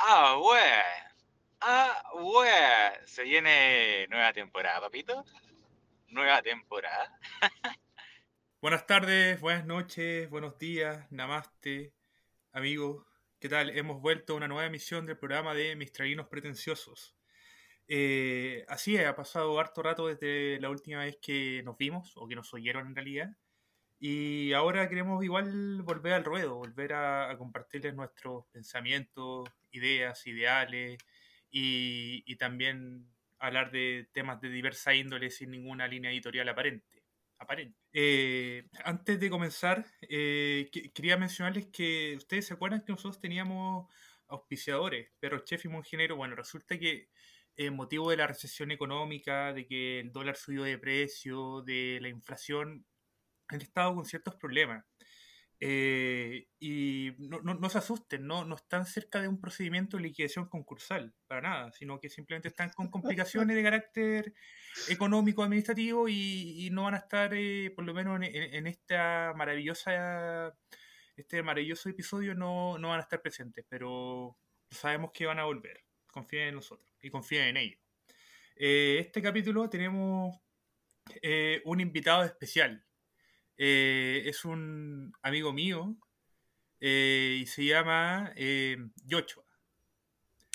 Ah, bueno. Ah, bueno. Se viene nueva temporada, papito. Nueva temporada. Buenas tardes, buenas noches, buenos días, namaste, amigos. ¿Qué tal? Hemos vuelto a una nueva emisión del programa de Mistralinos Pretenciosos. Eh, así ha pasado harto rato desde la última vez que nos vimos, o que nos oyeron en realidad. Y ahora queremos igual volver al ruedo, volver a, a compartirles nuestros pensamientos, ideas, ideales y, y, también hablar de temas de diversa índole sin ninguna línea editorial aparente. aparente. Eh, antes de comenzar, eh, que, quería mencionarles que ustedes se acuerdan que nosotros teníamos auspiciadores, pero Chef y Mongenero, bueno, resulta que en motivo de la recesión económica, de que el dólar subió de precio, de la inflación, han estado con ciertos problemas. Eh, y no, no, no, se asusten, no, no están cerca de un procedimiento de liquidación concursal, para nada, sino que simplemente están con complicaciones de carácter económico, administrativo y, no van a estar, eh, por lo menos en, esta maravillosa, este maravilloso episodio, no, no van a estar presentes, pero sabemos que van a volver. Confíen en nosotros y confíen en ellos. Eh, este capítulo tenemos un invitado especial eh, es un amigo mío eh, y se llama eh, Yochua.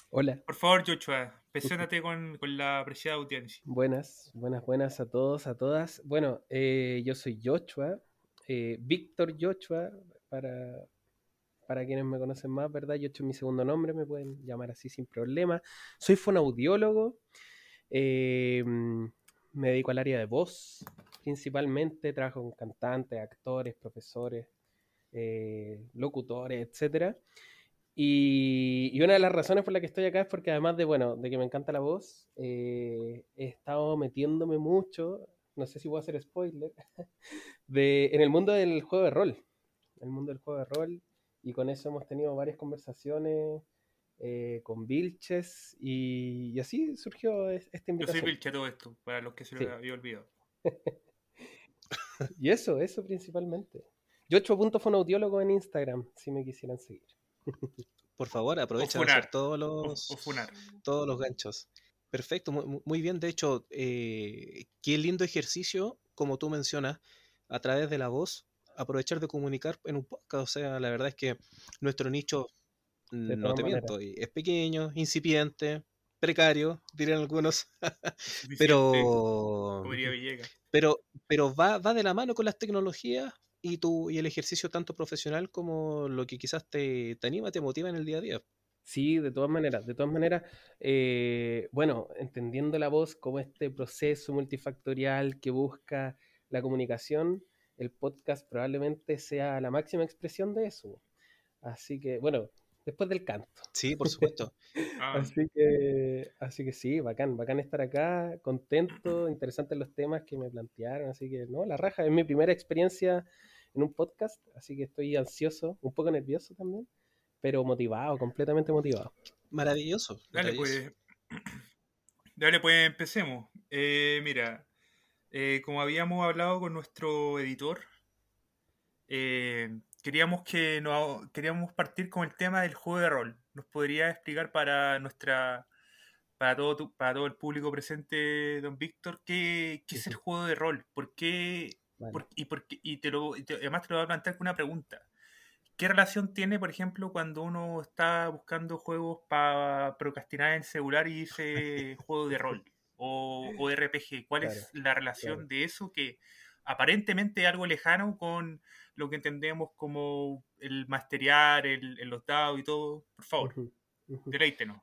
Hola. Por favor, Yochua, preséntate con, con, la apreciada audiencia. Buenas, buenas, buenas a todos, a todas. Bueno, yo soy Yochua, Víctor Yochua, para, para quienes me conocen más, ¿verdad? Yochua es mi segundo nombre, me pueden llamar así sin problema. Soy fonaudiólogo, me dedico al área de voz, principalmente, trabajo con cantantes, actores, profesores, eh, locutores, etc. Y, y, una de las razones por las que estoy acá es porque además de, bueno, de que me encanta la voz, eh, he estado metiéndome mucho, no sé si voy a hacer spoiler, de, en el mundo del juego de rol. El mundo del juego de rol. Y con eso hemos tenido varias conversaciones eh, con Vilches y, y, así surgió esta invitación. Yo soy Vilche todo esto, para los que se lo había olvidado. y eso, eso principalmente. Yo 8 fonaudiólogo en Instagram, si me quisieran seguir. Por favor, hacer todos los, o, o todos los ganchos. Perfecto, muy, muy bien. De hecho, eh, qué lindo ejercicio, como tú mencionas, a través de la voz, aprovechar de comunicar en un podcast. O sea, la verdad es que nuestro nicho, de no te miento, es pequeño, incipiente, precario, dirían algunos. pero, pero, pero va, va de la mano con las tecnologías y, tu, y el ejercicio tanto profesional como lo que quizás te, te anima, te motiva en el día a día. Sí, de todas maneras, de todas maneras, eh, bueno, entendiendo la voz como este proceso multifactorial que busca la comunicación, el podcast probablemente sea la máxima expresión de eso. Así que, bueno, después del canto. Sí, por supuesto. ah. así, que, así que sí, bacán, bacán estar acá, contento, interesantes los temas que me plantearon, así que no, la raja, es mi primera experiencia en un podcast, así que estoy ansioso, un poco nervioso también, pero motivado, completamente motivado. Maravilloso. Dale, pues. Dale, pues empecemos. Eh, mira, eh, como habíamos hablado con nuestro editor, eh, queríamos que no, queríamos partir con el tema del juego de rol. ¿Nos podría explicar para nuestra para todo tu, para todo el público presente, don Víctor, qué, qué es el juego de rol? ¿Por qué? Vale. Por, y, por qué, y, te lo, y te, además te lo voy a plantear con una pregunta. ¿Qué relación tiene, por ejemplo, cuando uno está buscando juegos para procrastinar en el celular y dice juego de rol o, o RPG? ¿Cuál claro, es la relación claro. de eso que aparentemente algo lejano con lo que entendemos como el masteriar, el, el los dados y todo. Por favor, uh -huh, uh -huh. deleítenos.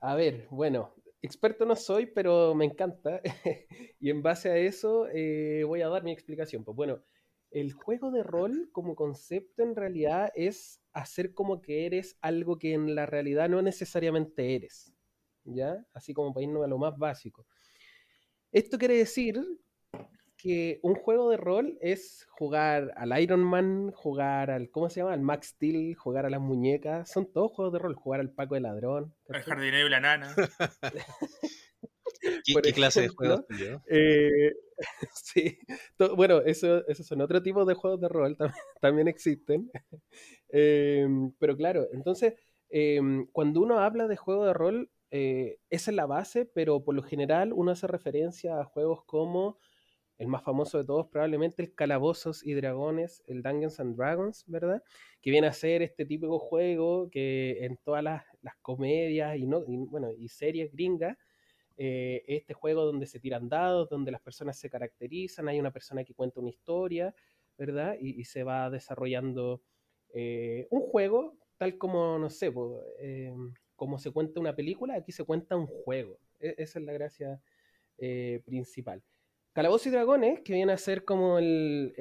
A ver, bueno, experto no soy, pero me encanta. y en base a eso eh, voy a dar mi explicación. Pues bueno, el juego de rol como concepto en realidad es hacer como que eres algo que en la realidad no necesariamente eres. ¿Ya? Así como para irnos a lo más básico. Esto quiere decir que un juego de rol es jugar al Iron Man, jugar al, ¿cómo se llama? Al Max Steel, jugar a las muñecas. Son todos juegos de rol. Jugar al Paco de Ladrón. El jardinero y la nana. ¿Qué, ¿Qué, clase de juegos? Eh, sí, bueno, eso, esos son otro tipo de juegos de rol, también, también existen. Eh, pero claro, entonces, em, cuando uno habla de juego de rol, eh, esa es la base, pero por lo general uno hace referencia a juegos como el más famoso de todos, probablemente el Calabozos y Dragones, el Dungeons and Dragons, ¿verdad? Que viene a ser este típico juego que en todas las, comedias y, no, bueno, y series gringas, eh, este juego donde se tiran dados, donde las personas se caracterizan, hay una persona que cuenta una historia, ¿verdad? Y, se va desarrollando eh, un juego, tal como, no sé, eh, como se cuenta una película, aquí se cuenta un juego. E, esa es la gracia principal. Calabozos y Dragones, que viene a ser como el,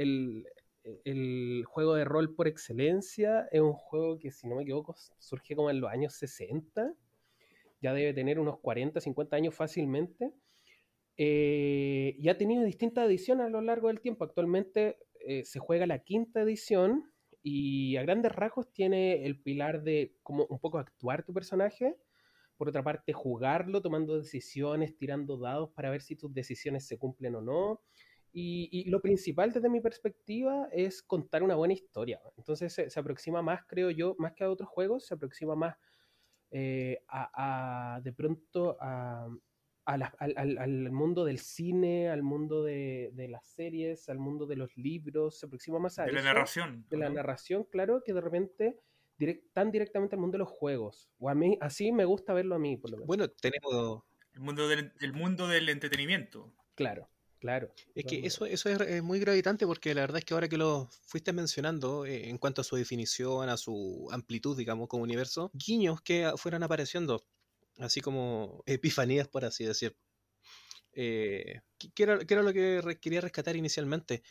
el, juego de rol por excelencia, es un juego que, si no me equivoco, surge como en los años 60. Ya debe tener unos 40, 50 años fácilmente. Eh, y ha tenido distintas ediciones a lo largo del tiempo. Actualmente eh, se juega la quinta edición y a grandes rasgos tiene el pilar de como un poco actuar tu personaje por otra parte, jugarlo tomando decisiones, tirando dados para ver si tus decisiones se cumplen o no. Y, lo principal desde mi perspectiva es contar una buena historia. Entonces se, aproxima más, creo yo, más que a otros juegos, se aproxima más eh, a, de pronto a, al, mundo del cine, al mundo de, las series, al mundo de los libros, se aproxima más a... De la narración. De la narración, claro, que de repente tan directamente al mundo de los juegos. O a mí, así me gusta verlo a mí, por lo menos. Bueno, tenemos... El mundo del, mundo del entretenimiento. Claro, claro. Es que eso, eso es, muy gravitante porque la verdad es que ahora que lo fuiste mencionando, eh, en cuanto a su definición, a su amplitud, digamos, como universo, guiños que fueran apareciendo, así como epifanías, por así decir. Eh, ¿qué, era, lo que quería rescatar inicialmente?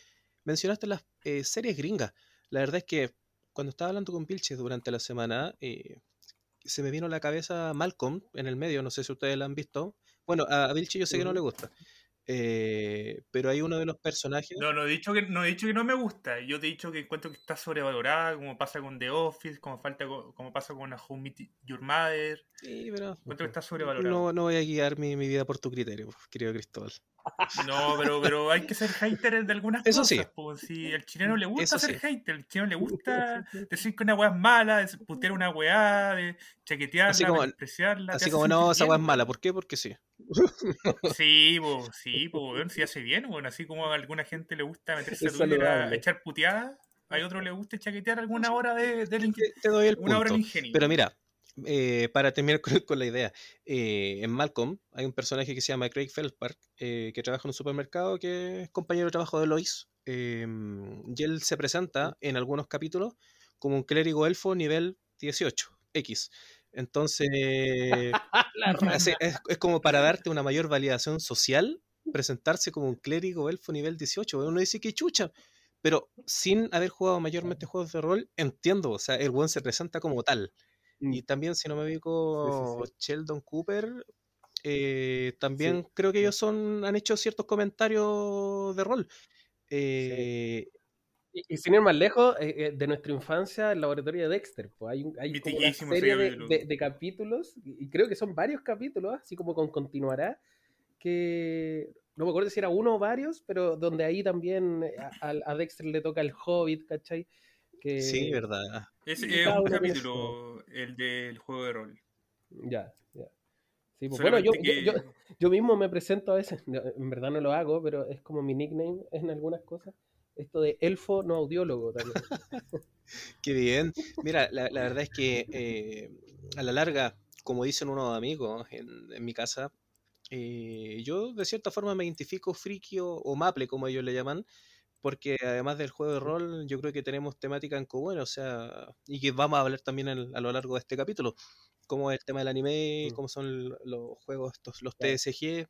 Mencionaste las eh, series gringas. La verdad es que cuando estaba hablando con Vilches durante la semana, eh, se me vino a la cabeza Malcolm en el medio, no sé si ustedes la han visto. Bueno, a Vilches yo sé que no le gusta. Eh, pero hay uno de los personajes. No, no he, dicho que, no he dicho que no me gusta. Yo te he dicho que encuentro que está sobrevalorada, como pasa con The Office, como, falta, como pasa con A Home Meet Your Mother. Sí, pero. Encuentro que está sobrevalorada. No, no voy a guiar mi, mi vida por tu criterio, querido Cristóbal. No, pero, pero hay que ser hater de algunas Eso cosas. Sí. si al chileno le gusta ser hater, al chileno le gusta decir que una weá es mala, putear una weá, de chaquetearla, así como, despreciarla. Así como no, esa weá es mala. ¿Por qué? Porque sí. Sí, po, sí, pues, si hace bien, bueno, así como a alguna gente le gusta meterse a, a echar puteadas, hay otro le gusta chaquetear alguna hora de, Te doy el una hora ingenio. Pero mira, eh, para terminar con, la idea, eh, en Malcolm hay un personaje que se llama Craig Feldpark, eh, que trabaja en un supermercado, que es compañero de trabajo de Lois, em, y él se presenta en algunos capítulos como un clérigo elfo nivel 18, X. Entonces, es, es, como para darte una mayor validación social, presentarse como un clérigo elfo nivel 18. Uno dice que chucha, pero sin haber jugado mayormente juegos de rol, entiendo, o sea, el buen se presenta como tal. Y mm. también, si no me ubico, Sheldon Cooper, eh, también creo que ellos son han hecho ciertos comentarios de rol. Eh, y, sin ir más lejos, eh, de nuestra infancia, el laboratorio de Dexter. Pues hay, hay una serie de, capítulos, y creo que son varios capítulos, así como con continuará, que no me acuerdo si era uno o varios, pero donde ahí también a, a Dexter le toca el Hobbit, ¿cachai? Sí, verdad. Es, un capítulo, el del juego de rol. Ya, ya. Sí, pues, bueno, yo, yo, yo, mismo me presento a veces, en verdad no lo hago, pero es como mi nickname en algunas cosas. Esto de elfo no audiólogo también. Qué bien. Mira, la, la verdad es que eh, a la larga, como dicen unos amigos en, en mi casa, eh, yo de cierta forma me identifico friki o maple, como ellos le llaman, porque además del juego de rol, yo creo que tenemos temática en común, o sea, y que vamos a hablar también a lo largo de este capítulo, como el tema del anime, cómo son los juegos, estos, los TSG.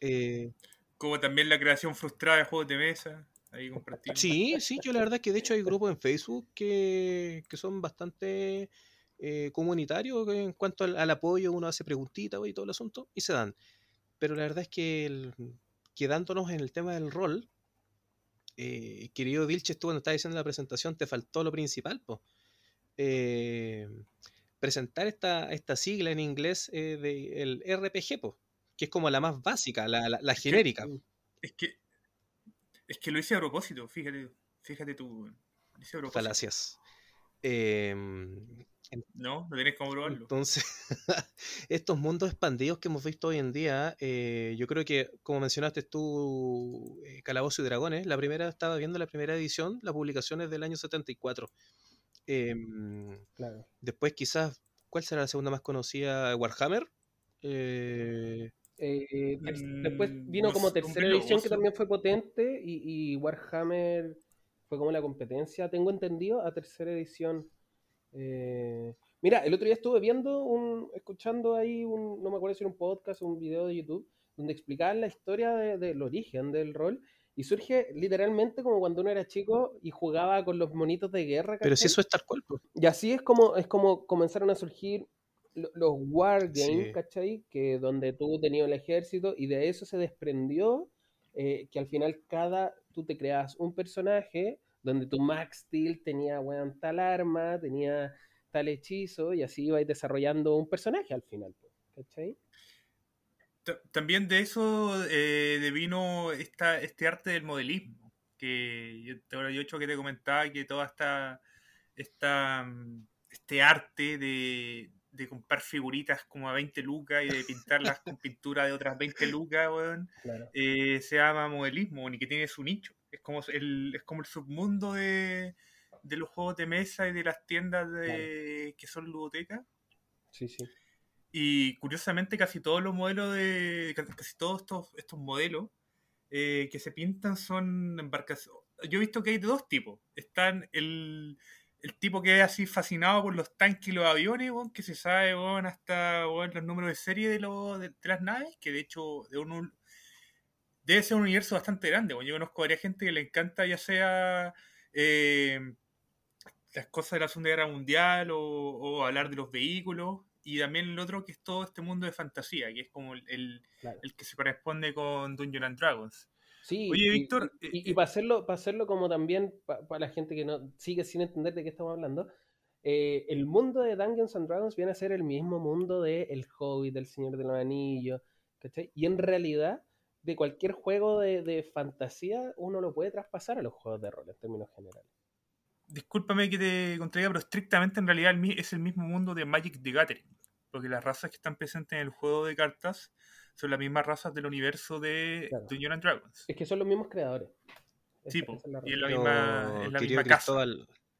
Eh, como también la creación frustrada de juegos de mesa. Ahí compartimos. Sí, sí, yo la verdad es que de hecho hay grupos en Facebook que, son bastante eh, comunitarios en cuanto al, apoyo, uno hace preguntitas y todo el asunto, y se dan. Pero la verdad es que quedándonos en el tema del rol, eh, querido Vilches, tú cuando estabas diciendo la presentación te faltó lo principal, eh, presentar esta, esta sigla en inglés eh, del RPG, que es como la más básica, la, genérica. es que es que lo hice a propósito, fíjate, fíjate tú. Falacias. Em, no, no tienes cómo probarlo. Entonces, estos mundos expandidos que hemos visto hoy en día, eh, yo creo que, como mencionaste tú, eh, Calabozo y Dragones, la primera, estaba viendo la primera edición, la publicación es del año 74. Em, claro. Después, quizás, ¿cuál será la segunda más conocida? Warhammer. Eh, después mm, vino como tercera edición que también fue potente y, y Warhammer fue como la competencia, tengo entendido, a tercera edición. Eh, mira, el otro día estuve viendo, un, escuchando ahí, un, no me acuerdo si era un podcast o un video de YouTube, donde explicaban la historia del origen del rol. Y surge literalmente como cuando uno era chico y jugaba con los monitos de guerra. Pero si eso es tal cual. Y así es como, es como comenzaron a surgir los wargames, ¿cachai? Que donde tú tenías el ejército y de eso se desprendió eh, que al final cada, tú te creas un personaje donde tu Max Steel tenía, bueno, tal arma, tenía tal hechizo, y así ibas desarrollando un personaje al final, ¿cachai? También de eso eh, devino esta, este arte del modelismo, que yo, yo hecho que te comentaba que toda esta, esta mm, este arte de, de comprar figuritas como a 20 lucas y de pintarlas con pintura de otras 20 lucas, eh, se llama modelismo, ni que tiene su nicho. Es como el, es como el submundo de, los juegos de mesa y de las tiendas de, que son ludotecas. Sí, sí. Y curiosamente casi todos los modelos de. casi todos estos, estos modelos eh, que se pintan son embarcaciones. Yo he visto que hay de dos tipos. Están el, el tipo que es así fascinado por los tanques y los aviones, que se sabe hasta los números de serie de, de, las naves, que de hecho de un, debe ser un universo bastante grande. Yo conozco a varias gente que le encanta ya sea eh, las cosas de la Segunda Guerra Mundial o, hablar de los vehículos, y también el otro que es todo este mundo de fantasía, que es como el, el que se corresponde con Dungeons and Dragons. Sí, Oye, Víctor. Y, eh, para, hacerlo, para hacerlo como también para la gente que no sigue sin entender de qué estamos hablando, eh, el mundo de Dungeons and Dragons viene a ser el mismo mundo de El Hobbit, del Señor de los Anillos, ¿cachai? Y en realidad, de cualquier juego de, fantasía, uno lo puede traspasar a los juegos de rol en términos generales. Discúlpame que te contraiga, pero estrictamente en realidad es el mismo mundo de Magic the Gathering, porque las razas que están presentes en el juego de cartas son las mismas razas del universo de Dungeons and Dragons. Es que son los mismos creadores. Sí, y es la misma, es la misma casa.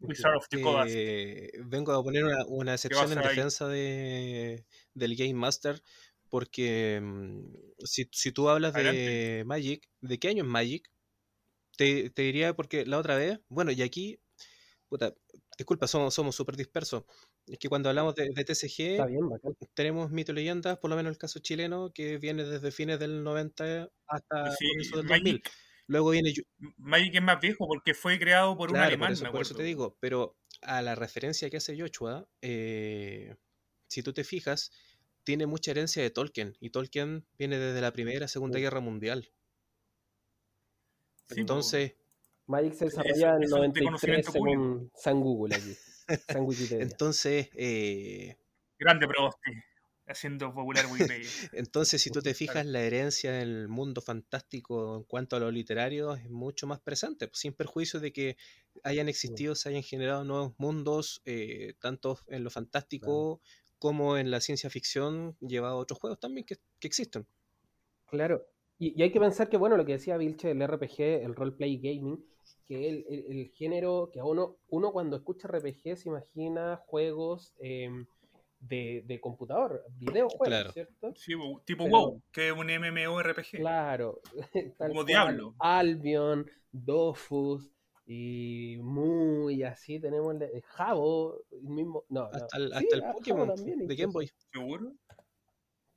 Wizard of the vengo a poner una, una excepción en defensa de, del Game Master porque mm, si, si, tú hablas de Magic, ¿de qué año es Magic? Te, te, diría porque la otra vez, bueno, y aquí, puta, disculpa, somos súper dispersos. Es que cuando hablamos de, TCG, tenemos mito leyendas, por lo menos el caso chileno, que viene desde fines del 90 hasta el 2000. Luego viene. Magic es más viejo porque fue creado por un alemán, por eso, te digo, pero a la referencia que hace Joshua, eh, si tú te fijas, tiene mucha herencia de Tolkien, y Tolkien viene desde la Primera, Segunda Guerra Mundial. Entonces. Magic se desarrolla en el 93 según San Google aquí. Entonces. Eh, Grande Proboste, haciendo popular Wikipedia. Entonces, si tú te fijas, la herencia del mundo fantástico en cuanto a lo literario es mucho más presente, pues, sin perjuicio de que hayan existido, se hayan generado nuevos mundos, eh, tanto en lo fantástico como en la ciencia ficción, llevado a otros juegos también que, existen. Claro, y, y, hay que pensar que, bueno, lo que decía Vilche, el RPG, el roleplay gaming, que el, el, género que a uno, uno cuando escucha RPG se imagina juegos em, de, de, computador, videojuegos, ¿cierto? Sí, tipo WoW, que es un MMORPG. Claro. Como Diablo. Albion, Dofus, y muy así tenemos el, Jabo, el mismo. No, hasta el, hasta el Pokémon de Game Boy. ¿Seguro?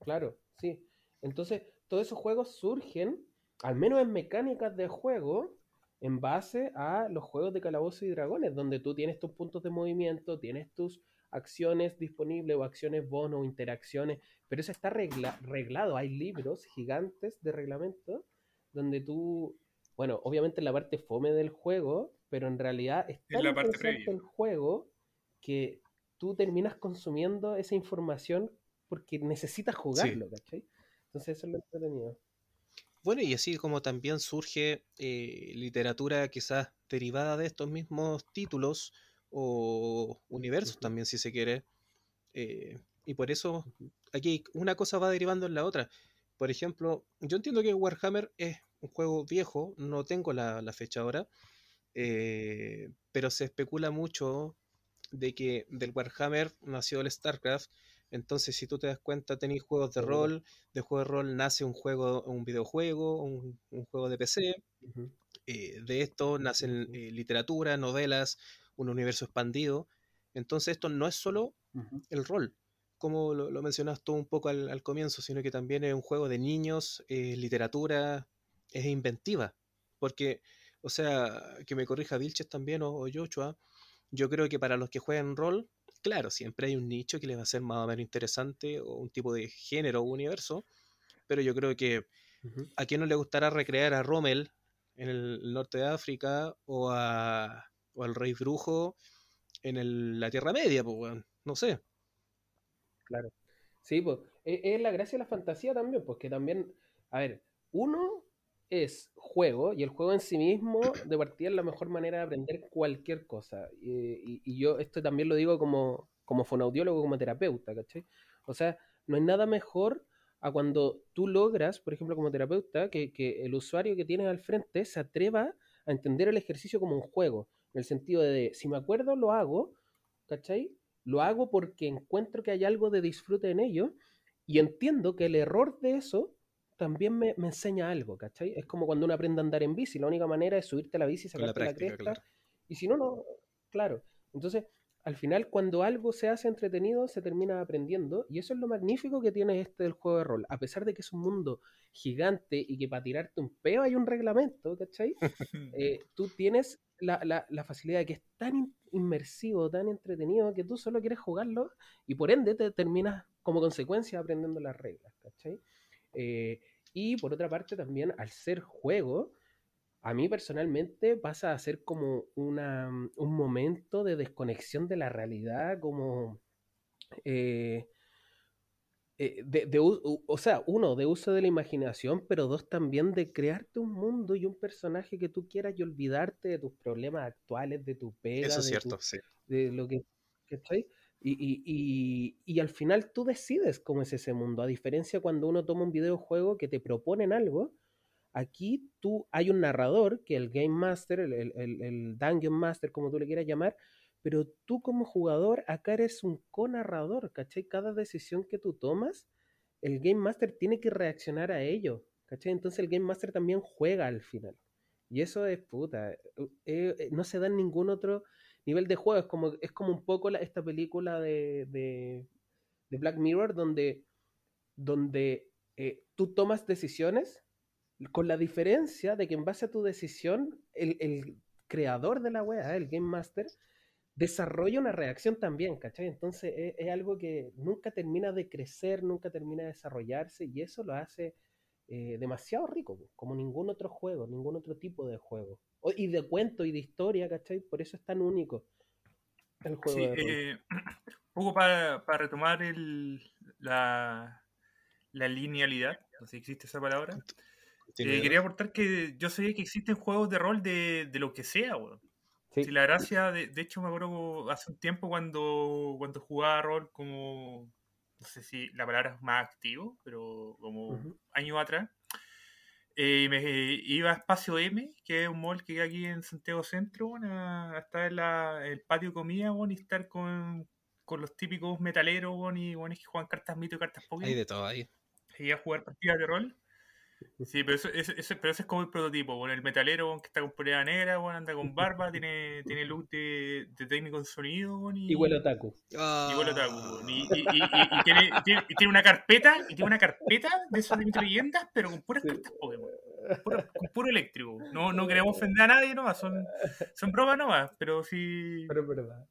Claro, sí. Entonces, todos esos juegos surgen, al menos en mecánicas de juego, en base a los juegos de calabozos y dragones, donde tú tienes tus puntos de movimiento, tienes tus acciones disponibles o acciones bono o interacciones, pero eso está reglado. Hay libros gigantes de reglamento donde tú, bueno, obviamente la parte fome del juego, pero en realidad está la parte el juego que tú terminas consumiendo esa información porque necesitas jugarlo, ¿cachai? Entonces eso es lo entretenido. Bueno, y así como también surge eh, literatura quizás derivada de estos mismos títulos o universos también, si se quiere. Eh, y por eso aquí una cosa va derivando en la otra. Por ejemplo, yo entiendo que Warhammer es un juego viejo, no tengo la, fecha ahora, eh, pero se especula mucho de que del Warhammer nació el StarCraft. Entonces, si tú te das cuenta, tenéis juegos de rol, de juego de rol nace un juego, un videojuego, un, juego de PC. Eh, de esto nacen eh, literatura, novelas, un universo expandido. Entonces, esto no es solo el rol, como lo, lo mencionas tú un poco al, comienzo, sino que también es un juego de niños, eh, literatura, es inventiva. Porque, o sea, que me corrija Vilches también o, o Joshua, yo creo que para los que juegan rol, claro, siempre hay un nicho que les va a ser más o menos interesante o un tipo de género o universo, pero yo creo que a quien no le gustará recrear a Rommel en el norte de África o, a, o al rey brujo en la Tierra Media, pues, no sé. Claro. Sí, pues e, es, la gracia de la fantasía también, porque también, a ver, uno es juego y el juego en sí mismo de partida es la mejor manera de aprender cualquier cosa. Y, yo esto también lo digo como, como fonaudiólogo, como terapeuta, ¿cachai? O sea, no hay nada mejor a cuando tú logras, por ejemplo, como terapeuta, que, que el usuario que tienes al frente se atreva a entender el ejercicio como un juego, en el sentido de, si me acuerdo, lo hago, ¿cachai? Lo hago porque encuentro que hay algo de disfrute en ello y entiendo que el error de eso también me, enseña algo, ¿cachai? Es como cuando uno aprende a andar en bici, la única manera es subirte a la bici, sacarte la, práctica, la cresta, y si no, no, claro. Entonces, al final, cuando algo se hace entretenido, se termina aprendiendo, y eso es lo magnífico que tiene este del juego de rol. A pesar de que es un mundo gigante y que para tirarte un peo hay un reglamento, ¿cachai? Eh, tú tienes la, la, facilidad de que es tan inmersivo, tan entretenido, que tú solo quieres jugarlo, y por ende te terminas como consecuencia aprendiendo las reglas, ¿cachai? Eh, y por otra parte también, al ser juego, a mí personalmente pasa a ser como una, un momento de desconexión de la realidad, como... Eh, eh, de, o sea, uno, de uso de la imaginación, pero dos, también de crearte un mundo y un personaje que tú quieras y olvidarte de tus problemas actuales, de tu pega. Eso es cierto, sí. De lo que, ¿cachai? Y, al final tú decides cómo es ese mundo. A diferencia cuando uno toma un videojuego que te proponen algo, aquí tú hay un narrador, que el Game Master, el, el, Dungeon Master, como tú le quieras llamar, pero tú como jugador acá eres un co-narrador, ¿cachai? Cada decisión que tú tomas, el Game Master tiene que reaccionar a ello, ¿cachai? Entonces el Game Master también juega al final. Y eso es puta. Eh, eh, no se da en ningún otro nivel de juego. Es como, es como un poco esta película de, de, Black Mirror donde, donde eh, tú tomas decisiones con la diferencia de que en base a tu decisión el, creador de la wea, el Game Master, desarrolla una reacción también, ¿cachai? Entonces es, algo que nunca termina de crecer, nunca termina de desarrollarse y eso lo hace eh, demasiado rico, como ningún otro juego, ningún otro tipo de juego y de cuento y de historia, ¿cachai? Por eso es tan único el juego. Sí, eh, un poco para, retomar el, la, la linealidad, no sé si existe esa palabra. Eh, quería aportar que yo sabía que existen juegos de rol de, lo que sea, weón. Sí. la gracia, de, de, hecho me acuerdo hace un tiempo cuando, cuando jugaba rol como, no sé si la palabra es más activo, pero como años atrás, eh, me iba a Espacio M, que es un mall que hay aquí en Santiago Centro, a, estar en el patio de comida y estar con, los típicos metaleros y bueno, que juegan cartas mito y cartas Pokémon. Hay de todo ahí. Y a jugar partidas de rol. Sí, pero eso, pero ese es como el prototipo. Bueno, el metalero que está con polera negra, bueno, anda con barba, tiene, tiene look de, técnico de sonido. y, y huele otaku. Y huele otaku. Y, y, tiene, tiene, una carpeta, y tiene una carpeta de esas de leyendas, pero con puras cartas Pokémon. Puro, con puro eléctrico. No, no queremos ofender a nadie nomás, son, son bromas nomás, pero si. Pero verdad.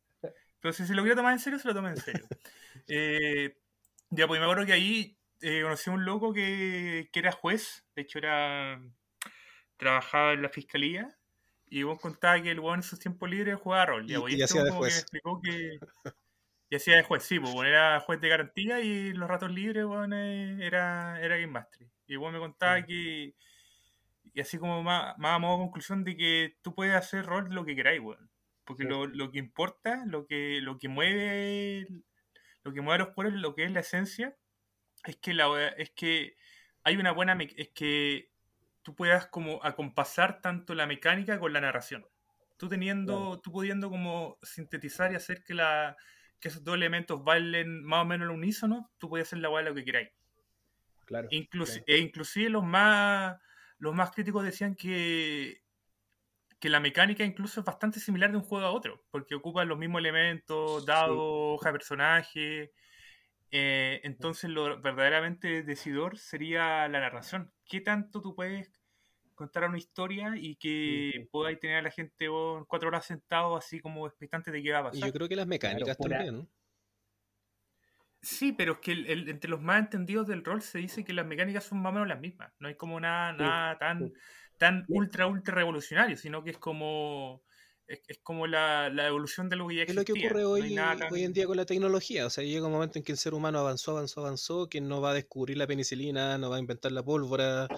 Pero si se lo quiero tomar en serio, se lo toma en serio. Eh, ya, pues me acuerdo que ahí eh, conocí a un loco que, era juez, de hecho era trabajaba en la fiscalía, y vos contaba que el weón en sus tiempos libres jugaba rol. Y, y, hacía de juez. explicó que, y hacía de juez, sí, pues era juez de garantía y los ratos libres, bueno, eh, era, era Game Master. Y vos me contaba mm. que, y así como más, más a modo de conclusión de que tú puedes hacer rol lo que queráis, weón. Porque lo, lo, que importa, lo que, lo que mueve lo que mueve a los jugadores, lo que es la esencia, es que la es que hay una buena es que tú puedas como acompasar tanto la mecánica con la narración. Tú teniendo, tú pudiendo como sintetizar y hacer que la que esos dos elementos bailen más o menos al unísono, tú puedes hacer la weá lo que queráis. Claro, E inclusive los más los más críticos decían que que la mecánica incluso es bastante similar de un juego a otro, porque ocupan los mismos elementos, dados, hoja de personaje, eh, entonces lo verdaderamente decidor sería la narración. ¿Qué tanto tú puedes contar una historia y que podáis tener a la gente cuatro horas sentado así como expectante de qué va a pasar? Yo creo que las mecánicas también. Sí, pero es que entre los más entendidos del rol se dice que las mecánicas son más o menos las mismas. No hay como nada, nada tan, tan ultra, ultra revolucionario, sino que es como es, como la, evolución de lo que ya existía. Es lo que ocurre hoy, hoy en día con la tecnología. O sea, llega un momento en que el ser humano avanzó, avanzó, avanzó, que no va a descubrir la penicilina, no va a inventar la pólvora,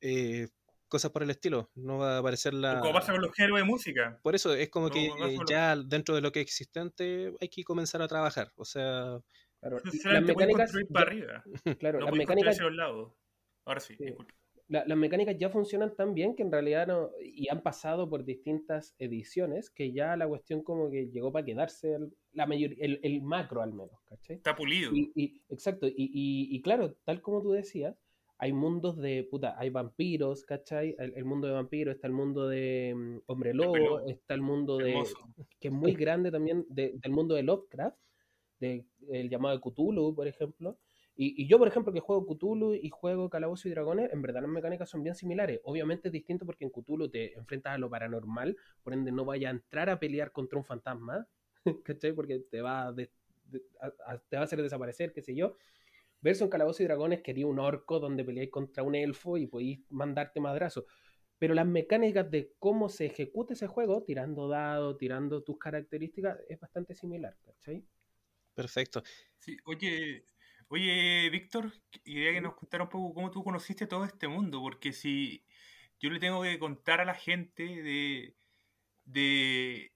eh, cosas por el estilo. No va a aparecer la. Como pasa con los géneros de música. Por eso es como que eh, ya dentro de lo que es existente hay que comenzar a trabajar. O sea. Claro, las mecánicas. Para arriba. Claro, las mecánicas. Ahora sí, sí las mecánicas ya funcionan tan bien que en realidad no, y han pasado por distintas ediciones que ya la cuestión como que llegó para quedarse la mayor, el, macro al menos, ¿cachai? Está pulido. Y, exacto, y, y, claro, tal como tú decías, hay mundos de, puta, hay vampiros, ¿cachai? El, mundo de vampiros, está el mundo de mm, hombre lobo, está el mundo de, que es muy grande también, del mundo de Lovecraft, de, el llamado de Cthulhu, por ejemplo, y, yo, por ejemplo, que juego Cthulhu y juego Calabozo y Dragones, en verdad las mecánicas son bien similares. Obviamente es distinto porque en Cthulhu te enfrentas a lo paranormal, por ende no vaya a entrar a pelear contra un fantasma, ¿cachai? Porque te va a, te va a hacer desaparecer, qué sé yo. Verso en Calabozo y Dragones quería un orco donde peleáis contra un elfo y podéis mandarte madrazo. Pero las mecánicas de cómo se ejecuta ese juego, tirando dados, tirando tus características, es bastante similar, ¿cachai? Perfecto. Sí, oye, Oye, Víctor, quería que nos contara un poco cómo tú conociste todo este mundo, porque si yo le tengo que contar a la gente de, de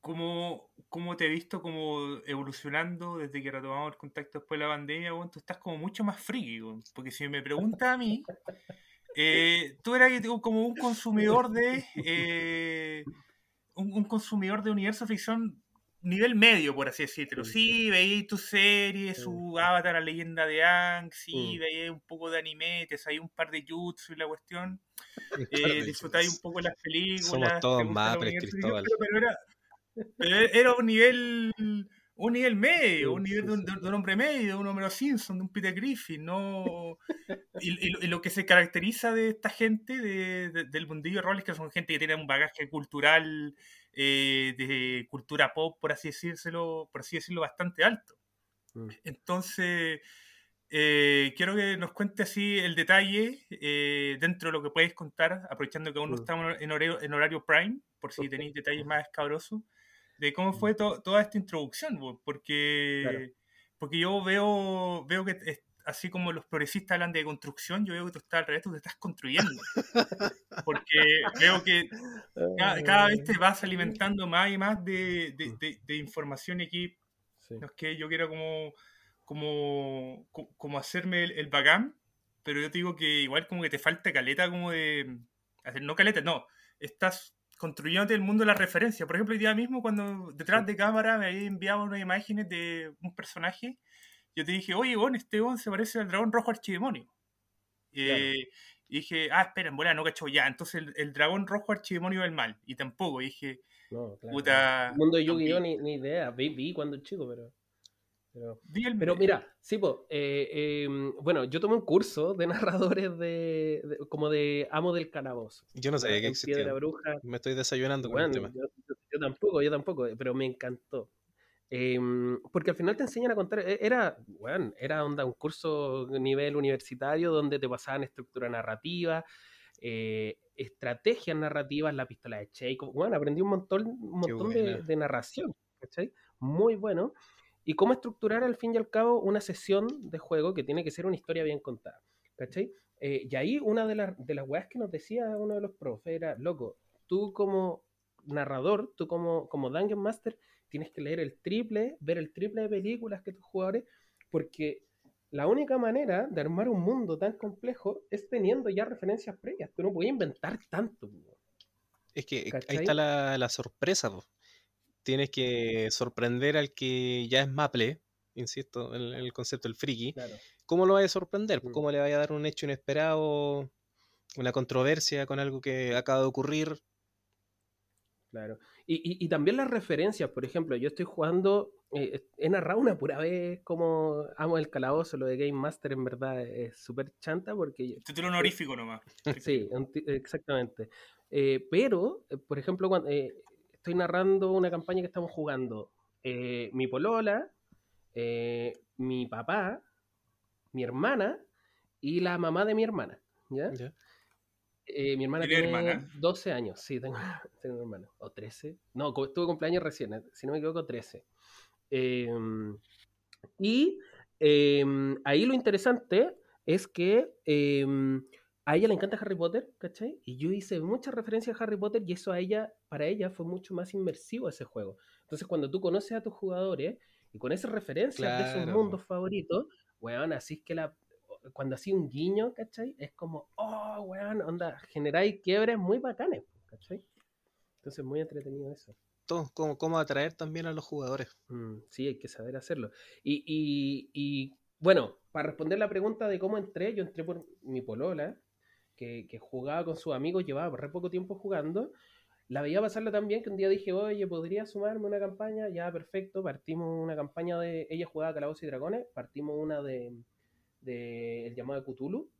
cómo, cómo te he visto como evolucionando desde que retomamos el contacto después de la pandemia, bueno, tú estás como mucho más friki, porque si me preguntas a mí, eh, tú eras como un consumidor de... Eh, un, un, consumidor de universo ficción nivel medio, por así decirlo. Sí, veía tu serie, su Avatar, la leyenda de Ang, sí, veía un poco de anime, te un par de jutsu y la cuestión. Eh, disfrutáis un poco las películas. Somos todos más Cristóbal. Pero, era, pero era un nivel un nivel medio, un nivel de un, hombre medio, de un Homero Simpson, de un Peter Griffin, ¿no? Y, lo que se caracteriza de esta gente de, del mundillo de roles que son gente que tiene un bagaje cultural eh, de cultura pop, por así decírselo, por así decirlo, bastante alto. Mm. Entonces, eh, quiero que nos cuente así el detalle eh, dentro de lo que puedes contar, aprovechando que aún no mm. estamos en horario, en horario prime, por si tenéis detalles más escabrosos, de cómo fue mm. toda esta introducción, porque, porque yo veo, veo que así como los progresistas hablan de construcción, yo veo que tú estás al revés, tú te estás construyendo. Porque veo que cada, vez te vas alimentando más y más de, de, de, información aquí. No es que yo quiero como, como, como hacerme el, bacán, pero yo te digo que igual como que te falta caleta como de... Hacer, no caleta, no. Estás construyéndote el mundo de la referencia. Por ejemplo, el día mismo cuando detrás de cámara me había enviado unas imágenes de un personaje yo te dije, oye, bon, este bon se parece al dragón rojo archidemonio. Eh, y dije, ah, espera, en no cacho ya. Entonces el, dragón rojo archidemonio del mal. Y tampoco. Y dije, puta. El mundo de Yu-Gi-Oh! Ni, ni, idea. Vi, vi cuando chico, pero. Pero, mira, sí, pues, bueno, yo tomé un curso de narradores de, como de amo del calabozo. Yo no sabía que existía. Bruja. Me estoy desayunando con el tema. yo, tampoco, yo tampoco, pero me encantó. Em, porque al final te enseñan a contar, e, era, bueno, era onda, un curso nivel universitario donde te pasaban estructura narrativa, eh, estrategias narrativas, la pistola de Chekhov, bueno, aprendí un montón, un montón de, narración, ¿cachai? Muy bueno. Y cómo estructurar al fin y al cabo una sesión de juego que tiene que ser una historia bien contada, ¿cachai? Eh, y ahí una de, las de las weas que nos decía uno de los profes era, loco, tú como narrador, tú como, como Dungeon Master, tienes que leer el triple, ver el triple de películas que tus jugadores, porque la única manera de armar un mundo tan complejo es teniendo ya referencias previas. Tú no puedes inventar tanto. Es que ahí está la, sorpresa. Tienes que sorprender al que ya es maple, insisto, en el, concepto del friki. ¿Cómo lo vaya a sorprender? Mm. ¿Cómo le vaya a dar un hecho inesperado, una controversia con algo que acaba de ocurrir? Claro. Y, también las referencias, por ejemplo, yo estoy jugando, eh, he narrado una pura vez como amo el calabozo, lo de Game Master en verdad es súper chanta porque... Título honorífico nomás. Sí, exactamente. Eh, pero, eh, por ejemplo, cuando, estoy narrando una campaña que estamos jugando, mi polola, mi papá, mi hermana y la mamá de mi hermana, ¿ya? Eh, mi hermana tiene 12 años, sí, tengo, tengo una hermana. O 13. No, tuve cumpleaños recién, eh, si no me equivoco, 13. Em, y em, ahí lo interesante es que em, a ella le encanta Harry Potter, ¿cachai? Y yo hice muchas referencias a Harry Potter y eso a ella, para ella fue mucho más inmersivo ese juego. Entonces, cuando tú conoces a tus jugadores y con esas referencias de esos mundos favoritos, weón, así es que la, cuando así un guiño, ¿cachai? Es como, oh, weón, onda, generáis quiebres muy bacanes, ¿cachai? Entonces, muy entretenido eso. Todo, como, cómo atraer también a los jugadores. Mm, sí, hay que saber hacerlo. Y, y, y, bueno, para responder la pregunta de cómo entré, yo entré por mi polola, que, que jugaba con sus amigos, llevaba re poco tiempo jugando. La veía pasarla tan bien que un día dije, oye, ¿podría sumarme una campaña? Ya, perfecto. Partimos una campaña de. Ella jugaba Calabozos y Dragones, partimos una de de El llamado de Cthulhu.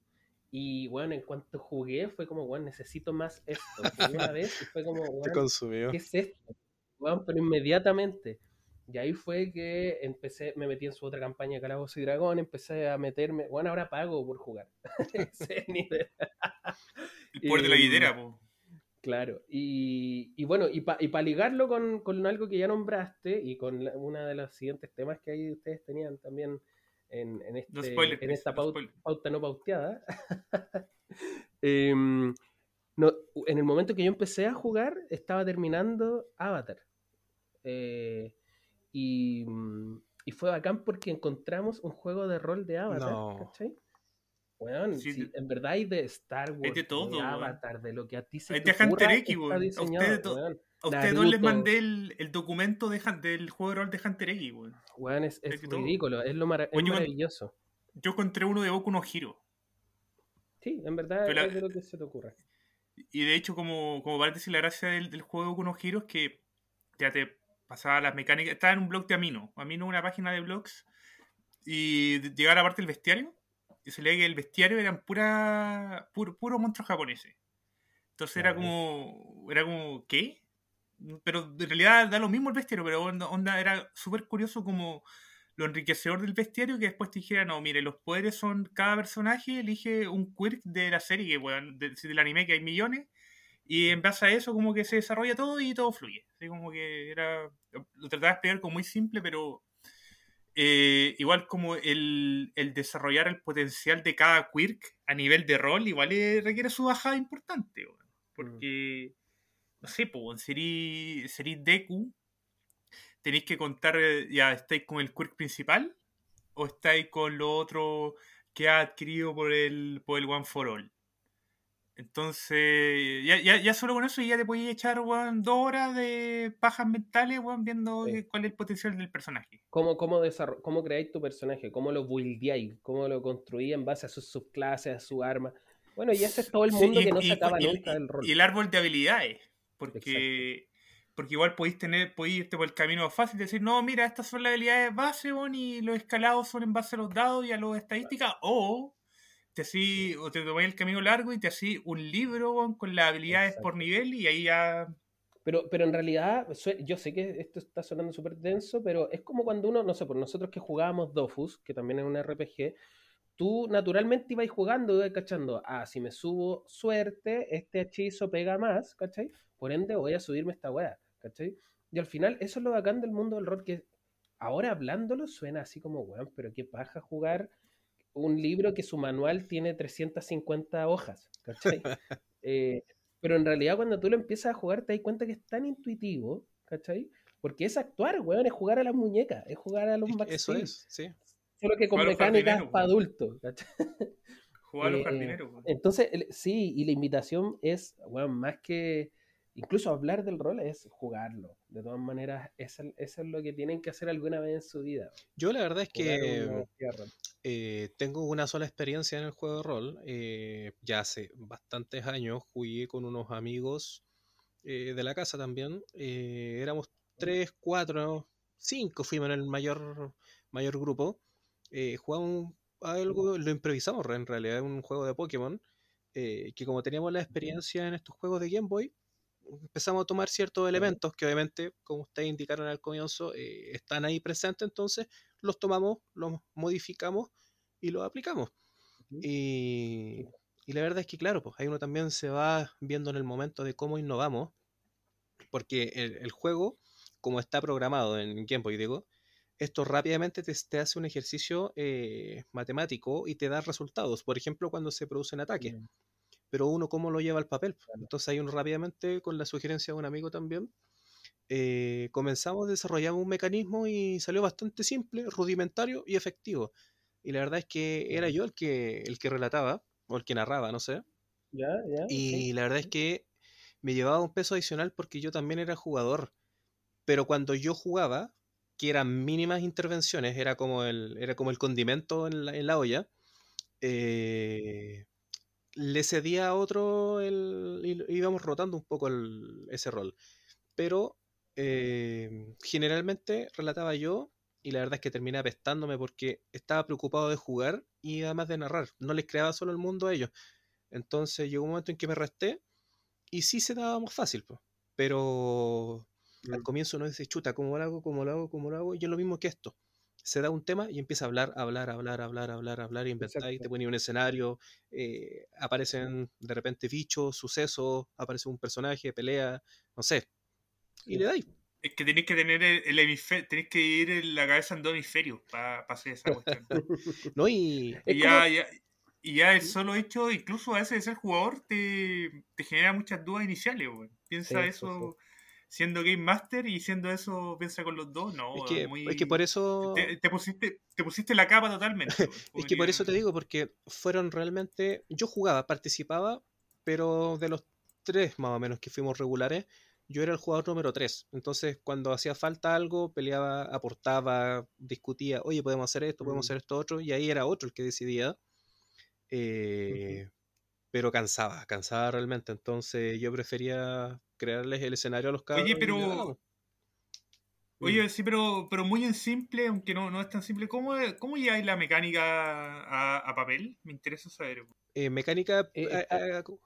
Y bueno, en cuanto jugué, fue como, bueno, necesito más esto. Una vez y fue como, bueno, ¿qué es esto? Bueno, pero inmediatamente. Y ahí fue que empecé, me metí en su otra campaña de Calabozos y Dragón, empecé a meterme, bueno, ahora pago por jugar. El poder de la guidera, Claro, y, y, bueno, y para y ligarlo con, con, algo que ya nombraste y con una de los siguientes temas que ahí ustedes tenían también en, en, este, en esta pauta no, pauteada. Em, no, en el momento que yo empecé a jugar, estaba terminando Avatar. Eh, y, y, fue bacán porque encontramos un juego de rol de Avatar, ¿cachai? Bueno, en verdad hay de Star Wars, de, todo, Avatar, de lo que a ti se hay te de Hunter X, a ustedes dos les mandé el, el documento de, del juego de rol de Hunter X, weón. Weón, es, es ridículo, es lo maravilloso. Yo encontré uno de Boku no Hiro. Sí, en verdad es de lo que se te ocurre. Y de hecho, como, como decir la gracia del, del juego de Boku no Hiro es que ya te pasaba las mecánicas. Estaba en un blog de Amino. Amino una página de blogs. Y llegaba a la parte del bestiario. Y se leía que el bestiario eran pura, puro, puro monstruos japoneses. Entonces era como. Era como. ¿Qué? Pero en realidad da lo mismo el bestiario, pero onda, era súper curioso como lo enriquecedor del bestiario que después te dijera, no, mire, los poderes son, cada personaje elige un quirk de la serie, que bueno, del anime que hay millones, y en base a eso como que se desarrolla todo y todo fluye. Así como que era, lo trataba de explicar como muy simple, pero eh, igual como el, el, desarrollar el potencial de cada quirk a nivel de rol, igual requiere su bajada importante, mm. porque no sé, pues, seréis Deku, tenéis que contar, eh, ya estáis con el quirk principal o estáis con lo otro que ha adquirido por el, por el One for All. Entonces, ya, ya, ya, solo con eso ya te podéis echar dos horas de pajas mentales viendo cuál es el potencial del personaje. ¿Cómo, cómo, cómo creáis tu personaje? ¿Cómo lo buildáis? ¿Cómo lo construís en base a sus subclases, a su arma? Bueno, y ese es todo el mundo que no se acaba nunca del rol. Y el árbol de habilidades. Porque, porque igual podéis tener, podéis irte por el camino fácil y decir, no, mira, estas son las habilidades base, y los escalados son en base a los dados y a las estadísticas, o te así, o te tomáis el camino largo y te así un libro con las habilidades por nivel y ahí ya. Pero, pero en realidad, yo sé que esto está sonando súper denso, pero es como cuando uno, no sé, por nosotros que jugábamos Dofus, que también es un RPG, tú naturalmente ibas jugando, ibas cachando, ah, si me subo suerte, este hechizo pega más, ¿cachai? Por ende voy a subirme esta weá, ¿cachai? Y al final, eso es lo bacán del mundo del rol, que ahora hablándolo suena así como, weón, pero qué paja jugar un libro que su manual tiene 350 hojas, ¿cachai? Eh, pero en realidad cuando tú lo empiezas a jugar te das cuenta que es tan intuitivo, ¿cachai? Porque es actuar, weón, es jugar a las muñecas, es jugar a los Eso es, sí. Solo que con mecánicas para adultos. Jugar a los eh, jardineros, Entonces, sí, y la invitación es, weón, más que incluso hablar del rol es jugarlo. De todas maneras, eso, es lo que tienen que hacer alguna vez en su vida. Yo la verdad es que eh, tengo una sola experiencia en el juego de rol. Eh, ya hace bastantes años jugué con unos amigos de la casa también. éramos tres, cuatro, cinco fuimos en el mayor, mayor grupo. Eh, jugamos algo, lo improvisamos en realidad, un juego de Pokémon. Eh, que como teníamos la experiencia en estos juegos de Game Boy, empezamos a tomar ciertos elementos que obviamente, como ustedes indicaron al comienzo, eh, están ahí presentes, entonces los tomamos, los modificamos y los aplicamos. Y, y, la verdad es que, claro, pues ahí uno también se va viendo en el momento de cómo innovamos, porque el, el juego como está programado en Game Boy, digo, esto rápidamente te, hace un ejercicio eh, matemático y te da resultados. Por ejemplo, cuando se producen ataques. Pero uno, ¿cómo lo lleva al papel? Entonces, ahí uno rápidamente, con la sugerencia de un amigo también, eh, comenzamos a desarrollar un mecanismo y salió bastante simple, rudimentario y efectivo. Y la verdad es que era yo el que, el que relataba, o el que narraba, no sé. y la verdad es que me llevaba un peso adicional porque yo también era jugador pero cuando yo jugaba, que eran mínimas intervenciones, era como el, era como el condimento en la, olla, eh, le cedía a otro, el, íbamos rotando un poco ese rol. Pero eh, generalmente relataba yo y la verdad es que terminé apestándome porque estaba preocupado de jugar y además de narrar. No les creaba solo el mundo a ellos. Entonces llegó un momento en que me resté y sí se daba más fácil, pero al comienzo uno dice, chuta, ¿cómo lo hago? ¿Cómo lo hago? ¿Cómo lo hago? Y es lo mismo que esto. Se da un tema y empieza a hablar, hablar, hablar, hablar, hablar, hablar, inventar, y te pone un escenario, eh, aparecen de repente bichos, sucesos, aparece un personaje, pelea, no sé. Y le dais. Es que tenéis que tener el, hemisferio, tenéis que ir en la cabeza en dos hemisferios para hacer esa cuestión. no, y, ya, ya, y ya el solo hecho, incluso a veces de ser jugador, te, te genera muchas dudas iniciales, Piensa eso siendo Game Master y siendo eso, piensa con los dos, no. Es que, es que por eso. Te, pusiste, te pusiste la capa totalmente. es que por eso te digo, porque fueron realmente. Yo jugaba, participaba, pero de los tres más o menos que fuimos regulares, yo era el jugador número tres. Entonces, cuando hacía falta algo, peleaba, aportaba, discutía, oye, podemos hacer esto, podemos mm. hacer esto otro, y ahí era otro el que decidía. Eh, pero cansaba, cansaba realmente. Entonces yo prefería crearles el escenario a los cabros. Oye, pero. Oye, sí, pero, pero muy en simple, aunque no, no es tan simple. ¿Cómo, cómo lleváis la mecánica a, papel? Me interesa saber. Eh, mecánica. Eh,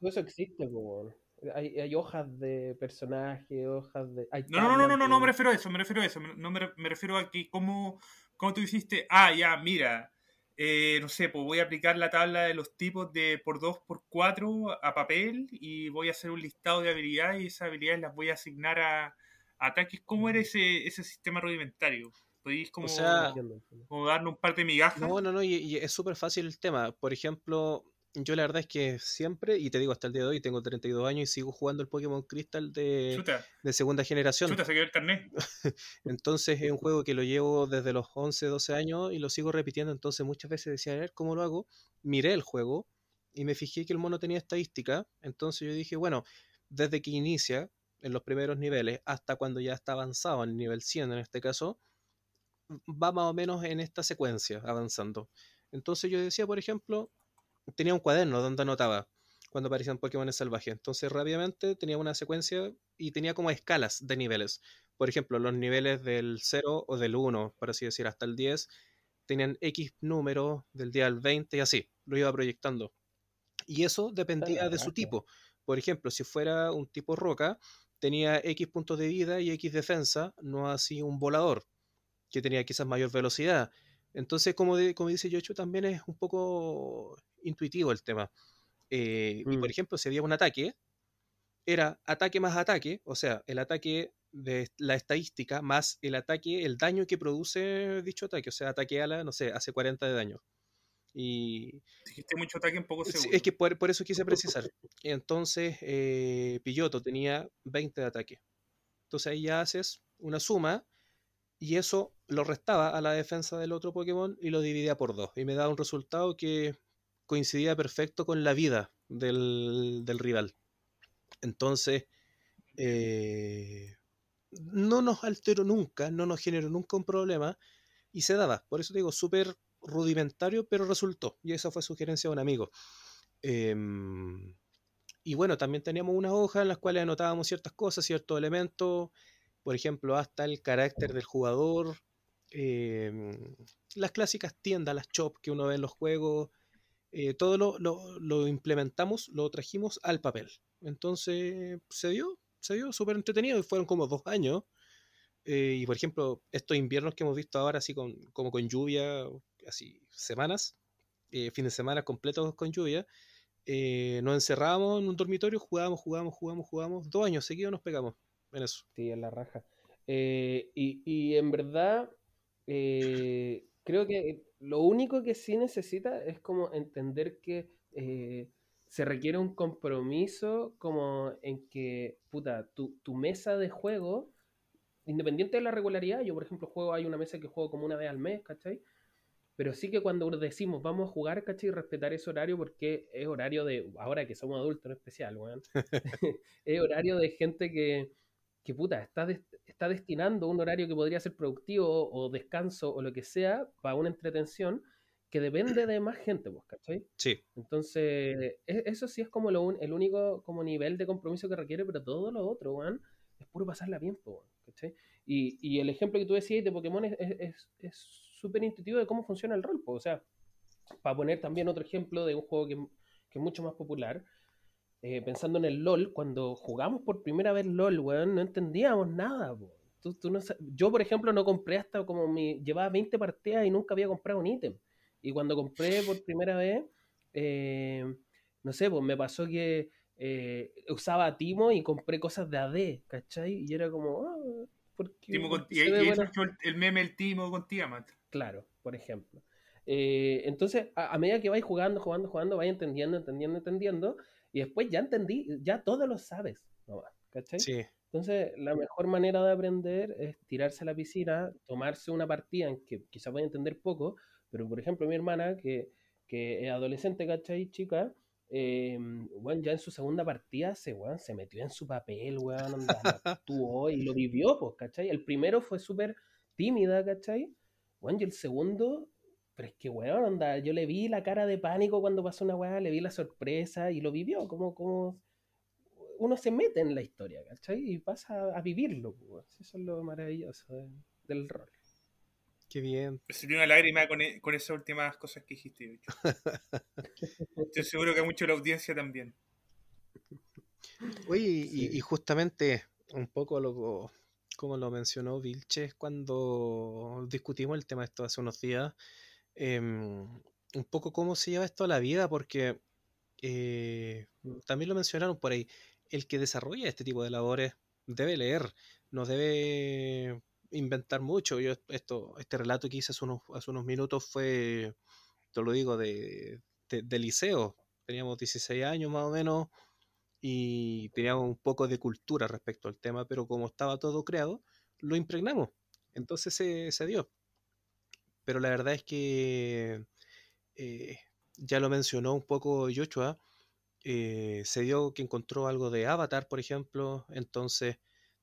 eso existe, como. Hay, hay, hojas de personaje, hojas de. no, no, no, no, no, no, me refiero a eso, me refiero a eso. No me, me refiero a que cómo, cómo tú hiciste. Ah, ya, mira eh, no sé, pues voy a aplicar la tabla de los tipos de por 2 por 4 a papel y voy a hacer un listado de habilidades y esas habilidades las voy a asignar a, ataques. ¿Cómo era ese, ese sistema rudimentario? ¿Podéis como, como darle un par de migajas? No, no, no, y es súper fácil el tema. Por ejemplo, yo la verdad es que siempre, y te digo hasta el día de hoy, tengo 32 años y sigo jugando el Pokémon Crystal de, de segunda generación. Chuta, se quedó el carnet. entonces es un juego que lo llevo desde los 11, 12 años y lo sigo repitiendo. Entonces muchas veces decía, a ver cómo lo hago. Miré el juego y me fijé que el mono tenía estadística. Entonces yo dije, bueno, desde que inicia en los primeros niveles hasta cuando ya está avanzado en el nivel 100 en este caso, va más o menos en esta secuencia avanzando. Entonces yo decía, por ejemplo, tenía un cuaderno donde anotaba cuando aparecían Pokémon salvajes. Entonces rápidamente tenía una secuencia y tenía como escalas de niveles. Por ejemplo, los niveles del 0 o del 1, por así decir, hasta el 10, tenían X número del día al 20 y así, lo iba proyectando. Y eso dependía de su tipo. Por ejemplo, si fuera un tipo roca, tenía X puntos de vida y X defensa, no así un volador, que tenía quizás mayor velocidad. Entonces, como, como dice Yocho, también es un poco intuitivo el tema. Eh, y por mm. ejemplo, si había un ataque, era ataque más ataque, o sea, el ataque de la estadística más el ataque, el daño que produce dicho ataque, o sea, ataque a la, no sé, hace 40 de daño. Y, Dijiste mucho ataque un poco seguro. Es que por, eso quise precisar. Entonces, eh, Pilloto tenía 20 de ataque. Entonces ahí ya haces una suma y eso lo restaba a la defensa del otro Pokémon y lo dividía por dos. Y me daba un resultado que coincidía perfecto con la vida del, rival. Entonces, eh, no nos alteró nunca, no nos generó nunca un problema y se daba. Por eso digo, súper rudimentario, pero resultó. Y esa fue sugerencia de un amigo. Em, y bueno, también teníamos una hoja en las cuales anotábamos ciertas cosas, ciertos elementos, por ejemplo, hasta el carácter del jugador, em, las clásicas tiendas, las shops que uno ve en los juegos, eh, todo lo, implementamos, lo trajimos al papel. Entonces se dio, se dio súper entretenido y fueron como dos años. Eh, y por ejemplo, estos inviernos que hemos visto ahora, así con, como con lluvia, así semanas, eh, fines de semana completos con lluvia, nos encerrábamos en un dormitorio, jugábamos, jugábamos, jugábamos, jugábamos, dos años seguidos nos pegamos en eso. Sí, en la raja. y, y, en verdad, creo que lo único que sí necesita es como entender que eh, se requiere un compromiso como en que, puta, tu, mesa de juego, independiente de la regularidad, yo por ejemplo juego, hay una mesa que juego como una vez al mes, ¿cachai? Pero sí que cuando decimos vamos a jugar, ¿cachai? Respetar ese horario porque es horario de, ahora que somos adultos en especial, weón. es horario de gente que, que puta, está, está destinando un horario que podría ser productivo o descanso o lo que sea para una entretención que depende de más gente, pues, ¿cachai? Sí. Entonces, e, eso sí es como lo el único como nivel de compromiso que requiere, pero todo lo otro, weón, es puro pasarla bien, pues, ¿cachai? Y, y, el ejemplo que tú decías de Pokémon es súper es, intuitivo de cómo funciona el rol, pues, o sea, para poner también otro ejemplo de un juego que, que es mucho más popular, eh, pensando en el LOL, cuando jugamos por primera vez LOL, weón, no entendíamos nada, yo, por ejemplo, no compré hasta como mi. Llevaba 20 partidas y nunca había comprado un ítem. Y cuando compré por primera vez, eh, no sé, pues me pasó que eh, usaba Timo y compré cosas de AD, ¿cachai? Y era como. Ah, y, el, meme el Timo con Tiamat. Claro, por ejemplo. entonces, a, a, medida que vais jugando, jugando, jugando, vais entendiendo, entendiendo, entendiendo. Y después ya entendí, ya todo lo sabes, ¿cachai? Sí. Entonces, la mejor manera de aprender es tirarse a la piscina, tomarse una partida en que quizás vaya a entender poco, pero por ejemplo, mi hermana, que, que es adolescente, ¿cachai? Chica, bueno, em, ya en su segunda partida se, bueno, se metió en su papel, weón, actuó y lo vivió, pues, ¿cachai? El primero fue súper tímida, ¿cachai? Bueno, y el segundo pero es que, weón, onda, yo le vi la cara de pánico cuando pasó una weá, le vi la sorpresa y lo vivió, como, como uno se mete en la historia, ¿cachai? Y pasa a vivirlo, pues. Eso es lo maravilloso del rol. Qué bien. Me salió una lágrima con, e, con, esas últimas cosas que dijiste, Estoy seguro que mucho la audiencia también. Oye, y, justamente un poco lo, como lo mencionó Vilches cuando discutimos el tema de esto hace unos días, Em, un poco cómo se lleva esto a la vida, porque eh, también lo mencionaron por ahí, el que desarrolla este tipo de labores debe leer, no debe inventar mucho. Yo esto, este relato que hice hace unos, hace unos minutos fue, te lo digo, de, de, liceo. Teníamos 16 años más o menos y teníamos un poco de cultura respecto al tema, pero como estaba todo creado, lo impregnamos. Entonces se, se dio pero la verdad es que eh, ya lo mencionó un poco Joshua, eh, se dio que encontró algo de Avatar, por ejemplo, entonces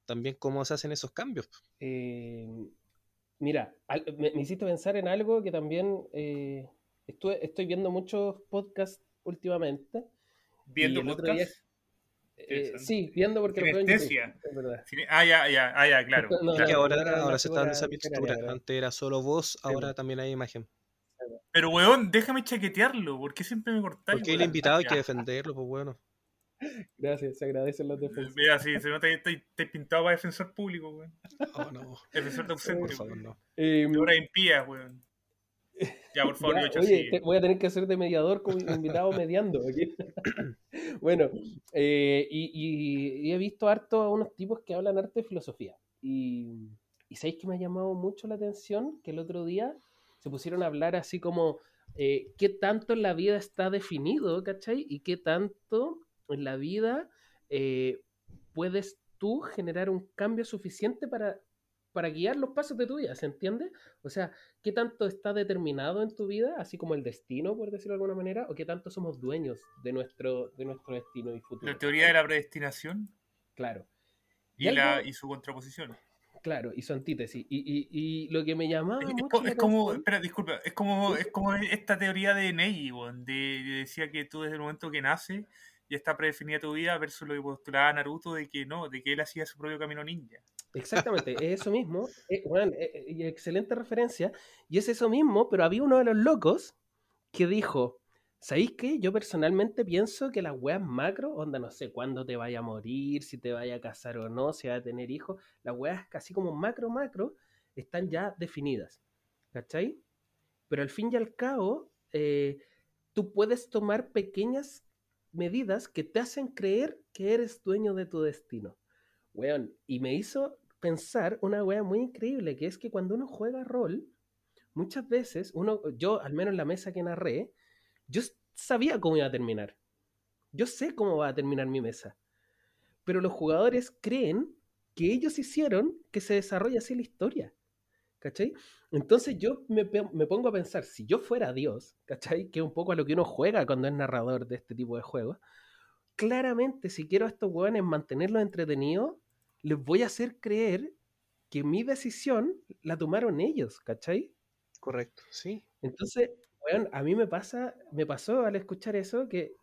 también cómo se hacen esos cambios. Eh, mira, me, hiciste pensar en algo que también estoy, estoy viendo muchos podcasts últimamente. ¿Viendo podcasts? Sí, viendo porque lo Ah, ya, ya, ah, ya, claro. ahora, se está dando esa mixtura. Antes era solo voz, ahora también hay imagen. Pero, weón, déjame chaquetearlo. ¿Por qué siempre me cortáis? Porque el invitado hay que defenderlo, pues bueno. Gracias, se agradecen los defensores. Mira, sí, se nota que estoy pintado para defensor público, weón. Oh, no. Defensor de favor, no. Eh, ahora impías, weón. Ya, por favor, yo Oye, voy a tener que hacer de mediador como invitado mediando. bueno, eh, y, he visto harto a unos tipos que hablan arte de filosofía. Y, y sabéis que me ha llamado mucho la atención que el otro día se pusieron a hablar así como eh, qué tanto en la vida está definido, ¿cachai? Y qué tanto en la vida eh, puedes tú generar un cambio suficiente para, para guiar los pasos de tu vida, ¿se entiende? O sea, ¿qué tanto está determinado en tu vida, así como el destino, por decirlo de alguna manera, o qué tanto somos dueños de nuestro, de nuestro destino y futuro? La teoría de la predestinación. Claro. Y, la, y su contraposición. Claro, y su antítesis. Y, y, y lo que me llamaba. Es, mucho es como, espera, disculpa, es como, es como esta teoría de Neji, de, decía que tú desde el momento que naces ya está predefinida tu vida versus lo que postulaba Naruto de que no, de que él hacía su propio camino ninja. Exactamente, es eso mismo. bueno, eh, eh, excelente referencia. Y es eso mismo, pero había uno de los locos que dijo: ¿Sabéis qué? Yo personalmente pienso que las weas macro, onda, no sé cuándo te vaya a morir, si te vaya a casar o no, si va a tener hijos, las weas casi como macro, macro, están ya definidas. ¿Cachai? Pero al fin y al cabo, eh, tú puedes tomar pequeñas medidas que te hacen creer que eres dueño de tu destino. Weón, y me hizo pensar una wea muy increíble, que es que cuando uno juega rol, muchas veces, uno, yo al menos en la mesa que narré, yo sabía cómo iba a terminar. Yo sé cómo va a terminar mi mesa. Pero los jugadores creen que ellos hicieron que se desarrolle así la historia. ¿Cachai? Entonces yo me, pongo a pensar, si yo fuera Dios, ¿cachai? Que es un poco a lo que uno juega cuando es narrador de este tipo de juegos. Claramente, si quiero a estos hueones mantenerlos entretenidos, les voy a hacer creer que mi decisión la tomaron ellos, ¿cachai? Correcto, sí. Entonces, a mí me pasa, me pasó al escuchar eso que,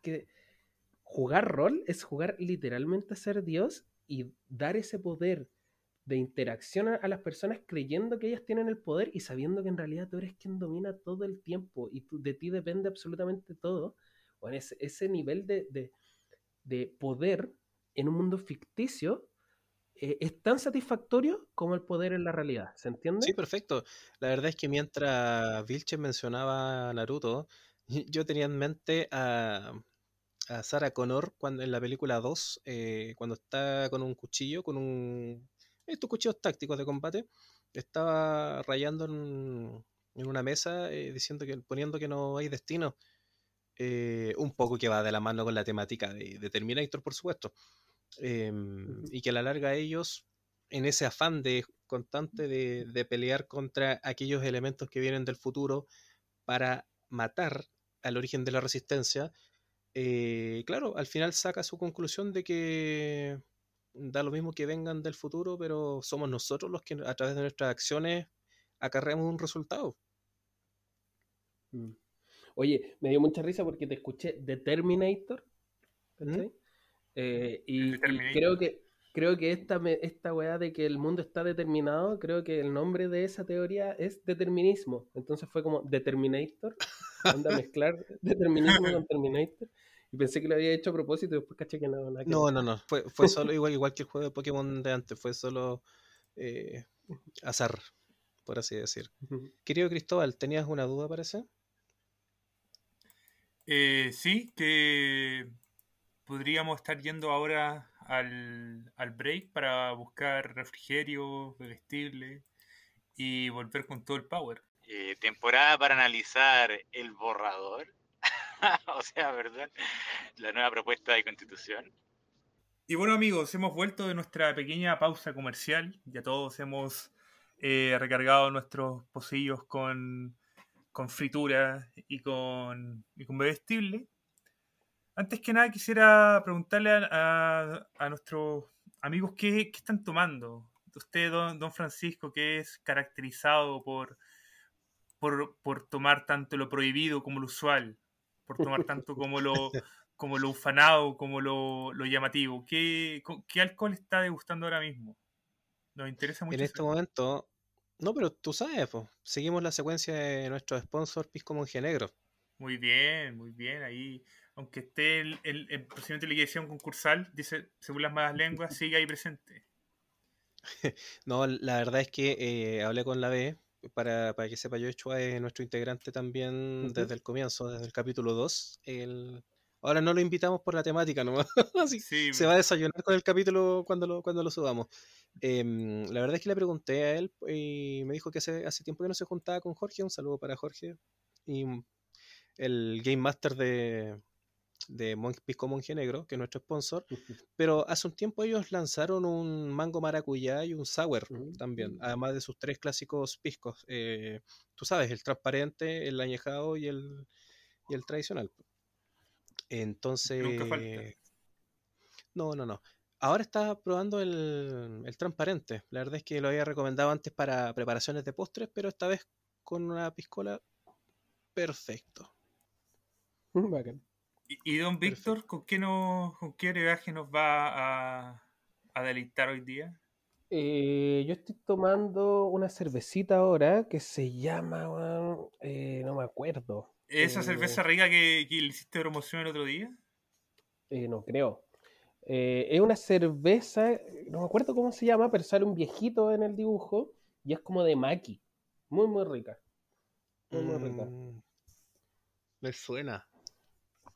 jugar rol es jugar literalmente a ser Dios y dar ese poder de interacción a, las personas creyendo que ellas tienen el poder y sabiendo que en realidad tú eres quien domina todo el tiempo y de ti depende absolutamente todo. Bueno, ese, ese nivel de, de poder en un mundo ficticio eh, es tan satisfactorio como el poder en la realidad, ¿se entiende? Sí, perfecto. La verdad es que mientras Vilche mencionaba Naruto, yo tenía en mente a, a Sarah Connor cuando, en la película 2, eh, cuando está con un cuchillo, con un... estos cuchillos tácticos de combate, estaba rayando en, una mesa eh, diciendo que poniendo que no hay destino. un poco que va de la mano con la temática de Terminator, por supuesto. Em, y que a la larga ellos, en ese afán de constante de, pelear contra aquellos elementos que vienen del futuro para matar al origen de la resistencia, eh, claro, al final saca su conclusión de que da lo mismo que vengan del futuro, pero somos nosotros los que a través de nuestras acciones acarreamos un resultado. Mm. Oye, me dio mucha risa porque te escuché de Terminator. Eh, y, creo que creo que esta, esta weá de que el mundo está determinado, creo que el nombre de esa teoría es determinismo. Entonces fue como Determinator, anda a mezclar determinismo con Terminator. Y pensé que lo había hecho a propósito y después caché que no. no, no, no. Fue, fue solo igual, igual que el juego de Pokémon de antes. Fue solo eh, azar, por así decir. Querido Cristóbal, ¿tenías una duda, parece? Eh, sí, que podríamos estar yendo ahora al, break para buscar refrigerio, bebestible y volver con todo el power. Eh, temporada para analizar el borrador, o sea, ¿verdad? La nueva propuesta de constitución. Y bueno amigos, hemos vuelto de nuestra pequeña pausa comercial, ya todos hemos eh, recargado nuestros pocillos con, con fritura y con, y con bebestible. Antes que nada quisiera preguntarle a, nuestros amigos qué, están tomando. Usted, don, Francisco, que es caracterizado por, por, tomar tanto lo prohibido como lo usual, por tomar tanto como lo, como lo ufanado, como lo, llamativo. ¿Qué, ¿Qué, alcohol está degustando ahora mismo? Nos interesa mucho. En este momento, no, pero tú sabes, pues, seguimos la secuencia de nuestro sponsor Pisco Montenegro. Muy bien, muy bien. Ahí aunque esté el, el, procedimiento de liquidación concursal, dice, según las malas lenguas, sigue ahí presente. No, la verdad es que eh, hablé con la B, para, para que sepa yo, Chua es nuestro integrante también desde el comienzo, desde el capítulo 2. El... Ahora no lo invitamos por la temática nomás, así se va a desayunar con el capítulo cuando lo, cuando lo subamos. Em, la verdad es que le pregunté a él y me dijo que hace, hace tiempo que no se juntaba con Jorge, un saludo para Jorge. Y el Game Master de, de Pisco Monje Negro, que es nuestro sponsor, pero hace un tiempo ellos lanzaron un mango maracuyá y un sour también, mm. además de sus tres clásicos piscos. Eh, tú sabes, el transparente, el añejado y el, y el tradicional. Entonces... No, no, no. Ahora está probando el, el, transparente. La verdad es que lo había recomendado antes para preparaciones de postres, pero esta vez con una piscola perfecto. Bacán. ¿Y, don Víctor, ¿con qué, no, con qué brebaje nos va a, a deleitar hoy día? Eh, yo estoy tomando una cervecita ahora que se llama, eh, no me acuerdo. ¿Esa eh, cerveza rica que, le hiciste promoción el otro día? no creo. es una cerveza, no me acuerdo cómo se llama, pero sale un viejito en el dibujo y es como de maqui. Muy, muy rica. Muy, muy rica. Mm, me suena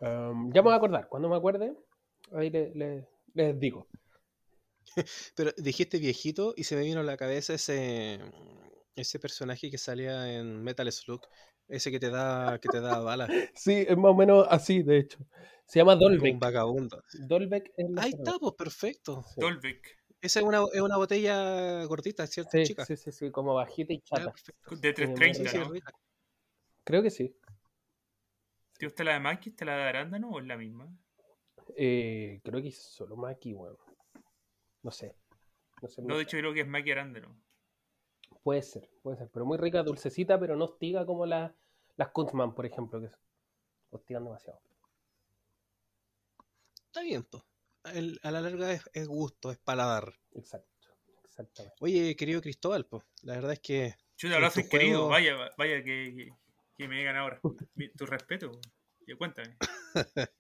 ya me voy a acordar. Cuando me acuerde, ahí les digo. Pero dijiste viejito y se me vino a la cabeza ese, ese personaje que salía en Metal Slug. Ese que te da, que te da balas. sí, es más o menos así, de hecho. Se llama Dolbeck. Un vagabundo. Dolbeck Ahí está, pues perfecto. Dolbeck. Esa es una, es una botella gordita, ¿cierto, sí, chica? Sí, sí, sí, como bajita y chata. De 330, ¿no? Creo que sí. ¿Te gusta la de Maki? ¿Te la de Arándano o es la misma? Eh, creo que es solo Maki, weón. No sé. No, de hecho creo que es Maki Arándano. Puede ser, puede ser. Pero muy rica, dulcecita, pero no hostiga como la, las Kunzman, por ejemplo, que hostigan demasiado. Está bien, pues. a la larga es, gusto, es paladar. Exacto, exactamente. Oye, querido Cristóbal, pues, la verdad es que. Yo te abrazo, querido. Vaya, vaya que, que me digan ahora. Tu respeto. Ya cuéntame.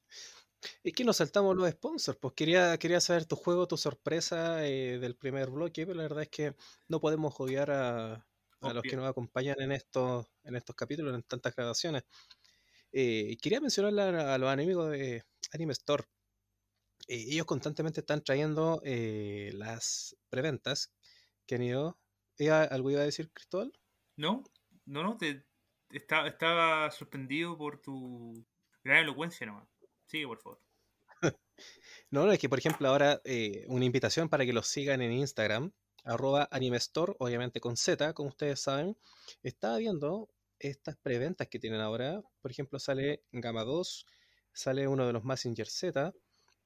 es que nos saltamos los sponsors. Pues quería, quería saber tu juego, tu sorpresa eh, del primer bloque, pero la verdad es que no podemos odiar a, los que nos acompañan en estos, en estos capítulos, en tantas grabaciones. Eh, quería mencionar a, los enemigos de Anime Store. Eh, ellos constantemente están trayendo las preventas que han ido. ¿Algo iba a decir, Cristóbal? No, no, no, te, estaba, estaba sorprendido por tu gran elocuencia nomás. Sigue, por favor. no, es que, por ejemplo, ahora eh, una invitación para que los sigan en Instagram, arroba animestore, obviamente con Z, como ustedes saben. Estaba viendo estas preventas que tienen ahora. Por ejemplo, sale Gama 2, sale uno de los Messenger Z.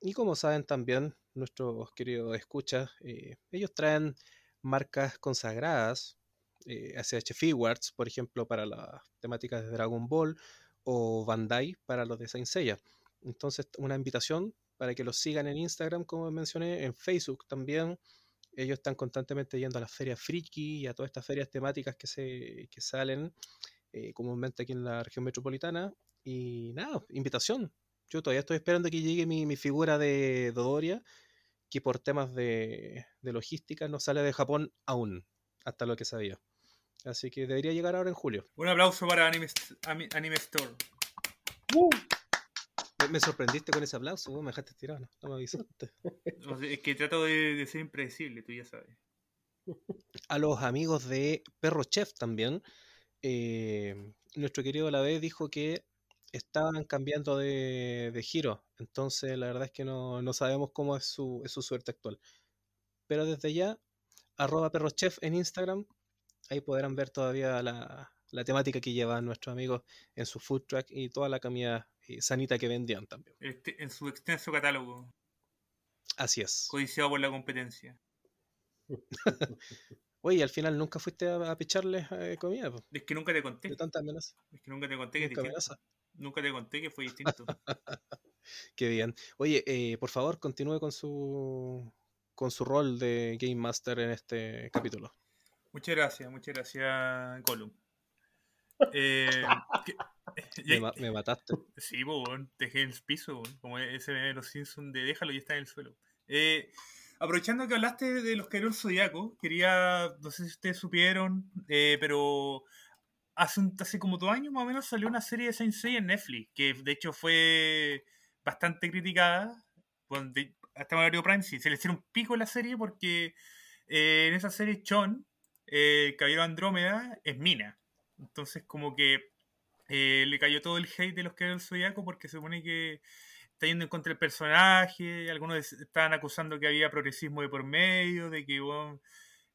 Y como saben también, nuestros queridos escuchas, eh, ellos traen marcas consagradas eh, SH Figuarts, por ejemplo, para las temáticas de Dragon Ball, o Bandai para los de Saint Seiya. Entonces, una invitación para que los sigan en Instagram, como mencioné, en Facebook también. Ellos están constantemente yendo a las ferias friki y a todas estas ferias temáticas que, se, que salen eh, comúnmente aquí en la región metropolitana. Y nada, invitación. Yo todavía estoy esperando que llegue mi, figura de Dodoria, que por temas de logística no sale de Japón aún, hasta lo que sabía. Así que debería llegar ahora en julio. Un aplauso para Anime, Anime Store. Uh. Me sorprendiste con ese aplauso, me dejaste tirado, no me avisaste. es que trato de, ser impredecible, tú ya sabes. A los amigos de Perro Chef también, eh, nuestro querido La dijo que estaban cambiando de, giro, entonces la verdad es que no, sabemos cómo es su, es su suerte actual. Pero desde ya, arroba perrochef en Instagram, ahí podrán ver todavía la, temática que llevan nuestros amigos en su food truck y toda la comida eh, sanita que vendían también. Este, en su extenso catálogo. Así es. Codiciado por la competencia. Oye, al final nunca fuiste a, picharles eh, comida. Es que nunca te conté. De tanta amenaza. Es que nunca te conté que Nunca te conté que fue distinto. Qué bien. Oye, eh, por favor, continúe con su con su rol de Game Master en este capítulo. Muchas gracias, muchas gracias, Colum. Eh, me, mataste. Sí, pues, dejé el piso, como ese de los Simpsons de déjalo y está en el suelo. Eh, aprovechando que hablaste de los Caeros Zodíacos, quería, no sé si ustedes supieron, eh, pero hace, un, hace como dos años más o menos salió una serie de Saint Seiya en Netflix, que de hecho fue bastante criticada. hasta Mario Prime sí, se le hicieron un pico la serie porque en esa serie Chon eh, Caballero Andrómeda es Mina. Entonces, como que eh, le cayó todo el hate de los que del Zodiaco porque se supone que está yendo en contra del personaje, algunos estaban acusando que había progresismo de por medio, de que, bueno,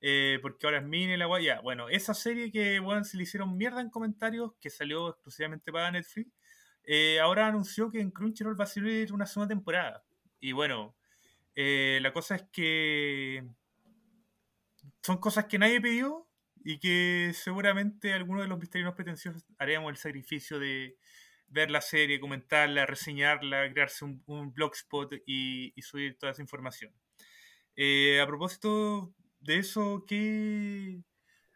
eh, porque ahora es Mine la guaya. Bueno, esa serie que, bueno, se le hicieron mierda en comentarios, que salió exclusivamente para Netflix, eh, ahora anunció que en Crunchyroll va a salir una segunda temporada. Y bueno, eh, la cosa es que son cosas que nadie pidió y que seguramente algunos de los misterios pretenciosos haremos el sacrificio de ver la serie, comentarla, reseñarla, crearse un, blogspot y, subir toda esa información. Eh, a propósito de eso, ¿qué...?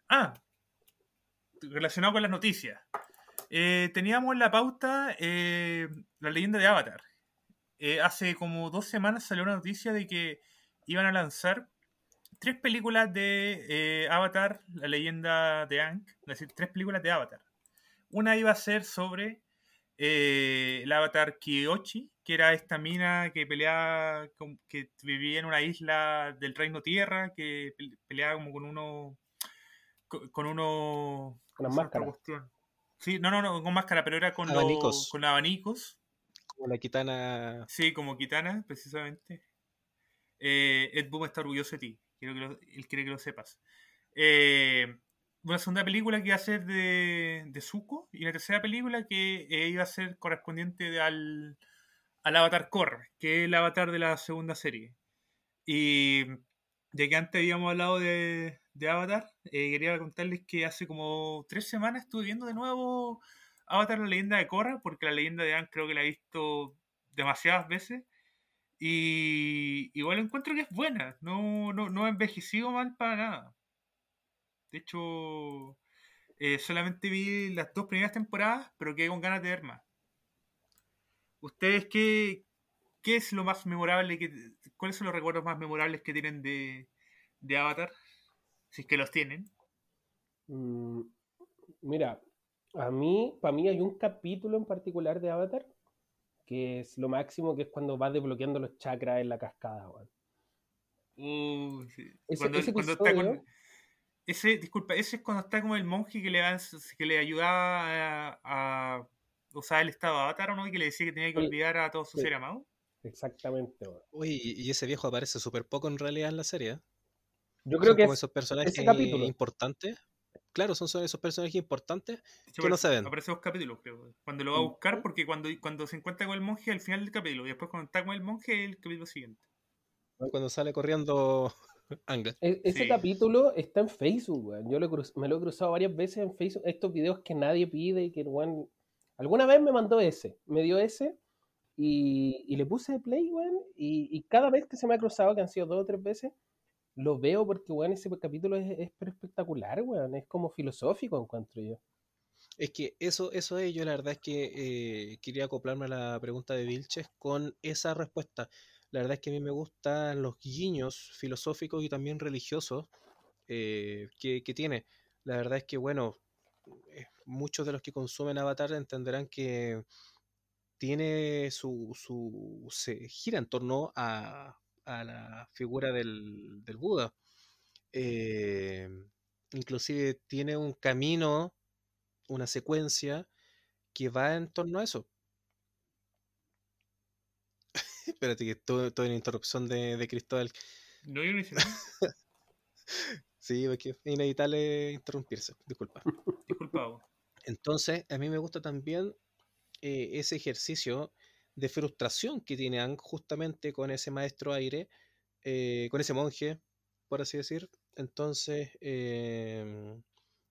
Ah, relacionado con las noticias. Eh, teníamos en la pauta eh, la leyenda de Avatar. Hace como dos semanas salió una noticia de que iban a lanzar tres películas de Avatar, la leyenda de Aang, es decir, tres películas de Avatar. Una iba a ser sobre el Avatar Kyoshi, que era esta mina que peleaba, que vivía en una isla del Reino Tierra, que peleaba como con uno. con uno. Con las máscaras. Sí, no, no, no, con máscara, pero era con abanicos. con abanicos. Como la Kitana. Sí, como Kitana, precisamente. Eh, Ed Boom está orgulloso de ti. Quiero que él quiere que lo sepas. Eh, una segunda película que iba a ser de, de Zuko y la tercera película que eh, iba a ser correspondiente al, al Avatar Korra, que es el avatar de la segunda serie. Y ya que antes habíamos hablado de, de Avatar, eh, quería contarles que hace como tres semanas estuve viendo de nuevo Avatar, la leyenda de Korra, porque la leyenda de Anne creo que la he visto demasiadas veces. Y igual encuentro que es buena, no, no, no envejecido mal para nada. De hecho, eh, solamente vi las dos primeras temporadas, pero quedé con ganas de ver más. ¿Ustedes qué, qué es lo más memorable? Que, ¿Cuáles son los recuerdos más memorables que tienen de, de Avatar? Si es que los tienen. Mm, mira, a mí, para mí hay un capítulo en particular de Avatar que es lo máximo, que es cuando vas desbloqueando los chakras en la cascada, Uh, ese, cuando, está con, ese, disculpa, ese es cuando está como el monje que le, que le ayudaba a, usar el estado de avatar, ¿o no? Y que le decía que tenía que olvidar a todos sus seres amados. Exactamente. Uy, y ese viejo aparece súper poco en realidad en la serie. ¿eh? Yo creo que como esos personajes importantes. Claro, son, esos personajes importantes que no se ven. Aparece dos capítulos, creo. Cuando lo va a buscar, porque cuando, cuando se encuentra con el monje al final del capítulo, y después cuando está con el monje, el capítulo siguiente. Cuando sale corriendo Anga. E, ese capítulo está en Facebook, Yo me lo he cruzado varias veces en Facebook. Estos videos que nadie pide y que, alguna vez me mandó ese, me dio ese. Y, le puse play, weón, y, y, cada vez que se me ha cruzado, que han sido dos o tres veces, lo veo porque, weón, ese capítulo es, espectacular, weón. Es como filosófico, encuentro yo. Es que eso, eso es, yo la verdad es que eh, quería acoplarme a la pregunta de Vilches con esa respuesta. La verdad es que a mí me gustan los guiños filosóficos y también religiosos eh, que, tiene. La verdad es que, bueno, eh, muchos de los que consumen Avatar entenderán que tiene su, su se gira en torno a, a la figura del, Buda. Eh, inclusive tiene un camino, una secuencia que va en torno a eso. Espérate que estoy, en interrupción de, Cristóbal. No, yo no hice sí, porque es inevitable interrumpirse. Disculpa. Disculpa. Entonces, a mí me gusta también eh, ese ejercicio de frustración que tiene Ang justamente con ese maestro aire, eh, con ese monje, por así decir. Entonces, em,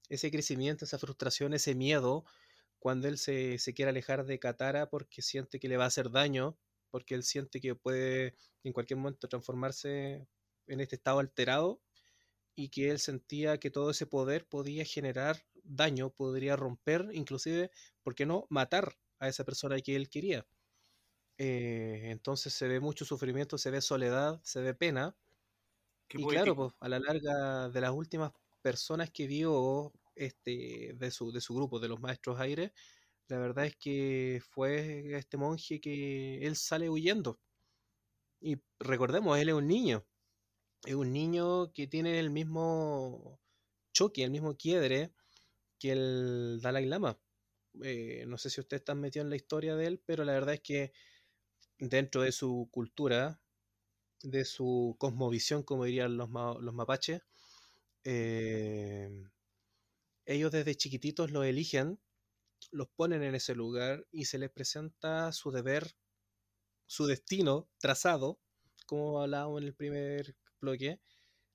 ese crecimiento, esa frustración, ese miedo, cuando él se, se, quiere alejar de Katara porque siente que le va a hacer daño, porque él siente que puede en cualquier momento transformarse en este estado alterado y que él sentía que todo ese poder podía generar daño, podría romper, inclusive, ¿por qué no?, matar a esa persona que él quería. Eh, entonces se ve mucho sufrimiento, se ve soledad, se ve pena. y claro, pues, a la larga de las últimas personas que vio este, de, su, de su grupo, de los maestros aire, la verdad es que fue este monje que él sale huyendo. Y recordemos, él es un niño. Es un niño que tiene el mismo choque, el mismo quiebre que el Dalai Lama eh, no sé si usted está metido en la historia de él, pero la verdad es que dentro de su cultura, de su cosmovisión, como dirían los, los mapaches, eh, ellos desde chiquititos los eligen, los ponen en ese lugar y se les presenta su deber, su destino trazado, como hablábamos en el primer bloque,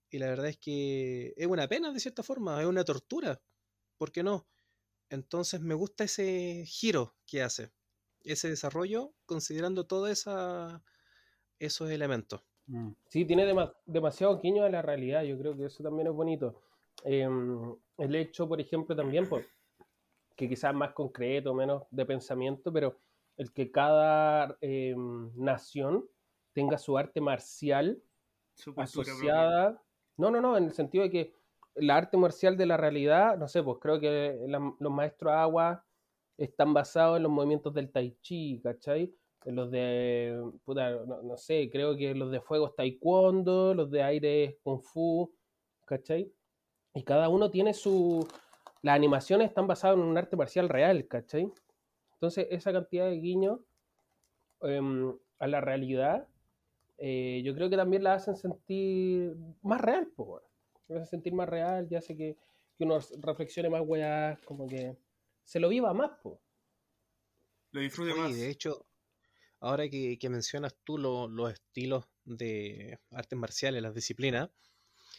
y la verdad es que es una pena de cierta forma, es una tortura, ¿por qué no? Entonces me gusta ese giro que hace, ese desarrollo, considerando todos esos elementos. Mm. Sí, tiene demasiado guiño a la realidad, yo creo que eso también es bonito. Em, el hecho, por ejemplo, también, pues, que quizás más concreto, menos de pensamiento, pero el que cada em, nación tenga su arte marcial asociada. No, no, no, en el sentido de que la arte marcial de la realidad, no sé, pues creo que los maestros agua están basados en los movimientos del tai chi, ¿cachai? En los de, no, sé, creo que los de fuego es taekwondo, los de aire es kung fu, ¿cachai? Y cada uno tiene su... Las animaciones están basadas en un arte marcial real, ¿cachai? Entonces, esa cantidad de guiños em, a la realidad, eh, yo creo que también la hacen sentir más real, pues, me hace sentir más real, ya sé que, que uno reflexione más, weá, como que se lo viva más, po. Lo disfrute más. Y de hecho, ahora que, mencionas tú los estilos de artes marciales, las disciplinas,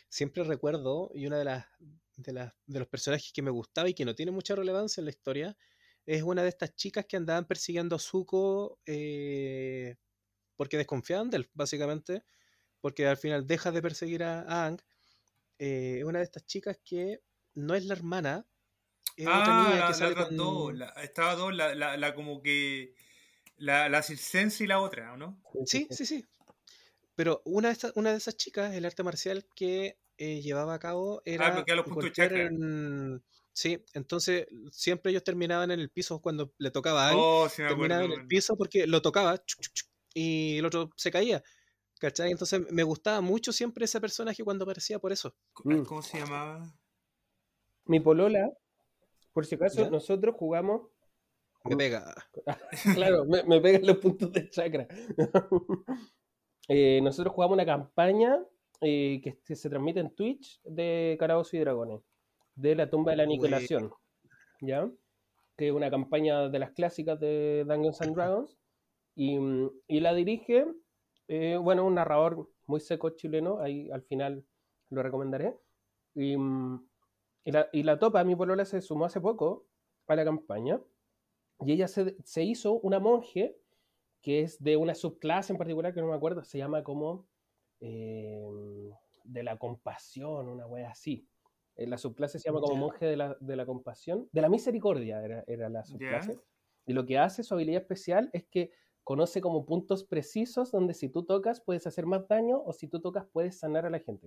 siempre recuerdo, y una de las, de las de los personajes que me gustaba y que no tiene mucha relevancia en la historia, es una de estas chicas que andaban persiguiendo a Zuko eh, porque desconfiaban de él, básicamente, porque al final deja de perseguir a, Ang eh, una de estas chicas que no es la hermana. Es ah, otra niña que estaba dos, la, la, como que la, la circense y la otra, ¿no? Sí, sí, sí. Pero una de, estas, una de esas chicas, el arte marcial que eh, llevaba a cabo era. Ah, porque a los puntos chakra. Sí, entonces siempre ellos terminaban en el piso cuando le tocaba a él. Oh, terminaban en el piso porque lo tocaba y el otro se caía. ¿Cachai? Entonces me gustaba mucho siempre ese personaje cuando aparecía por eso. Mm. ¿Cómo se llamaba? Mi polola, por si acaso, nosotros jugamos. Me pega. claro, me, me, pegan los puntos de chakra. Eh, nosotros jugamos una campaña eh, que se transmite en Twitch de Carabos y Dragones, de la tumba de la aniquilación. ¿Ya? Que es una campaña de las clásicas de Dungeons and Dragons. Y, y la dirige eh, bueno, un narrador muy seco chileno, ahí al final lo recomendaré. Y, mm, la, y la, topa, mi polola se sumó hace poco a la campaña y ella se, se, hizo una monje que es de una subclase en particular que no me acuerdo, se llama como eh, de la compasión, una wea así. La subclase se llama como monje de la, de la compasión, de la misericordia era, era la subclase. Y lo que hace su habilidad especial es que conoce como puntos precisos donde si tú tocas puedes hacer más daño o si tú tocas puedes sanar a la gente.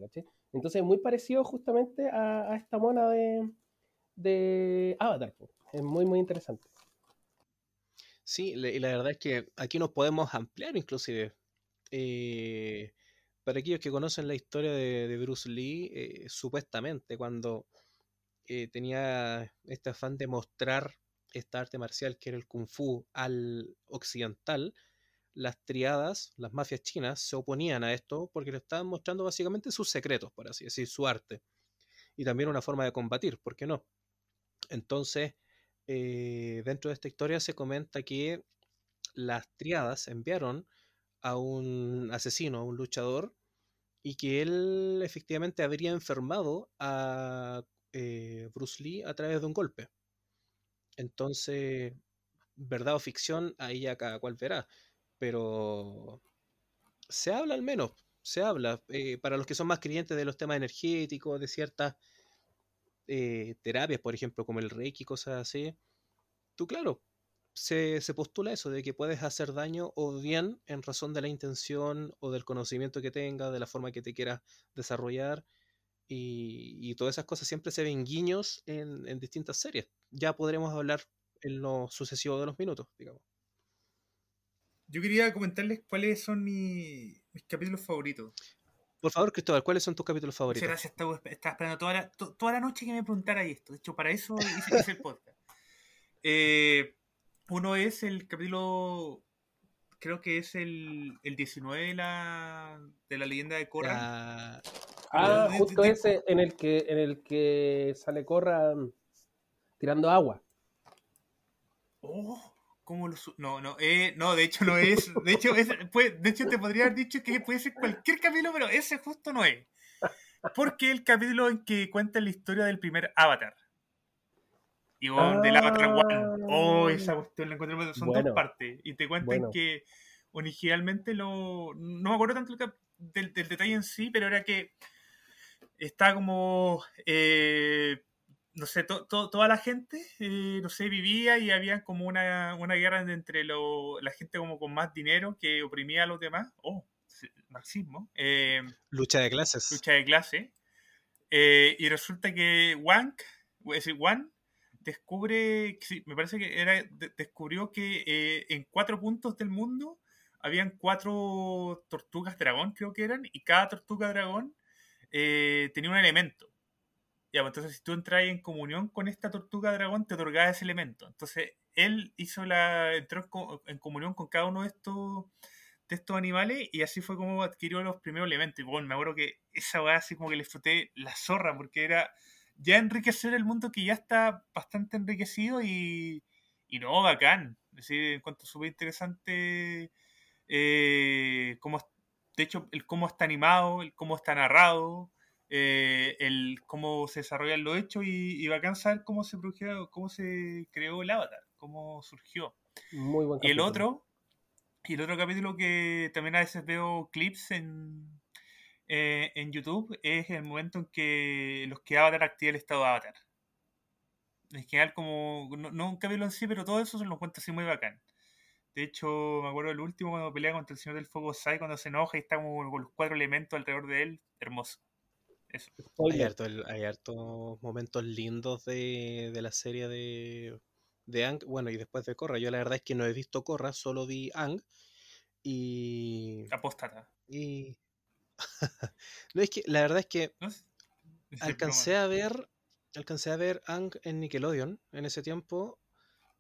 Entonces es muy parecido justamente a, esta mona de, de Avatar, es muy muy interesante. Sí, y la verdad es que aquí nos podemos ampliar inclusive. Eh, para aquellos que conocen la historia de, Bruce Lee, eh, supuestamente cuando eh, tenía este afán de mostrar esta arte marcial que era el kung fu al occidental, las triadas, las mafias chinas, se oponían a esto porque le estaban mostrando básicamente sus secretos, por así decir, su arte. Y también una forma de combatir, ¿por qué no? Entonces, eh, dentro de esta historia se comenta que las triadas enviaron a un asesino, a un luchador, y que él efectivamente habría enfermado a eh, Bruce Lee a través de un golpe. Entonces, verdad o ficción, ahí ya cada cual verá. Pero se habla al menos, se habla. Eh, para los que son más creyentes de los temas energéticos, de ciertas eh, terapias, por ejemplo, como el Reiki, cosas así, tú, claro, se, se, postula eso, de que puedes hacer daño o bien en razón de la intención o del conocimiento que tengas, de la forma que te quieras desarrollar. Y, todas esas cosas siempre se ven guiños en, distintas series. Ya podremos hablar en lo sucesivo de los minutos, digamos. Yo quería comentarles cuáles son mis, capítulos favoritos. Por favor, Cristóbal, ¿cuáles son tus capítulos favoritos? Muchas gracias, estaba, esperando toda la, toda la noche que me preguntara esto. De hecho, para eso hice, el podcast. Eh, uno es el capítulo, creo que es el, el 19 de la, de la leyenda de Korra. Ah, justo ese en el que en el que sale Korra tirando agua. Oh, ¿cómo lo no, no, eh, no, de hecho no es, de hecho es, de hecho te podría haber dicho que puede ser cualquier capítulo, pero ese justo no es. Porque el capítulo en que cuenta la historia del primer Avatar. Y bueno, del Avatar One. Oh, esa cuestión la encontré. Son dos partes. Y te cuentan que originalmente lo. No me acuerdo tanto del, detalle en sí, pero era que está como. Eh, no sé, toda la gente, eh, no sé, vivía y había como una, una guerra entre lo, la gente como con más dinero que oprimía a los demás. Oh, marxismo. Eh, lucha de clases. Lucha de clase. y resulta que Wang, es decir, Wan, descubre, me parece que era, descubrió que en cuatro puntos del mundo habían cuatro tortugas dragón, creo que eran, y cada tortuga dragón eh, tenía un elemento. Ya, pues, entonces si tú entras en comunión con esta tortuga dragón, te otorgaba ese elemento. Entonces él hizo la, entró en comunión con cada uno de estos, de estos animales y así fue como adquirió los primeros elementos. Y bueno, me acuerdo que esa weá así como que le disfruté la zorra, porque era ya enriquecer el mundo que ya está bastante enriquecido y, y no, bacán. Es decir, en cuanto súper interesante, eh, cómo, de hecho, el cómo está animado, el cómo está narrado, eh, el cómo se desarrollan los hechos y, y bacán saber cómo se, produjo, cómo se creó el avatar, cómo surgió. Muy buen y el otro, y el otro capítulo que también a veces veo clips en, eh, en YouTube es el momento en que los que Avatar activa el estado de Avatar. En general, como, no, no, un capítulo en sí, pero todo eso se lo cuenta así muy bacán. De hecho, me acuerdo del último cuando pelea contra el Señor del Fuego Sai, cuando se enoja y está como con los cuatro elementos alrededor de él. Hermoso. Eso. Hay, hartos momentos lindos de, de la serie de, de Ang. Bueno, y después de Korra. Yo la verdad es que no he visto Korra, solo vi Ang. Y. Apóstata. Y. no, es que la verdad es que alcancé a ver alcancé a ver Ang en Nickelodeon en ese tiempo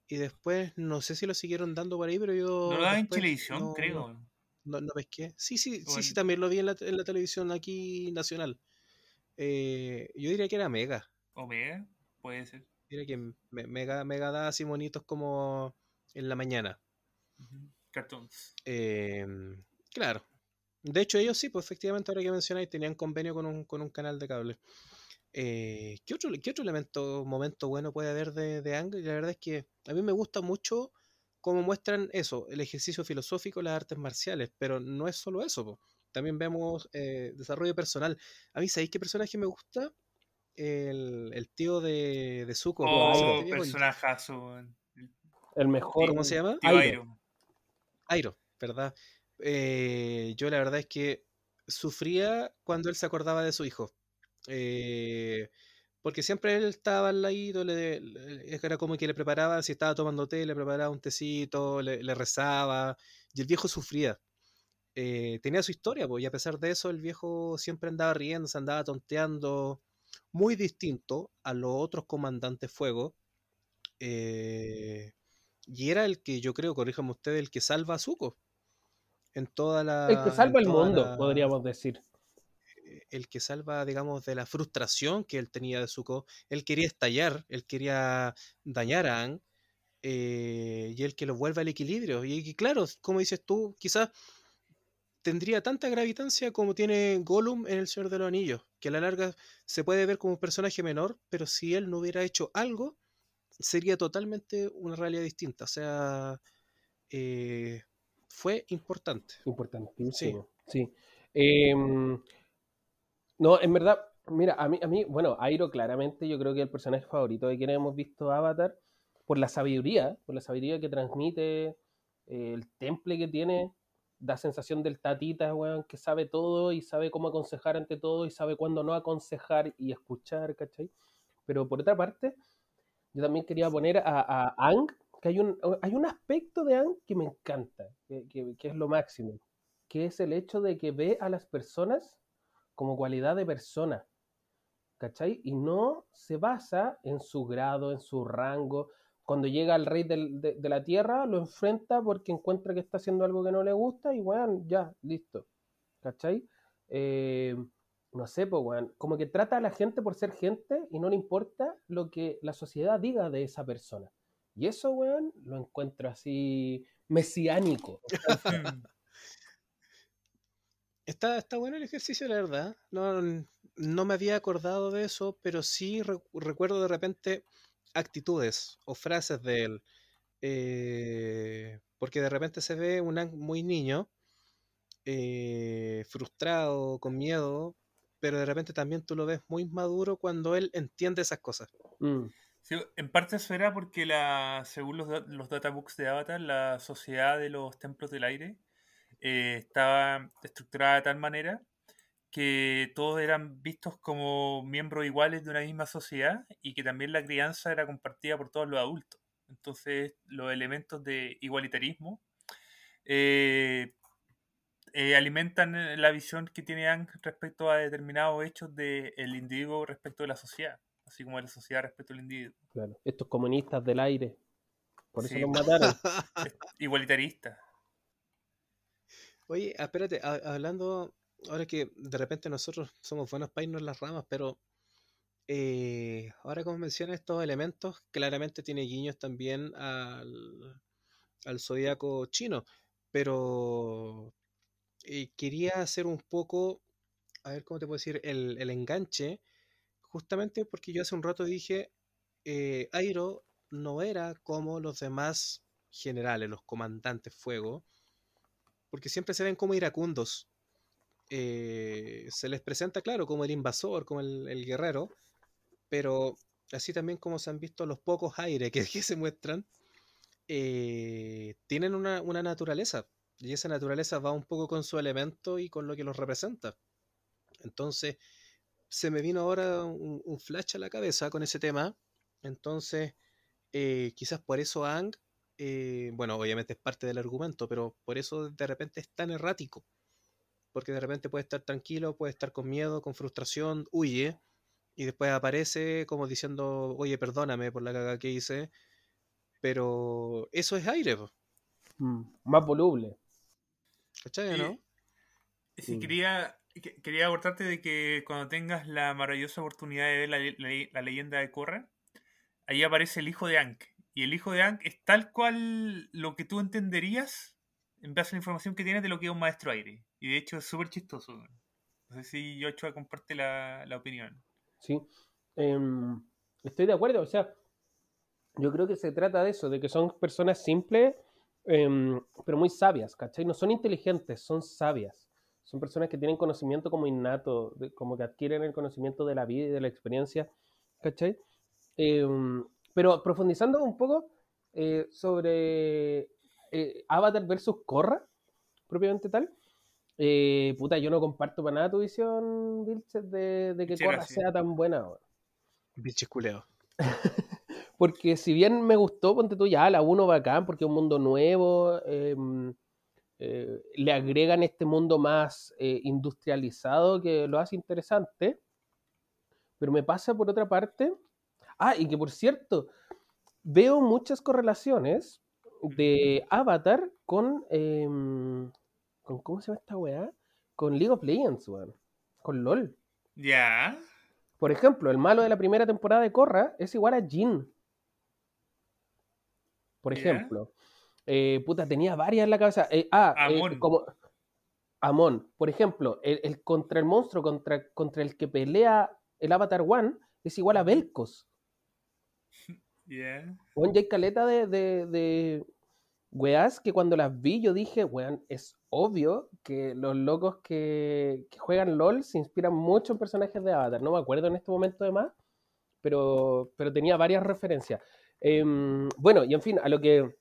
y después no sé si lo siguieron dando por ahí, pero yo... No lo en televisión, creo. No, no, pesqué. Sí, sí, sí, sí, también lo vi en la, en la televisión aquí nacional. Eh, yo diría que era Mega. ¿O Mega? Puede ser. Diría que Mega, Mega da así bonitos como en la mañana. Cartoons. Em, claro, de hecho, ellos sí, pues efectivamente, ahora que mencionáis, tenían convenio con un, con un canal de cable. Eh, ¿qué, otro, ¿Qué otro elemento, momento bueno puede haber de, de Ang? La verdad es que a mí me gusta mucho cómo muestran eso, el ejercicio filosófico, las artes marciales, pero no es solo eso, también vemos eh, desarrollo personal. A mí, ¿sabéis qué personaje me gusta? El, el tío de, de Zuko. Oh, personaje El mejor. ¿Cómo se llama? Airo. Airo, ¿verdad? Eh, yo la verdad es que sufría cuando él se acordaba de su hijo. Eh, porque siempre él estaba al ladito, le, era como que le preparaba, si estaba tomando té, le preparaba un tecito, le, rezaba, y el viejo sufría. Eh, tenía su historia, pues, y a pesar de eso, el viejo siempre andaba riendo, se andaba tonteando, muy distinto a los otros comandantes fuego. y era el que yo creo, corríjame usted, el que salva a Zuko en toda la... El que salva el mundo, podríamos decir. El que salva, digamos, de la frustración que él tenía de Zuko. Él quería estallar, él quería dañar a Ang, eh, y el que lo vuelve al equilibrio. Y, claro, como dices tú, quizás tendría tanta gravitancia como tiene Gollum en El Señor de los Anillos, que a la larga se puede ver como un personaje menor, pero si él no hubiera hecho algo, sería totalmente una realidad distinta. O sea, eh, fue importante. Importantísimo. Sí. Em, no, en verdad, mira, a mí, a mí, bueno, Airo claramente yo creo que es el personaje favorito de quienes hemos visto Avatar por la sabiduría, por la sabiduría que transmite, eh, el temple que tiene, da sensación del tatita, weón, que sabe todo y sabe cómo aconsejar ante todo y sabe cuándo no aconsejar y escuchar, ¿cachai? Pero por otra parte, yo también quería poner a, a Ang que hay un, hay un aspecto de Ang que me encanta, que, es lo máximo, que es el hecho de que ve a las personas como cualidad de persona, ¿cachai? Y no se basa en su grado, en su rango. cuando llega el rey de, la tierra, lo enfrenta porque encuentra que está haciendo algo que no le gusta y, weón, ya, listo. ¿Cachai? Eh, no sé, pues, weón, como que trata a la gente por ser gente y no le importa lo que la sociedad diga de esa persona. Y eso, weón, lo encuentro así mesiánico. Está, está bueno el ejercicio, la verdad. No, no me había acordado de eso, pero sí recuerdo de repente actitudes o frases de él. Eh, porque de repente se ve un muy niño, eh, frustrado, con miedo, pero de repente también tú lo ves muy maduro cuando él entiende esas cosas. Mm. en parte eso era porque la, según los, los databooks de Avatar, la sociedad de los templos del aire eh, estaba estructurada de tal manera que todos eran vistos como miembros iguales de una misma sociedad y que también la crianza era compartida por todos los adultos. Entonces, los elementos de igualitarismo eh, eh, alimentan la visión que tiene Ang respecto a determinados hechos del individuo respecto de la sociedad, así como de la sociedad respecto al individuo. Claro, estos comunistas del aire, por eso los mataron. Igualitaristas. Oye, espérate, hablando ahora que de repente nosotros somos buenos para irnos las ramas, pero eh, ahora como menciona estos elementos, claramente tiene guiños también al, al zodiaco chino, pero eh, quería hacer un poco, a ver cómo te puedo decir, el, el enganche, justamente porque yo hace un rato dije, eh, Airo no era como los demás generales, los comandantes fuego, porque siempre se ven como iracundos. Eh, se les presenta, claro, como el invasor, como el, guerrero, pero así también como se han visto los pocos aires que, se muestran, eh, tienen una, naturaleza, y esa naturaleza va un poco con su elemento y con lo que los representa. Entonces, se me vino ahora un, flash a la cabeza con ese tema, entonces, eh, quizás por eso Ang, bueno, obviamente es parte del argumento, pero por eso de repente es tan errático porque de repente puede estar tranquilo, puede estar con miedo, con frustración, huye, y después aparece como diciendo, oye, perdóname por la caga que hice, pero eso es aire. Mm, más voluble. ¿Cachai, no? Sí, quería, quería abordarte de que cuando tengas la maravillosa oportunidad de ver la, leyenda de Korra, ahí aparece el hijo de Ankh. Y el hijo de Ankh es tal cual lo que tú entenderías en base a la información que tienes de lo que es un maestro aire. Y de hecho es súper chistoso. No sé si Yochoa comparte la, la opinión. Sí, em, estoy de acuerdo. O sea, yo creo que se trata de eso, de que son personas simples, em, pero muy sabias, ¿cachai? No son inteligentes, son sabias. Son personas que tienen conocimiento como innato, como que adquieren el conocimiento de la vida y de la experiencia, ¿cachai? Em, pero profundizando un poco eh, sobre eh, Avatar versus Korra, propiamente tal, eh, puta, yo no comparto para nada tu visión, Vilches, de, de que Korra sea tan buena. Vilches culeo. porque si bien me gustó, ponte tú ya, la 1 bacán, porque es un mundo nuevo, em, eh, le agregan este mundo más industrializado que lo hace interesante. Pero me pasa por otra parte. Ah, y que por cierto, veo muchas correlaciones de Avatar con, em, con. ¿Cómo se llama esta weá? Con League of Legends, weón. Con LOL. Ya. Por ejemplo, el malo de la primera temporada de Korra es igual a Jin. Por ejemplo. Eh, puta, tenía varias en la cabeza. Eh, ah, eh, Amon. como. Amon. Por ejemplo, el, contra el monstruo contra, contra el que pelea el Avatar One es igual a Belcos. Yeah. Bueno, ya hay caleta de, de, weas que cuando las vi yo dije, weón, es obvio que los locos que, juegan LOL se inspiran mucho en personajes de Avatar. No me acuerdo en este momento de más, pero, pero tenía varias referencias. Em, bueno, y en fin, a lo que...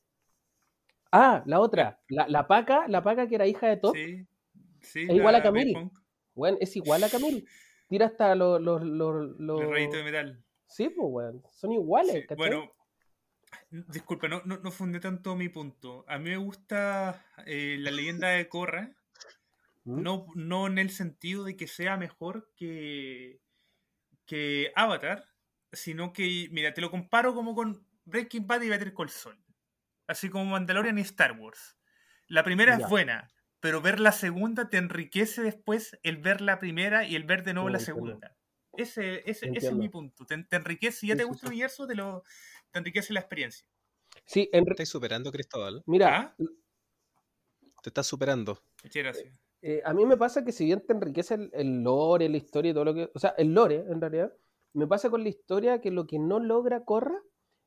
Ah, la otra, la, la paca, la paca que era hija de Top. Sí, sí, es igual a Camille. Bueno, es igual a Camille. Tira hasta los... Los, los, los... de metal. Sí, pues, weón. Son iguales, Bueno, disculpa, no, no, fundé tanto mi punto. A mí me gusta eh, la leyenda de Korra. ¿Mm? No, no en el sentido de que sea mejor que, que Avatar, sino que, mira, te lo comparo como con Breaking Bad y Better Call Saul. Así como Mandalorian y Star Wars. La primera es buena, pero ver la segunda te enriquece después el ver la primera y el ver de nuevo la segunda. Ese, ese, ese, es mi punto. Te, enriquece, si ya te gusta el universo, te, lo, te enriquece la experiencia. Sí, en... ¿Te estás superando, Cristóbal? Mira, ¿Ah? te estás superando. Muchas gracias. Eh, a mí me pasa que si bien te enriquece el, el, lore, la historia y todo lo que... O sea, el lore, en realidad, me pasa con la historia que lo que no logra Corra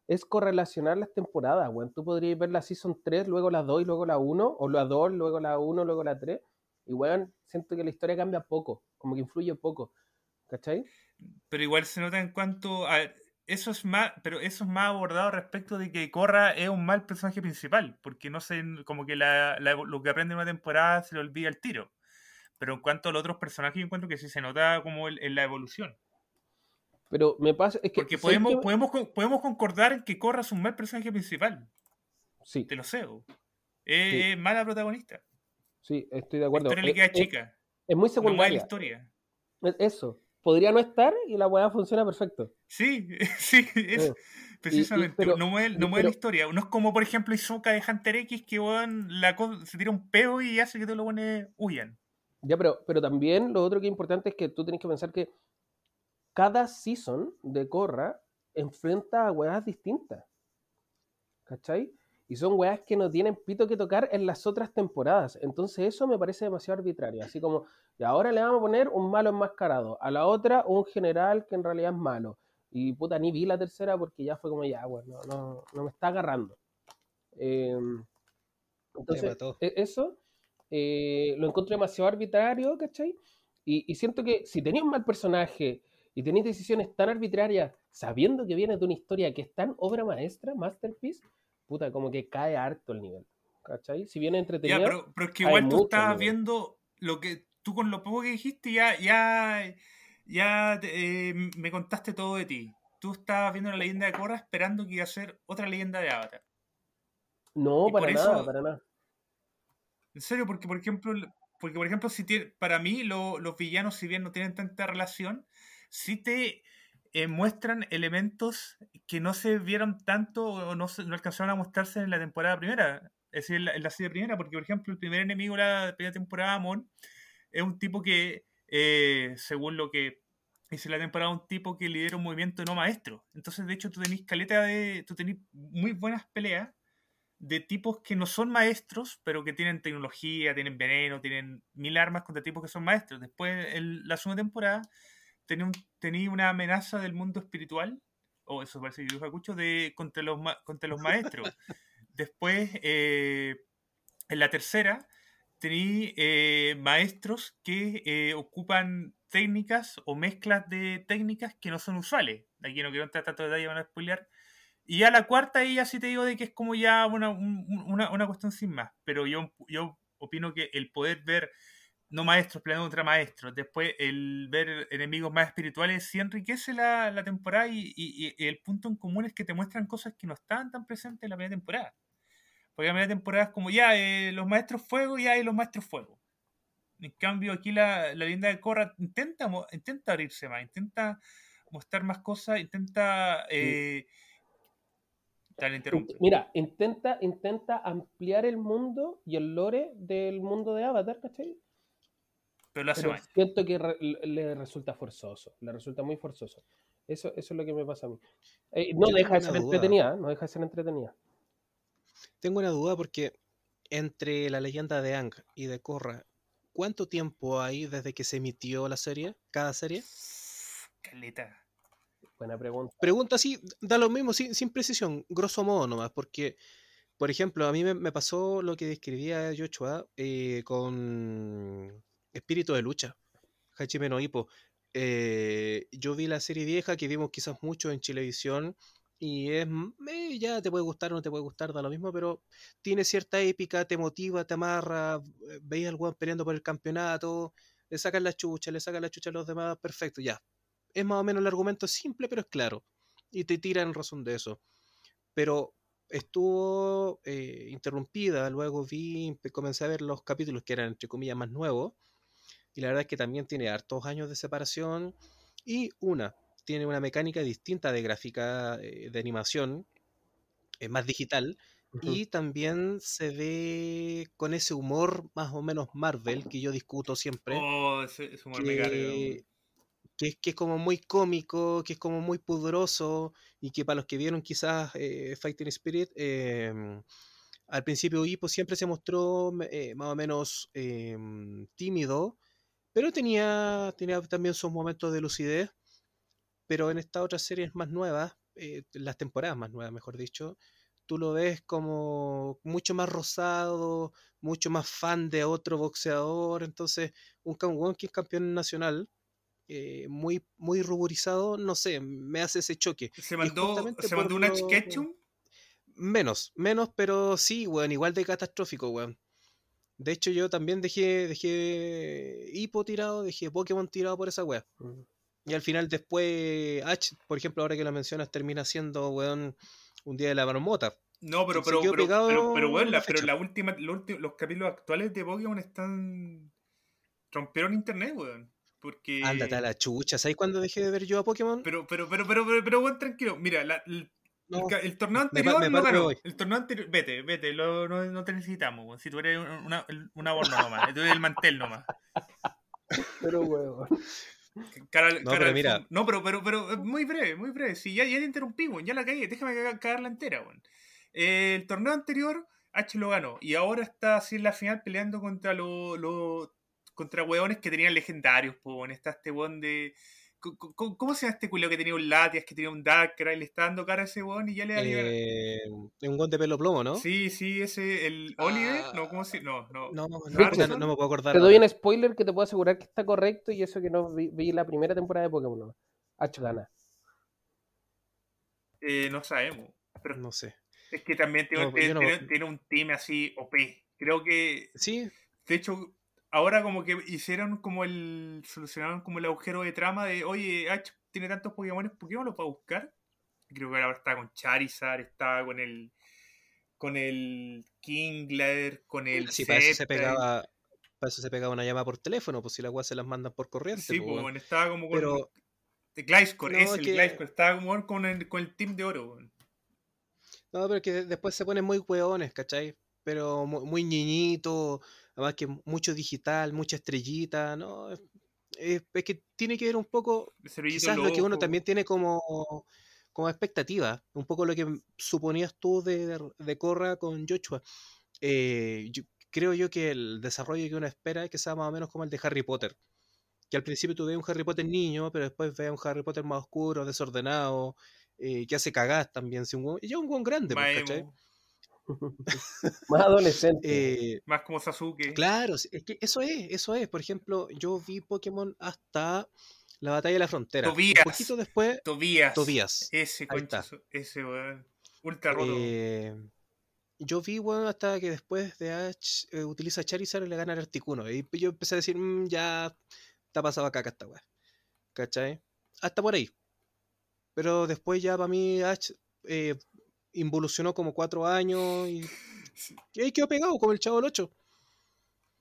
es correlacionar las temporadas, weón. Tú podrías ver la Season 3, luego la 2 y luego la 1, o la 2, luego la 1, luego la 3. Y, weón, siento que la historia cambia poco, como que influye poco. ¿Cachai? Pero igual se nota en cuanto a... Eso es más, pero eso es más abordado respecto de que Corra es un mal personaje principal, porque no sé, como que lo que aprende en una temporada se le olvida el tiro. Pero en cuanto a los otros personajes, yo encuentro que sí se nota como en la evolución. Pero me pasa. Es que Porque podemos, podemos, podemos concordar en que Corra es un mal personaje principal. Sí. Te lo sé. Es mala protagonista. Sí, estoy de acuerdo. La le queda chica. Es, muy secundaria. la historia. Eso. Podría no estar y la weá funciona perfecto. Sí, sí, es, precisamente. no mueve, no mueve la historia. No es como, por ejemplo, Izuka de Hunter X que la, se tira un peo y hace que te lo pone huyan. Ya, pero, pero también lo otro que es importante es que tú tienes que pensar que cada season de Corra enfrenta a weas distintas. ¿Cachai? Y son weas que no tienen pito que tocar en las otras temporadas. Entonces eso me parece demasiado arbitrario. Así como, y ahora le vamos a poner un malo enmascarado. A la otra, un general que en realidad es malo. Y puta, ni vi la tercera porque ya fue como, ya, bueno, no, no, me está agarrando. Em, entonces, e, eso eh, lo encuentro demasiado arbitrario, ¿cachai? Y, y siento que si tenía un mal personaje y tenéis decisiones tan arbitrarias sabiendo que viene de una historia que es tan obra maestra, masterpiece, puta, como que cae harto el nivel. ¿Cachai? Si viene entretenido. Ya, pero, pero es que igual tú estabas viendo lo que tú con lo poco que dijiste ya, ya, ya eh, me contaste todo de ti. Tú estabas viendo la leyenda de Korra esperando que iba a ser otra leyenda de Avatar. No, para nada, para nada. En serio, porque por ejemplo, porque por ejemplo, si para mí los villanos, si bien no tienen tanta relación, sí te eh, muestran elementos que no se vieron tanto o no, no alcanzaron a mostrarse en la temporada primera. Es decir, en la, serie primera, porque por ejemplo, el primer enemigo de la primera temporada, Amon, es un tipo que, eh, según lo que dice la temporada, un tipo que lidera un movimiento no maestro. Entonces, de hecho, tú tenés caleta de. Tú tenés muy buenas peleas de tipos que no son maestros, pero que tienen tecnología, tienen veneno, tienen mil armas contra tipos que son maestros. Después, en la segunda temporada, tenía, una amenaza del mundo espiritual, o eso parece que yo escucho, de, contra, los, contra los maestros. Después, eh, en la tercera, tenía eh, maestros que eh, ocupan técnicas o mezclas de técnicas que no son usuales. Aquí no quiero entrar tanto detalle, van a spoilear. Y a la cuarta, ya sí te digo de que es como ya una, una, una cuestión sin más. Pero yo, yo opino que el poder ver no maestros peleando contra maestros. Después, el ver enemigos más espirituales sí enriquece la, la temporada y, el punto en común es que te muestran cosas que no estaban tan presentes en la primera temporada. Porque la primera temporada es como ya eh, los maestros fuego y hay los maestros fuego. En cambio, aquí la, la linda de Corra intenta, intenta abrirse más, intenta mostrar más cosas, intenta... Eh, Mira, intenta, intenta ampliar el mundo y el lore del mundo de Avatar, ¿cachai? Pero Siento que le resulta forzoso, le resulta muy forzoso. Eso, eso es lo que me pasa a mí. Eh, no deja de ser entretenida, no deja de ser entretenida. Tengo una duda porque entre la leyenda de Ang y de Korra, ¿cuánto tiempo hay desde que se emitió la serie, cada serie? Caleta. Buena pregunta. Pregunta así, da lo mismo, sin, sin precisión, grosso modo nomás, porque, por ejemplo, a mí me, pasó lo que describía Joshua eh, con espíritu de lucha. Hachime no. Eh, yo vi la serie vieja que vimos quizás mucho en Chilevisión y es eh, ya te puede gustar o no te puede gustar, da lo mismo, pero tiene cierta épica, te motiva, te amarra, eh, veis al weón peleando por el campeonato, le sacan la chucha, le sacan la chucha a los demás, perfecto, ya. Es más o menos el argumento simple, pero es claro. Y te tiran razón de eso. Pero estuvo interrumpida, luego vi, comencé a ver los capítulos que eran entre comillas más nuevos y la verdad es que también tiene hartos años de separación. Y una, tiene una mecánica distinta de gráfica, eh, de animación, es más digital. Y también se ve con ese humor más o menos Marvel que yo discuto siempre. Oh, ese, humor que, que, es, que es como muy cómico, que es como muy pudoroso y que para los que vieron quizás eh, Fighting Spirit, em, al principio Hippo siempre se mostró eh, más o menos em, tímido, pero tenía, tenía también sus momentos de lucidez. Pero en estas otras series más nuevas, eh, las temporadas más nuevas, mejor dicho, tú lo ves como mucho más rosado, mucho más fan de otro boxeador. Entonces, un, un que es campeón nacional, eh, muy, muy ruborizado, no sé, me hace ese choque. ¿Se mandó, ¿se mandó una Ketchum? Menos, menos, pero sí, weón, igual de catastrófico, weón. De hecho, yo también dejé, dejé Hippo tirado, dejé Pokémon tirado por esa weá. Mm. Y al final después, H, por ejemplo, ahora que lo mencionas, termina siendo, weón, un día de la marmota. No, pero, pero, pero, pero, pero, bueno, la, pero la última, los, capítulos actuales de Pokémon están. rompieron internet, weón. Porque. Ándate a la chucha, ¿sabes cuándo dejé de ver yo a Pokémon? Pero, pero, pero, pero, pero, pero, bueno, tranquilo. Mira, el, el, torneo anterior no ganó. El torneo anterior, vete, vete, lo, no, no, te necesitamos, weón. Si tú eres una, una borna nomás, tú eres el mantel nomás. Pero, weón no, pero mira. No, pero, pero, pero, muy breve, muy breve. Si ya, ya te interrumpí, ya la caí, déjame cagarla entera, El torneo anterior, H lo ganó. Y ahora está así en la final peleando contra los. Lo, contra hueones que tenían legendarios, pues, Está este weón de. ¿Cómo, se llama este culo que tenía un Latias, que tenía un Darkrai, y le está dando cara a ese weón y ya le da eh, un weón de pelo plomo, ¿no? Sí, sí, ese, el Oliver, no, ¿cómo se No, no. No, no, no, me puedo acordar. Te doy un spoiler que te puedo asegurar que está correcto y eso que no vi, la primera temporada de Pokémon. H gana. Eh, no sabemos. Pero no sé. Es que también tiene, tiene un team así OP. Creo que. Sí. De hecho, ahora como que hicieron como el. solucionaron como el agujero de trama de, oye, H tiene tantos Pokémon, ¿por qué no lo puedo buscar? Creo que ahora está con Charizard, está con el. con el Kingler, con el. Sí, para eso se pegaba. Para eso se pegaba una llamada por teléfono, pues si las weas se las mandan por corriente. Sí, pues, bueno, estaba como con. Pero... Gliscor, es el que... estaba como con el, con el team de oro. No, pero que después se ponen muy hueones, ¿cachai? Pero muy, muy ñiñito, además que mucho digital, mucha estrellita, ¿no? Es, que tiene que ver un poco, quizás lo que uno también tiene como, como expectativa, un poco lo que suponías tú de, de Corra con Joshua. Eh, creo yo que el desarrollo que uno espera es que sea más o menos como el de Harry Potter. Que al principio tú ves un Harry Potter niño, pero después ves un Harry Potter más oscuro, desordenado, eh, que hace cagadas también. ya un buen grande, pues. más adolescente. Eh, más como Sasuke. Claro, es que eso es, eso es. Por ejemplo, yo vi Pokémon hasta la batalla de la frontera. Tobías. Un poquito después. Tobías. Tobías. Ese, concha, ese, Ultra roto. Eh, yo vi, bueno, hasta que después de Ash eh, utiliza Charizard y le gana el Articuno. Y yo empecé a decir, mm, ya está pasado acá esta weá. ¿Cachai? Hasta por ahí. Pero después ya para mí Ash eh, involucionó como cuatro años y, y ahí quedó pegado como el chavo del 8.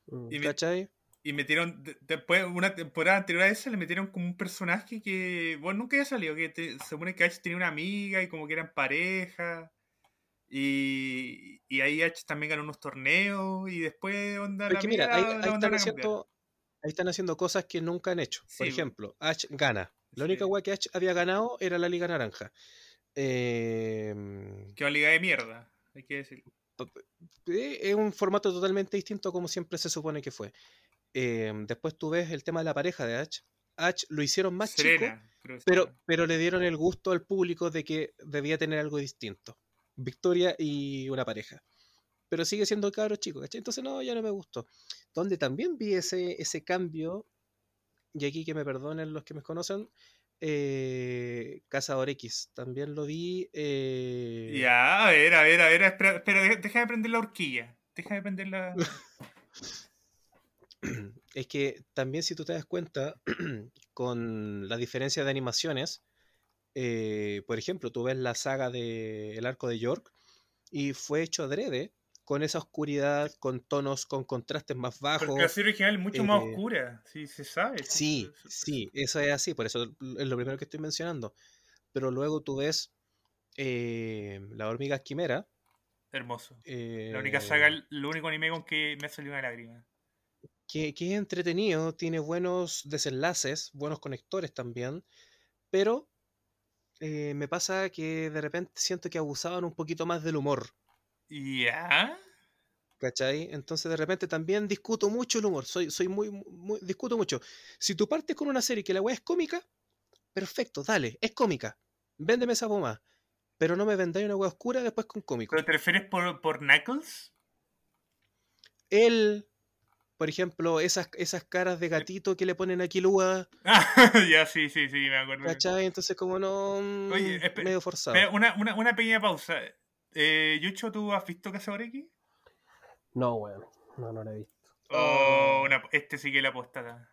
Mm. Y ¿Cachai? y metieron, después, una temporada anterior a esa, le metieron como un personaje que, bueno, nunca había salido, que se supone que H tenía una amiga y como que eran pareja. Y, y ahí H también ganó unos torneos y después onda la mira, ahí, están haciendo, ahí, están haciendo, cosas que nunca han hecho. Por ejemplo, H gana. La única sí. que H había ganado era la Liga Naranja. Eh, que liga de mierda, hay que decirlo. Eh, es un formato totalmente distinto como siempre se supone que fue. Eh, después tú ves el tema de la pareja de H. H lo hicieron más chico, pero, pero le dieron el gusto al público de que debía tener algo distinto. Victoria y una pareja. Pero sigue siendo cabro chico, ¿cachai? Entonces no, ya no me gustó. Donde también vi ese, ese cambio, y aquí que me perdonen los que me conocen, eh, Cazador X. También lo vi. Eh... Ya, a ver, a ver, a ver. Espera, espera déjame prender la horquilla. Déjame prender la. es que también, si tú te das cuenta, con la diferencia de animaciones, eh, por ejemplo, tú ves la saga de El Arco de York y fue hecho adrede con esa oscuridad, con tonos, con contrastes más bajos. Porque la serie original es mucho más eh, oscura, sí, se sabe. Sí, sí, eso es así, por eso es lo primero que estoy mencionando. Pero luego tú ves eh, La hormiga quimera. Hermoso. la única saga, el único anime con que me ha salido una lágrima. Que, que, es entretenido, tiene buenos desenlaces, buenos conectores también, pero eh, me pasa que de repente siento que abusaban un poquito más del humor. ¿Ya? ¿Cachai? Entonces de repente también discuto mucho el humor. Soy, soy muy, muy, discuto mucho. Si tú partes con una serie que la weá es cómica, perfecto, dale, es cómica. Véndeme esa bomba. Pero no me vendáis una weá oscura después con cómico. ¿Pero te refieres por, por Knuckles? Él, por ejemplo, esas, esas caras de gatito que le ponen a Kilua. ya, sí, sí, sí, me acuerdo. ¿Cachai? Entonces, como no. Oye, mm, medio forzado. una, una, una, pequeña pausa. Eh, Yucho, ¿tú has visto X? No, weón. No, no lo he visto. Oh, una, este sí que la postada.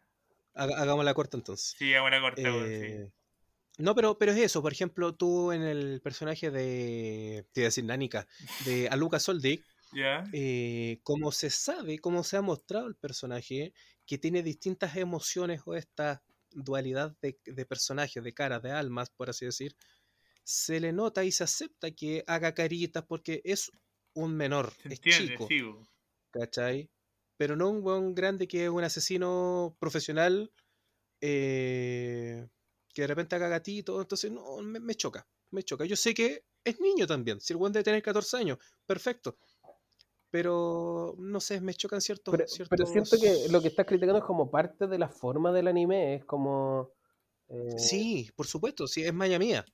Hagamos la corta entonces. Sí, hagamos la corta, eh, No, pero, pero es eso. Por ejemplo, tú en el personaje de. Te iba a decir Nanika. De Aluka Soldic eh, como se sabe, como se ha mostrado el personaje, que tiene distintas emociones o esta dualidad de, personajes, de caras, de almas, por así decir, se le nota y se acepta que haga caritas porque es un menor, es chico. ¿Cachai? Pero no un buen grande que es un asesino profesional eh, que de repente haga gatito, entonces no, me, choca, me choca. Yo sé que es niño también, si el buen debe tener 14 años, perfecto, pero no sé, me chocan ciertos pero, pero, siento que lo que estás criticando es como parte de la forma del anime, es como... Eh, sí, por supuesto, sí, es maña mía.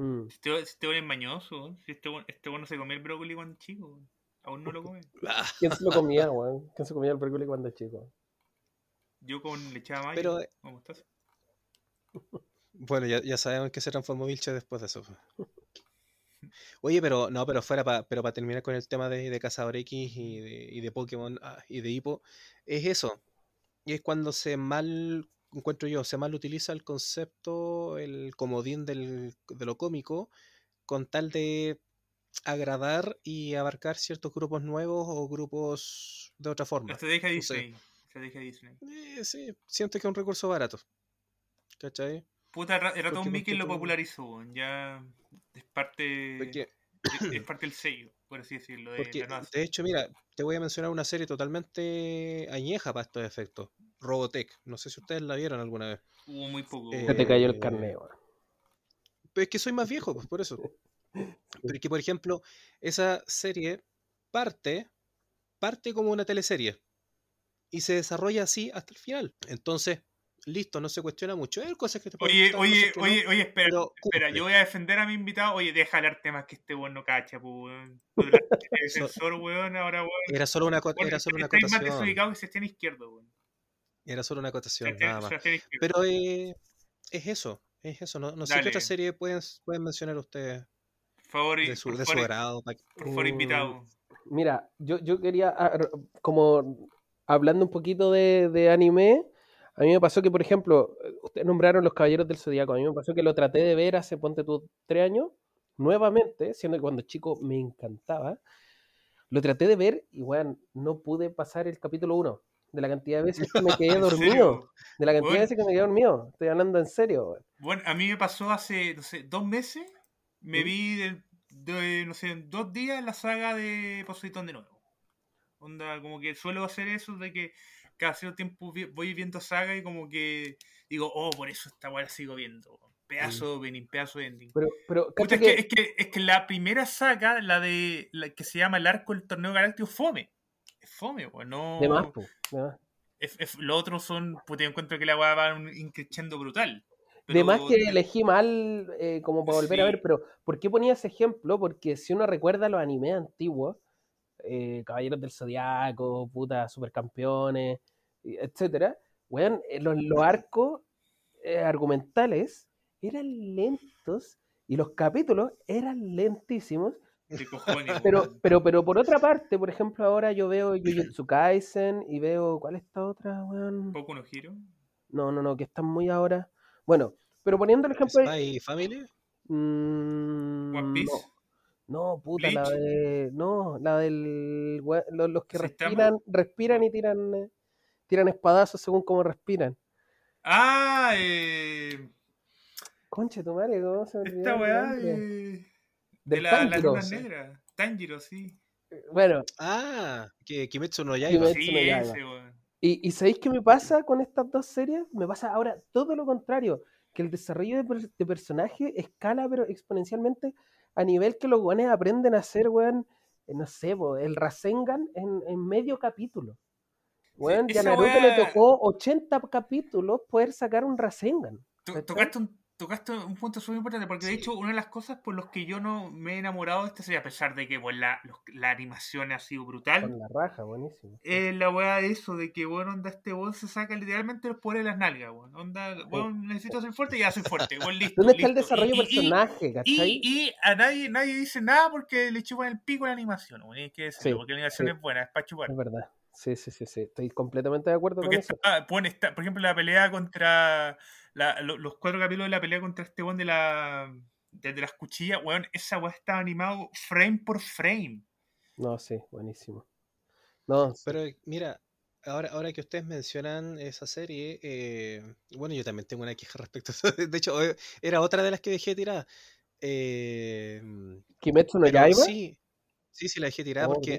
Mm. Este, este es mañoso, si este, este bueno se comía el brócoli cuando chico, aún no lo come. Ah. ¿Quién se lo comía, weón? ¿Quién se comía el brócoli cuando chico? Yo con lechada mayo. Pero, ¿Cómo estás? Bueno, ya, ya sabemos que se transformó Vilche después de eso. Oye, pero no, pero fuera para pero para terminar con el tema de, de Cazador X y de, y de Pokémon ah, y de Hippo, es eso. Y es cuando se mal, encuentro yo, se mal utiliza el concepto, el comodín del, de lo cómico, con tal de agradar y abarcar ciertos grupos nuevos o grupos de otra forma. Se deja Disney. Se deja Disney. Eh, sí, siento que es un recurso barato. ¿Cachai? Puta, todo un Mickey lo popularizó. Ya es parte, es, parte del sello, por así decirlo. De, de hecho, mira, te voy a mencionar una serie totalmente añeja para estos efectos. Robotech. No sé si ustedes la vieron alguna vez. Hubo muy poco. Eh, te cayó el carneo. Pues es que soy más viejo, pues por eso. Pero que, por ejemplo, esa serie parte, parte como una teleserie. Y se desarrolla así hasta el final. Entonces, listo, no se cuestiona mucho. Hay cosas que te Oye, oye, oye, oye, espera, espera, yo voy a defender a mi invitado. Oye, deja hablar temas que este weón no cacha, pues, Defensor, weón, ahora, weón. Era solo una, era solo una acotación. más desubicado que se esté izquierdo, weón. Era solo una acotación, nada más. Pero eh, es eso, es eso. No, no sé qué otra serie pueden, pueden mencionar ustedes Favorito. de su, de su grado. Por favor, invitado. Mm, mira, yo, yo quería, ah, como hablando un poquito de, de anime, a mí me pasó que, por ejemplo, ustedes nombraron Los Caballeros del Zodíaco. A mí me pasó que lo traté de ver hace, ponte tú, tres años, nuevamente, siendo que cuando chico me encantaba. Lo traté de ver y, bueno, no pude pasar el capítulo 1. De la cantidad de veces que me quedé dormido. De la cantidad de veces que me quedé dormido. Estoy hablando en serio. Bueno, a mí me pasó hace, no sé, dos meses. Me ¿Mm? vi, de, no sé, dos días la saga de Poseidón de nuevo. Onda, como que suelo hacer eso de que cada cierto tiempo voy viendo saga y como que digo, oh, por eso esta weá sigo viendo. Pedazo de opening, pedazo de ending. Pero, pero es, que, es, que, es, que, la primera saga, la de la que se llama el arco del torneo galáctico, fome. Es fome, pues no. De más, Lo otro son, pues te encuentro que la weá va increciendo brutal. de más que elegí mal eh, como para volver a ver, pero ¿por qué ponía ese ejemplo? Porque si uno recuerda los animes antiguos, eh, Caballeros del Zodiaco, puta, supercampeones, etcétera, weón, eh, los, arcos eh, argumentales eran lentos y los capítulos eran lentísimos. Pero, pero, pero por otra parte, por ejemplo, ahora yo veo Jujutsu Kaisen y veo. ¿Cuál es esta otra, weón? ¿Poco no giro? No, no, no, que están muy ahora. Bueno, pero poniendo el ejemplo. ¿Spy Family? Mm, One Piece. No, puta, la de. No, la del. Los, que respiran, respiran y tiran. Eh, tiran espadazos según cómo respiran. Ah, eh. Conche tu madre, ¿cómo se Esta weá. Eh... De la, la luna negra. Tanjiro, sí. Bueno. Ah, que Kimetsu no Yaiba. sí, Ese, y, y ¿sabéis qué me pasa con estas dos series? Me pasa ahora todo lo contrario, que el desarrollo de, personaje escala pero exponencialmente a nivel que los guanes aprenden a hacer, weón, eh, no sé, el Rasengan en, en medio capítulo. Weón, ya Naruto le tocó 80 capítulos poder sacar un Rasengan. Tocaste un tocaste un punto súper importante, porque de hecho, una de las cosas por las que yo no me he enamorado de esta serie, a pesar de que pues, la, la animación ha sido brutal. Con la raja, buenísimo. Es la weá de eso, de que, bueno, onda, este weón se saca literalmente los poderes de las nalgas, weón. Onda, weón, necesito ser fuerte y ya soy fuerte, weón, listo. ¿Dónde está el desarrollo de personaje, cachai? Y, a nadie, nadie dice nada porque le chupan el pico a la animación, weón. Es que porque la animación es buena, es para chupar. Es verdad. Sí, sí, sí, sí. Estoy completamente de acuerdo con eso. por ejemplo, la pelea contra los cuatro capítulos de la pelea contra este weón de la de, las cuchillas, weón, esa weá estaba animado frame por frame. No, sí, buenísimo. No, pero mira, ahora, ahora que ustedes mencionan esa serie, eh, bueno, yo también tengo una queja respecto a eso. De hecho, eh, era otra de las que dejé tirada. Eh, ¿Kimetsu no Yaiba? Sí, sí, sí, la dejé tirada oh, porque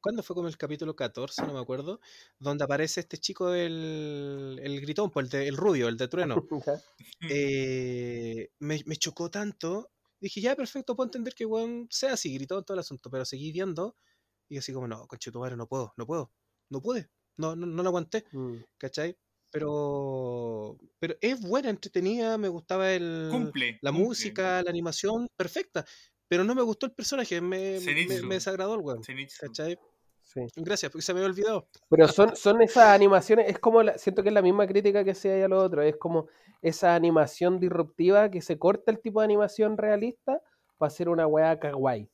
¿Cuándo fue como el capítulo 14? No me acuerdo. Donde aparece este chico, el, el gritón, pues, el, el rubio, el de trueno. Eh, me, me, chocó tanto. Dije, ya, perfecto, puedo entender que weón sea así, gritó todo el asunto. Pero seguí viendo y así como, no, conchetumare, no puedo, no puedo, no pude. No, no, no lo aguanté. Mm. ¿Cachai? Pero, pero es buena, entretenida, me gustaba el, cumple, la música, la animación, perfecta. Pero no me gustó el personaje, me, me, me desagradó el weón. ¿Cachai? Gracias, porque se me había olvidado. Pero son, son esas animaciones, es como, siento que es la misma crítica que se hay a lo otro, es como esa animación disruptiva que se corta el tipo de animación realista para hacer una weá kawaii.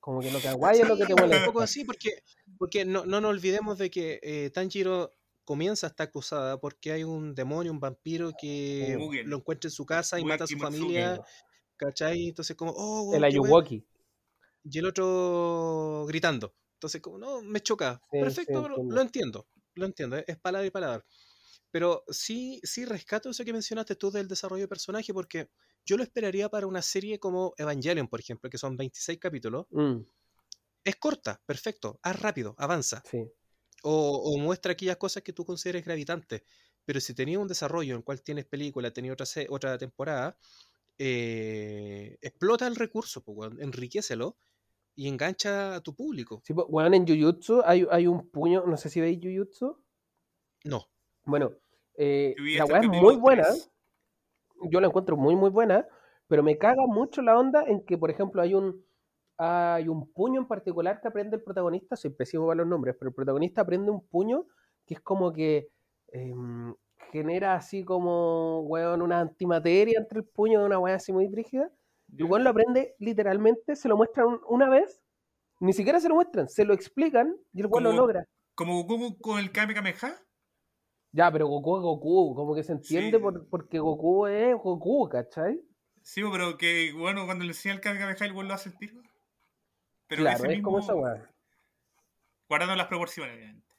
Como que lo kawaii es lo que te molesta. Un poco así, porque, porque no, no nos olvidemos de que eh, Tanjiro comienza esta cruzada porque hay un demonio, un vampiro que lo encuentra en su casa y mata a su familia. ¿Cachai? Entonces como, oh, el Ayuwoki. Y el otro gritando. Entonces, como, no, me choca. Perfecto, lo entiendo, lo entiendo, es palabra y palabra. Pero sí, sí rescato eso que mencionaste tú del desarrollo de personaje, porque yo lo esperaría para una serie como Evangelion, por ejemplo, que son 26 capítulos. Mm. Es corta, perfecto, haz rápido, avanza. O, muestra aquellas cosas que tú consideres gravitantes. Pero si tenía un desarrollo en el cual tienes película, tenía otra, otra temporada, eh, explota el recurso, pues, enriquecelo y engancha a tu público. Sí, bueno, en Jujutsu hay, hay un puño, no sé si veis Jujutsu. No. Bueno, eh, la weá es muy buena. Yo la encuentro muy, muy buena, pero me caga mucho la onda en que, por ejemplo, hay un, hay un puño en particular que aprende el protagonista, soy pésimo para los nombres, pero el protagonista aprende un puño que es como que em, genera así como, weón, una antimateria entre el puño de una weá así muy rígida Igual lo aprende literalmente, se lo muestran una vez, ni siquiera se lo muestran, se lo explican y el weón lo logra. ¿Como Goku con el Kame Kameha? Ya, pero Goku es Goku, como que se entiende porque Goku es Goku, ¿cachai? Sí, pero que, bueno, cuando le enseña el Kame Kameha, el weón lo hace el tiro. Pero claro, es como esa weá. Guardando las proporciones, obviamente.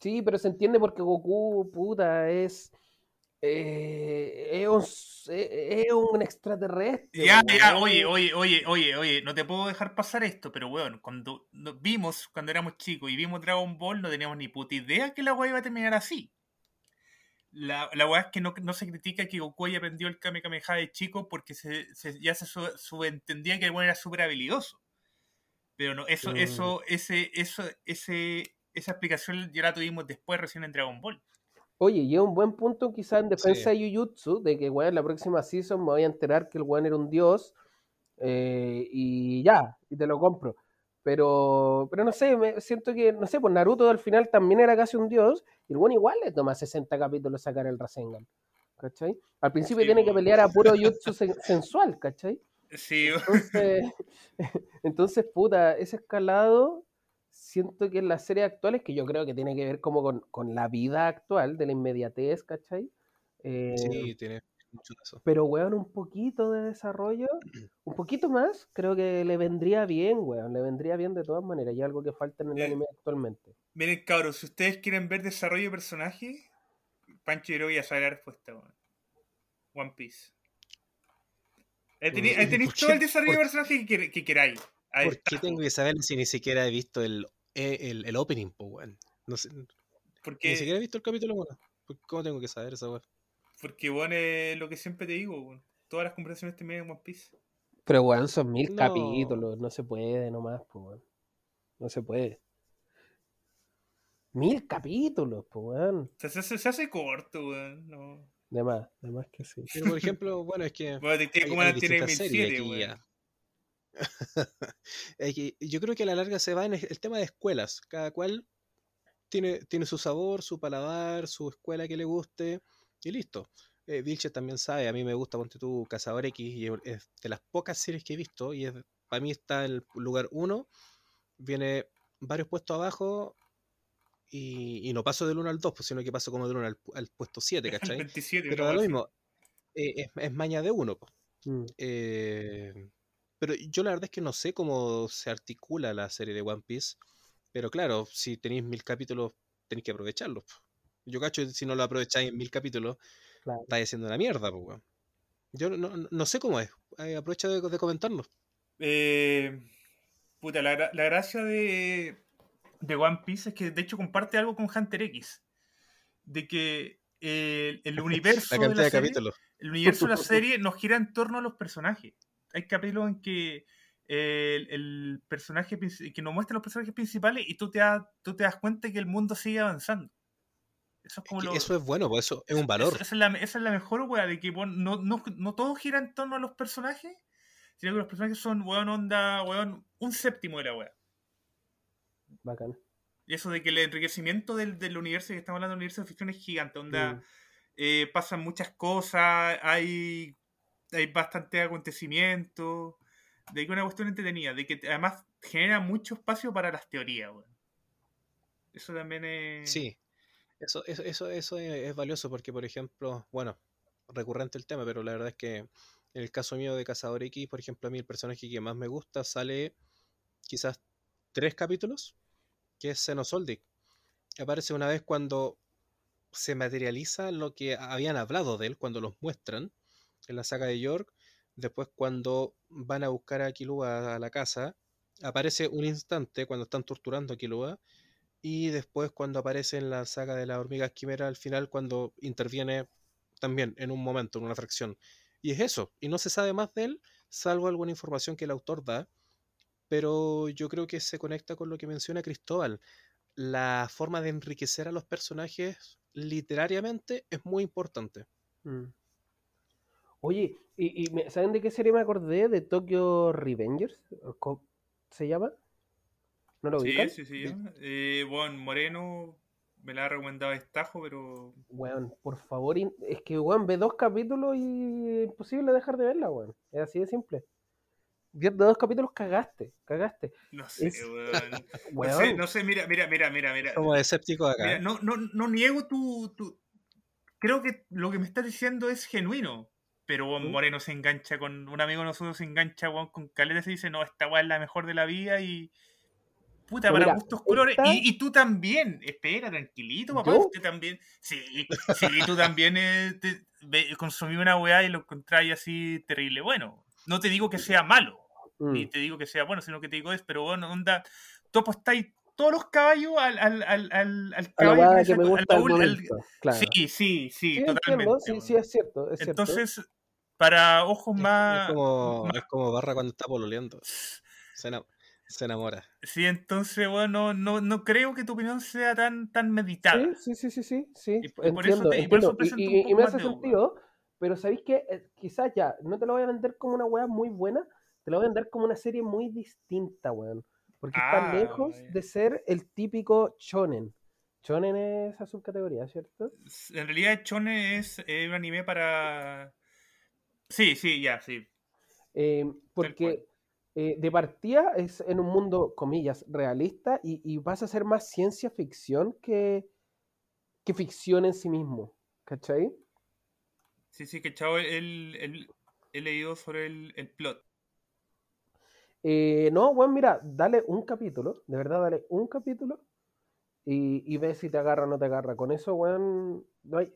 Sí, pero se entiende porque Goku, puta, es eh, es, un, eh, es, un, extraterrestre. Ya, ya, oye, oye, oye, oye, oye, no te puedo dejar pasar esto, pero weón, cuando vimos, cuando éramos chicos y vimos Dragon Ball, no teníamos ni puta idea que la weá iba a terminar así. La, la weá es que no, no, se critica que Goku haya aprendido el Kame Kameha de chico porque se, ya se subentendía que el weón era súper habilidoso. Pero no, eso, eso, ese, eso, ese, esa explicación ya la tuvimos después recién en Dragon Ball. Oye, y es un buen punto quizá en defensa de Jujutsu, de que, weón, la próxima season me voy a enterar que el weón era un dios eh, y ya, y te lo compro. Pero, pero no sé, me siento que, no sé, pues Naruto al final también era casi un dios, y el weón igual le toma 60 capítulos sacar el Rasengan, ¿cachai? Al principio tiene que pelear a puro jutsu sensual, ¿cachai? Sí. Entonces, entonces, puta, ese escalado siento que en las series actuales, que yo creo que tiene que ver como con, la vida actual, de la inmediatez, ¿cachai? Eh, sí, tiene mucho eso. Pero, weón, un poquito de desarrollo, un poquito más, creo que le vendría bien, weón, le vendría bien de todas maneras, y algo que falta en el anime actualmente. Miren, cabros, si ustedes quieren ver desarrollo de personaje, Pancho y ya sabe la respuesta, weón. One Piece. Tenéis todo el desarrollo de personaje que, queráis. ¿Por qué tengo que saber si ni siquiera he visto el, eh, el, el opening, No sé. Porque... Ni siquiera he visto el capítulo 1. ¿Cómo tengo que saber esa weá? Porque, bueno, es lo que siempre te digo, Todas las conversaciones terminan en One Piece. Pero, weón, son mil capítulos. No se puede nomás, pues, No se puede. Mil capítulos, pues, weón. Se, se, se, hace corto, weón. No. De más, de más que sí. Pero, por ejemplo, bueno, es que. Bueno, tiene, hay, tiene 1007, weón. yo creo que a la larga se va en el tema de escuelas. Cada cual tiene, tiene su sabor, su paladar, su escuela que le guste y listo. Eh, Vilche también sabe, a mí me gusta, ponte tú, Cazador X, y es de las pocas series que he visto, y es, para mí está en el lugar uno, viene varios puestos abajo, y, no paso del 1 al 2, pues, sino que paso como del 1 al, puesto 7, ¿cachai? Pero da lo mismo, eh, es, maña de uno. Mm. Eh, pero yo la verdad es que no sé cómo se articula la serie de One Piece. Pero claro, si tenéis mil capítulos, tenéis que aprovecharlos. Yo cacho, si no lo aprovecháis en mil capítulos, estáis haciendo una mierda, pues, Yo no, sé cómo es. Eh, aprovecha de, de comentarnos. Eh, puta, la, gracia de, de, One Piece es que de hecho comparte algo con Hunter X. De que el, universo. de la serie, El universo de la serie nos gira en torno a los personajes hay capítulos en que eh, el, personaje que nos muestra los personajes principales y tú te, tú te das cuenta que el mundo sigue avanzando. Eso es, como eso es bueno, pues eso es un valor. esa, es la, mejor wea de que no, no, no, todo gira en torno a los personajes, sino que los personajes son, weón, onda, weón, un séptimo de la wea. Bacán. Y eso de que el enriquecimiento del, del universo que estamos hablando del universo de ficción es gigante, onda. Mm. Eh, pasan muchas cosas, hay hay bastante acontecimiento, de que una cuestión entretenida, de que además genera mucho espacio para las teorías, Eso también es... Sí, eso, eso, eso, eso es, valioso porque, por ejemplo, bueno, recurrente el tema, pero la verdad es que en el caso mío de Cazador X, por ejemplo, a mí el personaje que más me gusta sale quizás tres capítulos, que es Xenosoldic. Aparece una vez cuando se materializa lo que habían hablado de él, cuando los muestran, en la saga de York. Después, cuando van a buscar a Kilua a la casa, aparece un instante cuando están torturando a Kilua. Y después, cuando aparece en la saga de la hormiga quimera, al final, cuando interviene también en un momento, en una fracción. Y es eso. Y no se sabe más de él, salvo alguna información que el autor da. Pero yo creo que se conecta con lo que menciona Cristóbal. La forma de enriquecer a los personajes literariamente es muy importante. Mm. Oye, ¿y, saben de qué serie me acordé? ¿De Tokyo Revengers? ¿Se llama? ¿No lo Sí, sí, sí. Eh, bueno, Moreno me la ha recomendado Estajo, pero. Weón, por favor, es que weón, ve dos capítulos y es imposible dejar de verla, weón. Es así de simple. De dos capítulos cagaste, cagaste. No sé, weón. No sé, no sé, mira, mira, mira, mira, mira. Como escéptico acá. Mira, no, no, no niego tu, tu. Creo que lo que me estás diciendo es genuino. Pero Moreno se engancha con. Un amigo de nosotros se engancha con Caleta y dice: No, esta weá es la mejor de la vida y. Puta, para gustos colores. Y, tú también. Espera, tranquilito, papá. Usted también. Sí, sí, tú también eh, consumí una weá y lo encontráis así terrible. Bueno, no te digo que sea malo. Ni mm. te digo que sea bueno, sino que te digo es, pero bueno, onda. Tú apostáis todos los caballos al, al, al, al, caballo que, me gusta al, Sí, sí, sí, totalmente. sí, sí, es cierto. Es Entonces, para ojos más. Es como, Es como barra cuando está pololeando. Se, se enamora. Sí, entonces, bueno, no, no creo que tu opinión sea tan, tan meditada. Sí, sí, sí, sí. sí, Y, entiendo, por eso te, y, me hace sentido, pero sabéis que eh, quizás ya, no te lo voy a vender como una weá muy buena, te lo voy a vender como una serie muy distinta, weón. Porque está ah, lejos de ser el típico shonen. Shonen es esa subcategoría, ¿cierto? En realidad, Shonen es un anime para Sí, sí, ya, sí. Eh, porque eh, de partida es en un mundo, comillas, realista y, vas a ser más ciencia ficción que, que ficción en sí mismo. ¿Cachai? Sí, sí, que chavo, he leído sobre el, plot. Eh, no, bueno, mira, dale un capítulo, de verdad, dale un capítulo y, y ve si te agarra o no te agarra. Con eso, weón, no hay,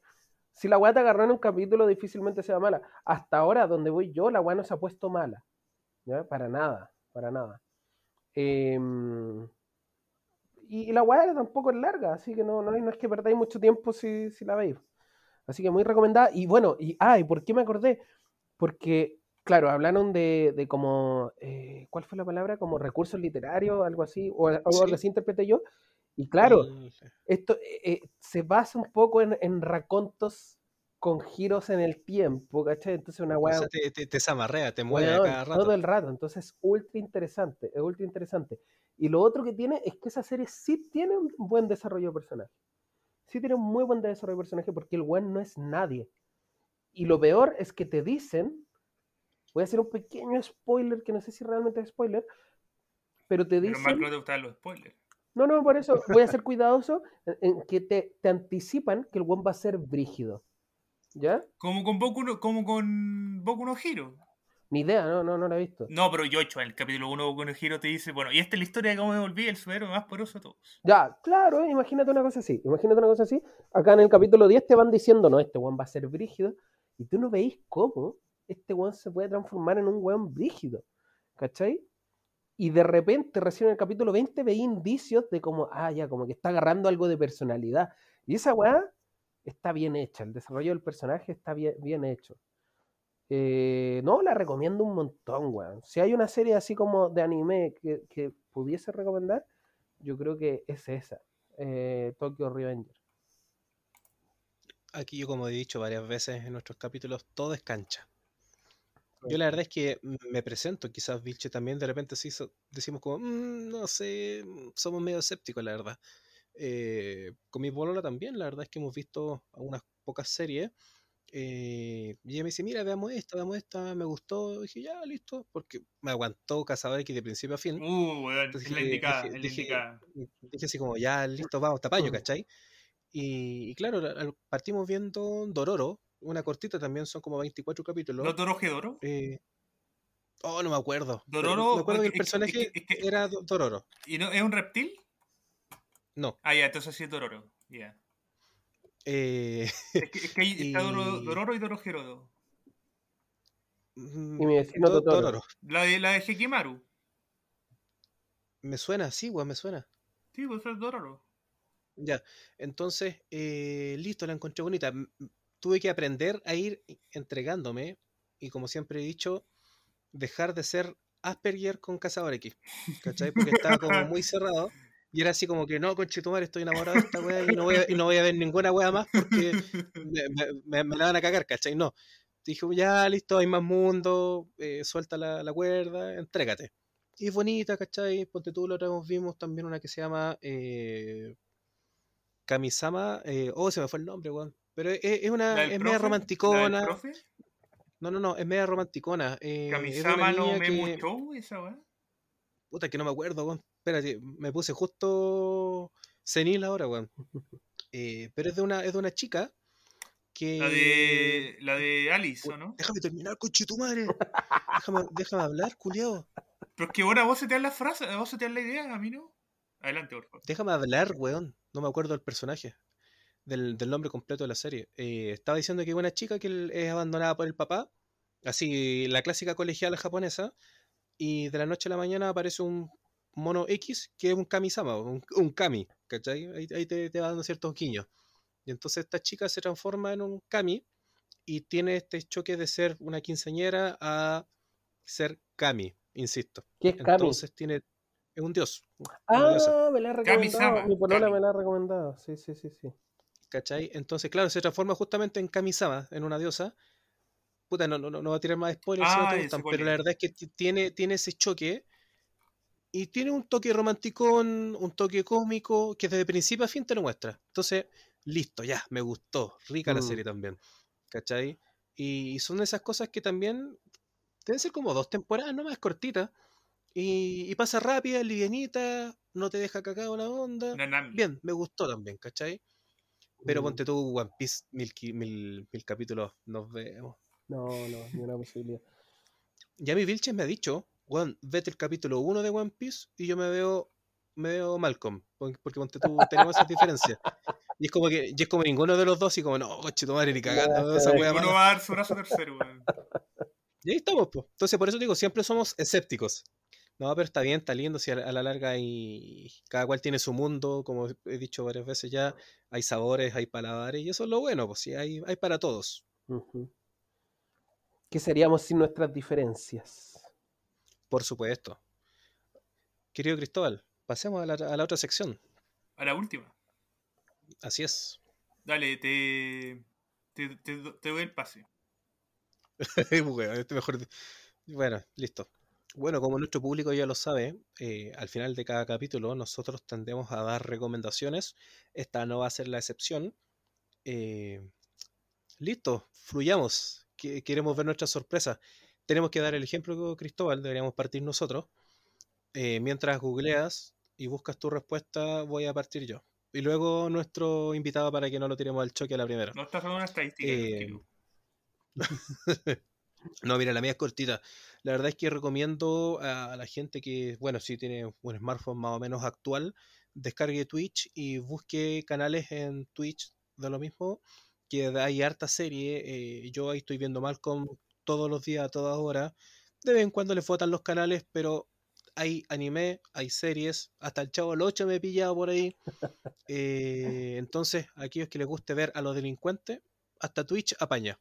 Si la weá te agarró en un capítulo, difícilmente sea mala. Hasta ahora, donde voy yo, la weá no se ha puesto mala. ¿ya? Para nada, para nada. Em, y, la weá tampoco es larga, así que no, no, no es que perdáis mucho tiempo si, si, la veis. Así que muy recomendada. Y bueno, y, ah, ¿y por qué me acordé? Porque, claro, hablaron de, de como, eh, ¿cuál fue la palabra? Como recursos literarios, algo así, o algo así interpreté yo. Y claro, esto eh, eh, se basa un poco en, en, racontos con giros en el tiempo, ¿cachai? Entonces una weá... O te, te, te zamarrea, te mueve cada rato. Todo el rato, entonces es ultra interesante, es ultra interesante. Y lo otro que tiene es que esa serie sí tiene un buen desarrollo de personaje. Sí tiene un muy buen desarrollo de personaje porque el weón no es nadie. Y lo peor es que te dicen, voy a hacer un pequeño spoiler, que no sé si realmente es spoiler, pero te dicen... Pero más no te gustan los spoilers. No, no, por eso voy a ser cuidadoso en que te, te anticipan que el one va a ser brígido. ¿Ya? Como con Boku no, como con Boku no Hero. Ni idea, no, no, no la he visto. No, pero Yocho, en el capítulo 1 Boku no Hero te dice, bueno, y esta es la historia de cómo me volví el superhéroe más poderoso de todos. Ya, claro, imagínate una cosa así, imagínate una cosa así. Acá en el capítulo 10 te van diciendo, no, este one va a ser brígido, y tú no veis cómo este one se puede transformar en un weón brígido. ¿Cachai? Y de repente, recién en el capítulo 20, veí indicios de como, ah, ya, como que está agarrando algo de personalidad. Y esa weá está bien hecha, el desarrollo del personaje está bien, bien hecho. Eh, no, la recomiendo un montón, weón. Si hay una serie así como de anime que, pudiese recomendar, yo creo que es esa, eh, Tokyo Revenger. Aquí yo, como he dicho varias veces en nuestros capítulos, todo es cancha. Yo la verdad es que me presento, quizás Vilche también de repente sí decimos como, mm, no sé, somos medio escépticos, la verdad. Eh, con mi bolola también, la verdad es que hemos visto algunas pocas series. Eh, y ella me dice, mira, veamos esta, veamos esta, me gustó. dije, ya, listo, porque me aguantó Cazador que de principio a fin. Uh, la indicada, dije, dije, así como, ya, listo, vamos, tapaño, ¿cachai? Y, claro, partimos viendo Dororo, una cortita también, son como 24 capítulos. ¿No Doro Doro? Eh, oh, no me acuerdo. Dororo. Me acuerdo que el personaje era Dororo. ¿Y no es un reptil? No. Ah, ya, entonces sí es Dororo. Ya. Eh, es, que, es, que, ahí está Dororo y Dorogerodo. Mm, y mi vecino Dororo. La de, la de Hekimaru. Me suena, sí, weón, me suena. Sí, pues es Dororo. Ya, entonces, eh, listo, la encontré bonita. Tuve que aprender a ir entregándome y como siempre he dicho, dejar de ser Asperger con Cazador X. ¿Cachai? Porque estaba como muy cerrado. Y era así como que, no, conchetumar, estoy enamorado de esta wea y no voy a, y no voy a ver ninguna wea más porque me, me, la van a cagar, ¿cachai? No. Dije, ya, listo, hay más mundo, eh, suelta la, la, cuerda, entrégate. Y es bonita, ¿cachai? Ponte tú, la otra vez vimos también una que se llama eh, Kamisama. Eh, oh, se me fue el nombre, weón. Pero es, es una, es media romanticona. No, no, no, es media romanticona. Eh, Kamisama no me que... esa weá. Puta, que no me acuerdo, weón. Espérate, me puse justo senil ahora, weón. Eh, pero es de una, es de una chica que. La de. La de Alice, ¿o no? Déjame terminar, coche tu madre. déjame, déjame hablar, culiado. Pero es que ahora vos se te das la frase, vos se te das la idea, a mí no. Adelante, por favor. Déjame hablar, weón. No me acuerdo del personaje. Del, del nombre completo de la serie. Eh, estaba diciendo que es una chica que es abandonada por el papá. Así, la clásica colegiala japonesa. Y de la noche a la mañana aparece un mono X, que es un kamisama, un, un kami, ¿cachai? Ahí, te, te, va dando ciertos guiños. Y entonces esta chica se transforma en un kami y tiene este choque de ser una quinceañera a ser kami, insisto. ¿Qué es kami? Entonces tiene es un dios. Ah, me la ha recomendado. Mi polola me la ha recomendado. Sí, sí, sí, sí. ¿Cachai? Entonces, claro, se transforma justamente en Kamisama, en una diosa. Puta, no, no, no, va a tirar más spoilers, ah, pero la verdad es que tiene, tiene ese choque y tiene un toque romántico, un toque cómico, que desde principio a fin te lo muestra. Entonces, listo, ya, me gustó. Rica la mm. serie también. ¿Cachai? Y son esas cosas que también deben ser como dos temporadas, no más cortitas. Y, pasa rápida, livianita, no te deja cagado la onda. Bien, me gustó también, ¿cachai? Pero mm. ponte tú One Piece, mil, mil, mil capítulos, nos vemos. No, no, ni una posibilidad. Ya mi Vilches me ha dicho Juan, vete el capítulo 1 de One Piece y yo me veo, me veo Malcolm, porque tú, tenemos esas diferencias. Y es como que, y es como ninguno de los dos, y como, no, coche, tu madre, ni cagando. esa wea Uno va a dar su brazo tercero, Y ahí estamos, pues. Entonces, por eso digo, siempre somos escépticos. No, pero está bien, está lindo, si a, la larga y cada cual tiene su mundo, como he dicho varias veces ya, hay sabores, hay paladares, y eso es lo bueno, pues sí, hay, hay para todos. ¿Qué seríamos sin nuestras diferencias? Por supuesto. Querido Cristóbal, pasemos a la, a la otra sección. A la última. Así es. Dale, te, te, te, doy el pase. bueno, este mejor... bueno, listo. Bueno, como nuestro público ya lo sabe, eh, al final de cada capítulo nosotros tendemos a dar recomendaciones. Esta no va a ser la excepción. Eh, listo, fluyamos. queremos ver nuestra sorpresa. Tenemos que dar el ejemplo, Cristóbal, deberíamos partir nosotros. Eh, mientras googleas y buscas tu respuesta, voy a partir yo. Y luego nuestro invitado para que no lo tiremos al choque a la primera. No estás dando una estadística. No, mira, la mía es cortita. La verdad es que recomiendo a, la gente que, bueno, si tiene un smartphone más o menos actual, descargue Twitch y busque canales en Twitch de lo mismo, que hay harta serie. Eh, yo ahí estoy viendo Malcolm todos los días, a todas horas. De vez en cuando le fotan los canales, pero hay anime, hay series, hasta el Chavo el 8 me he pillado por ahí. Eh, entonces, aquellos que les guste ver a los delincuentes, hasta Twitch apaña.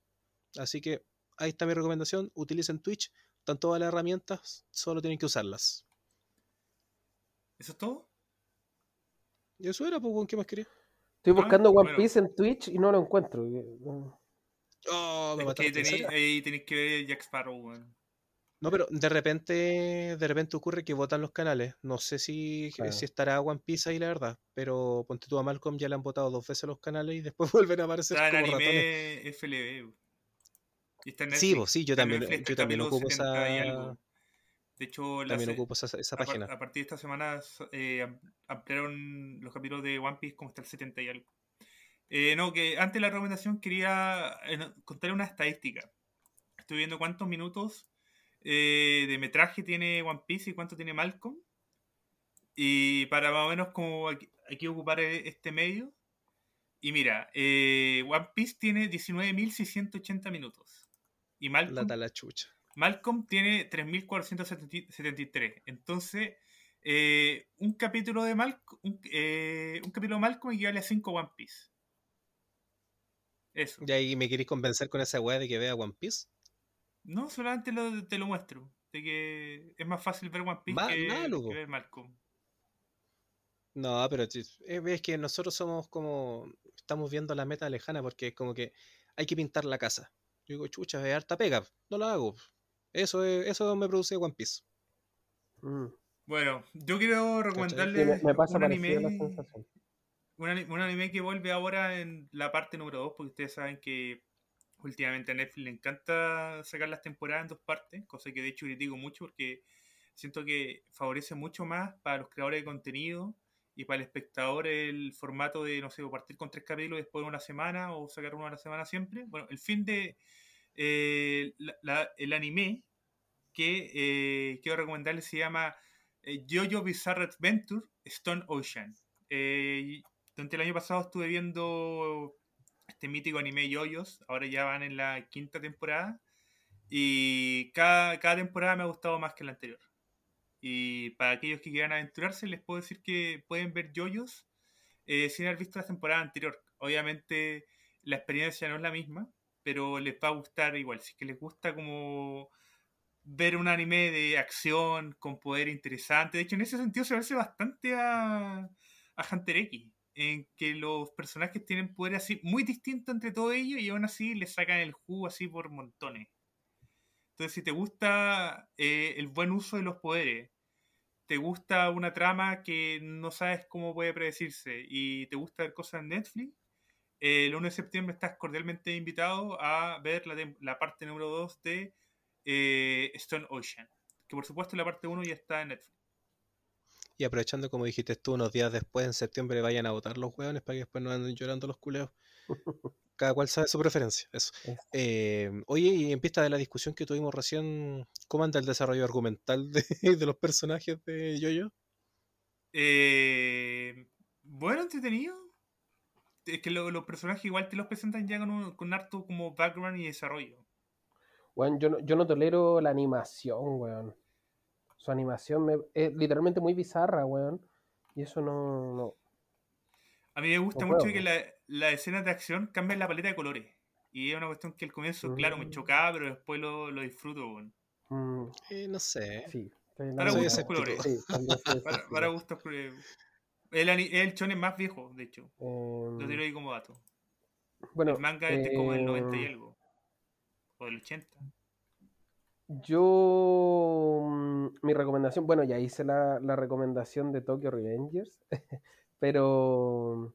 Así que ahí está mi recomendación, utilicen Twitch, están todas las herramientas, solo tienen que usarlas. ¿Eso es todo? Y eso era, pues, ¿qué más quería? Estoy buscando ah, One Piece en Twitch y no lo encuentro. Oh, me ahí tenéis que ver Jack Sparrow, no, pero de repente, de repente ocurre que votan los canales. No sé si, si estará One Piece ahí, la verdad. Pero ponte tú a Malcolm, ya le han votado dos veces los canales y después vuelven a aparecer como anime FLB. Sí, vos, sí, yo también, yo también ocupo esa. De hecho, también ocupo esa, página. A, partir de esta semana eh, ampliaron los capítulos de One Piece como hasta el 70 y algo. Eh, no, que antes de la recomendación quería eh, contar una estadística. Estoy viendo cuántos minutos eh, de metraje tiene One Piece y cuánto tiene Malcolm. Y para más o menos como aquí, ocupar e, este medio. Y mira, eh, One Piece tiene 19.680 minutos. Y Malcolm, la chucha. Malcolm tiene 3.473. Entonces, eh, un capítulo de Malcolm, un, capítulo de Malcolm equivale a 5 One Piece. Eso. ¿Y ahí me queréis convencer con esa weá de que vea One Piece? No, solamente te lo muestro. De que es más fácil ver One Piece que, ver Malcolm. No, pero es que nosotros somos como. Estamos viendo la meta lejana porque es como que hay que pintar la casa. Yo digo, chucha, es harta pega. No lo hago. Eso, eso me produce One Piece. Mm. Bueno, yo quiero recomendarle un anime. un anime que vuelve ahora en la parte número 2, porque ustedes saben que últimamente a Netflix le encanta sacar las temporadas en dos partes, cosa que de hecho critico mucho porque siento que favorece mucho más para los creadores de contenido y para el espectador el formato de, no sé, partir con tres capítulos después de una semana o sacar uno a la semana siempre. Bueno, el fin de eh, el anime que eh, quiero recomendarles se llama eh, Jojo Bizarre Adventure Stone Ocean. durante el año pasado estuve viendo este mítico anime Yoyos. Ahora ya van en la quinta temporada. Y cada, temporada me ha gustado más que la anterior. Y para aquellos que quieran aventurarse, les puedo decir que pueden ver Yoyos eh, sin haber visto la temporada anterior. Obviamente la experiencia no es la misma, pero les va a gustar igual. Si es que les gusta como ver un anime de acción con poder interesante. De hecho, en ese sentido se parece bastante a, Hunter X en que los personajes tienen poder así muy distinto entre todos ellos y aún así le sacan el jugo así por montones. Entonces, si te gusta eh, el buen uso de los poderes, te gusta una trama que no sabes cómo puede predecirse y te gusta ver cosas en Netflix, el 1 de septiembre estás cordialmente invitado a ver la, parte número 2 de eh, Stone Ocean, que por supuesto la parte 1 ya está en Netflix. Y aprovechando, como dijiste tú, unos días después, en septiembre, vayan a votar los hueones para que después no anden llorando los culeos. Cada cual sabe su preferencia. Eso. Eh, oye, y en pista de la discusión que tuvimos recién, ¿cómo anda el desarrollo argumental de, los personajes de Yoyo? Eh, bueno, entretenido. es que los personajes igual te los presentan ya con, con harto como background y desarrollo. Bueno, yo no, yo no tolero la animación, weón. Su animación me, es literalmente muy bizarra, weón. Y eso no. A mí me gusta mucho que la, la escena de acción cambia la paleta de colores. Y es una cuestión que al comienzo, claro, me mm. chocaba, pero después lo, lo disfruto. Mm. Eh, no sé. Sí. Para gustos colores. Sí, para, para, gustos colores. El, el chone más viejo, de hecho. lo em, tiro ahí como dato. Bueno, el manga es de como del 90 y em, algo. O del 80. Yo, mm, mi recomendación, bueno, ya hice la, la recomendación de Tokyo Revengers, pero,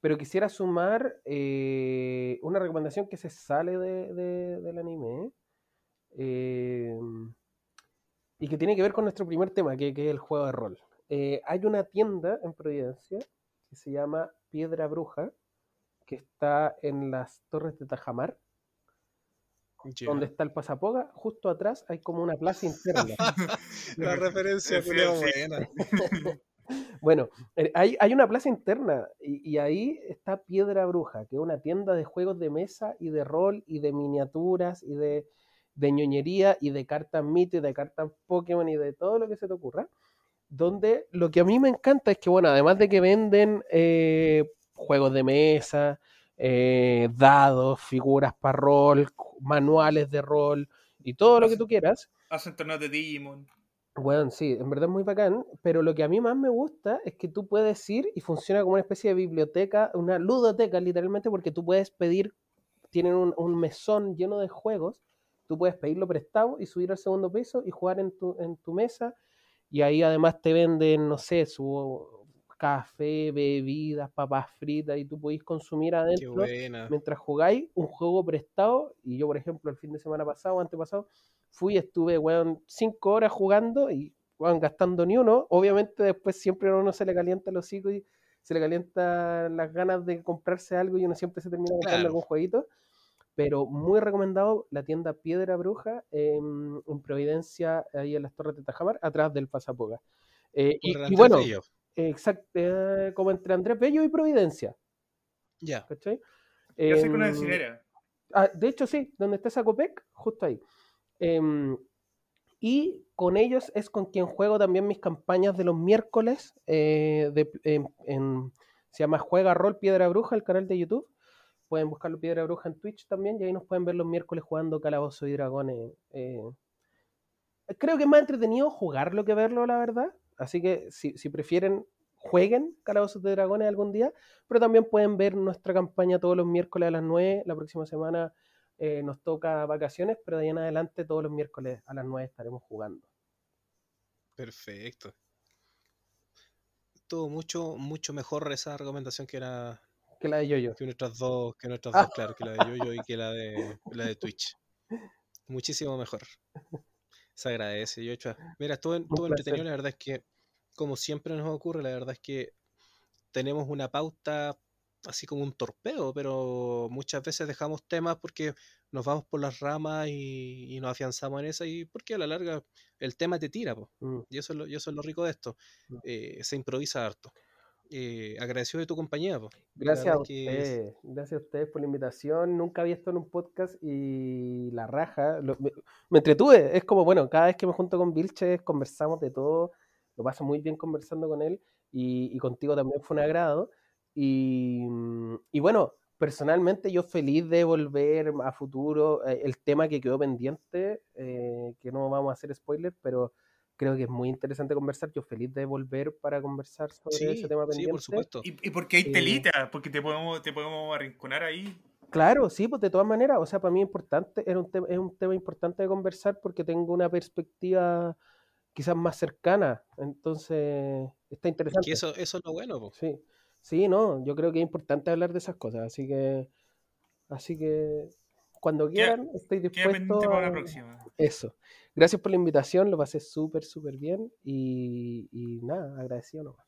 pero quisiera sumar eh, una recomendación que se sale de, de, del anime eh, y que tiene que ver con nuestro primer tema, que, que es el juego de rol. Eh, hay una tienda en Providencia que se llama Piedra Bruja, que está en las Torres de Tajamar, donde está el Pasapoga. Justo atrás hay como una plaza interna. La referencia buena. bueno, eh, hay, hay, una plaza interna y, y, ahí está Piedra Bruja, que es una tienda de juegos de mesa y de rol y de miniaturas y de, de ñoñería y de cartas mito y de cartas Pokémon y de todo lo que se te ocurra donde lo que a mí me encanta es que, bueno, además de que venden eh, juegos de mesa, eh, dados, figuras para rol, manuales de rol y todo lo que tú quieras. Hacen torneos de Digimon. Bueno, sí, en verdad es muy bacán, pero lo que a mí más me gusta es que tú puedes ir y funciona como una especie de biblioteca, una ludoteca literalmente, porque tú puedes pedir, tienen un, un mesón lleno de juegos, tú puedes pedirlo prestado y subir al segundo piso y jugar en tu, en tu mesa y ahí además te venden, no sé, su café, bebidas, papas fritas y tú podéis consumir adentro mientras jugáis un juego prestado. Y yo, por ejemplo, el fin de semana pasado, antepasado, fui, y estuve, weón, cinco horas jugando y, weón, gastando ni uno. Obviamente después siempre a uno se le calienta los hocico y se le calienta las ganas de comprarse algo y uno siempre se termina comprando algún jueguito pero muy recomendado la tienda Piedra Bruja en, Providencia, ahí en las Torres de Tajamar, atrás del Pasapoga. Eh, y, bueno, exacto, eh, como entre Andrés Bello y Providencia. Ya. ¿Cachai? Eh, con una em, ah, de hecho, sí, donde está Sacopec, justo ahí. Em, y con ellos es con quien juego también mis campañas de los miércoles. Eh, de, se llama Juega Rol Piedra Bruja, el canal de YouTube pueden buscarlo Piedra Bruja en Twitch también y ahí nos pueden ver los miércoles jugando Calabozo y Dragones. Eh. creo que es más entretenido jugarlo que verlo, la verdad. Así que si, prefieren, jueguen Calabozos de Dragones algún día, pero también pueden ver nuestra campaña todos los miércoles a las 9. La próxima semana eh, nos toca vacaciones, pero de ahí en adelante todos los miércoles a las 9 estaremos jugando. Perfecto. Todo mucho, mucho mejor esa recomendación que era que la de Yoyo. Que nuestras dos, que nuestras dos, claro, que la de Yoyo y que la de, la de Twitch. Muchísimo mejor. Se agradece, Yocho. Mira, estuvo, estuvo entretenido, la verdad es que, como siempre nos ocurre, la verdad es que tenemos una pauta así como un torpedo, pero muchas veces dejamos temas porque nos vamos por las ramas y, nos afianzamos en esa y porque a la larga el tema te tira, mm. y, eso es lo, y eso es lo rico de esto, mm. eh, se improvisa harto eh, agradecido de tu compañía. Gracias a ustedes, gracias a ustedes por la invitación. Nunca había estado en un podcast y la raja, me, entretuve. Es como, bueno, cada vez que me junto con Vilches conversamos de todo, lo paso muy bien conversando con él y, contigo también fue un agrado. Y, y, bueno, personalmente yo feliz de volver a futuro. Eh, el tema que quedó pendiente, eh, que no vamos a hacer spoiler, pero creo que es muy interesante conversar. Yo feliz de volver para conversar sobre ese tema pendiente. Sí, por supuesto. Y, porque hay eh, telita, porque te podemos, te podemos arrinconar ahí. Claro, sí, pues de todas maneras, o sea, para mí es importante, era un es un tema importante de conversar porque tengo una perspectiva quizás más cercana, entonces está interesante. Y eso, eso es lo bueno. pues. Sí, sí, no, yo creo que es importante hablar de esas cosas, así que, así que cuando quieran, estoy dispuesto. Para la próxima. Eso. Gracias por la invitación, lo pasé súper, súper bien y, nada, agradecido nomás.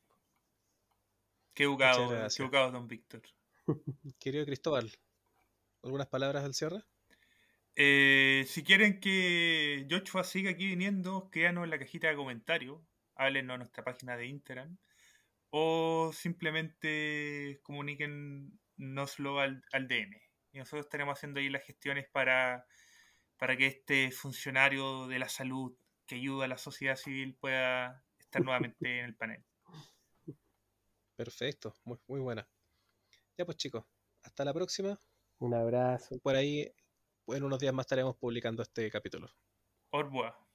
Qué educado, qué educado, don Víctor. Querido Cristóbal, ¿algunas palabras al cierre? Eh, si quieren que Joshua siga aquí viniendo, créanos en la cajita de comentarios, háblenos en nuestra página de Instagram o simplemente comuníquennoslo al, al DM. Y nosotros estaremos haciendo ahí las gestiones para, para que este funcionario de la salud que ayuda a la sociedad civil pueda estar nuevamente en el panel. Perfecto, muy, muy buena. Ya pues chicos, hasta la próxima. Un abrazo. Por ahí, en unos días más estaremos publicando este capítulo. Au revoir.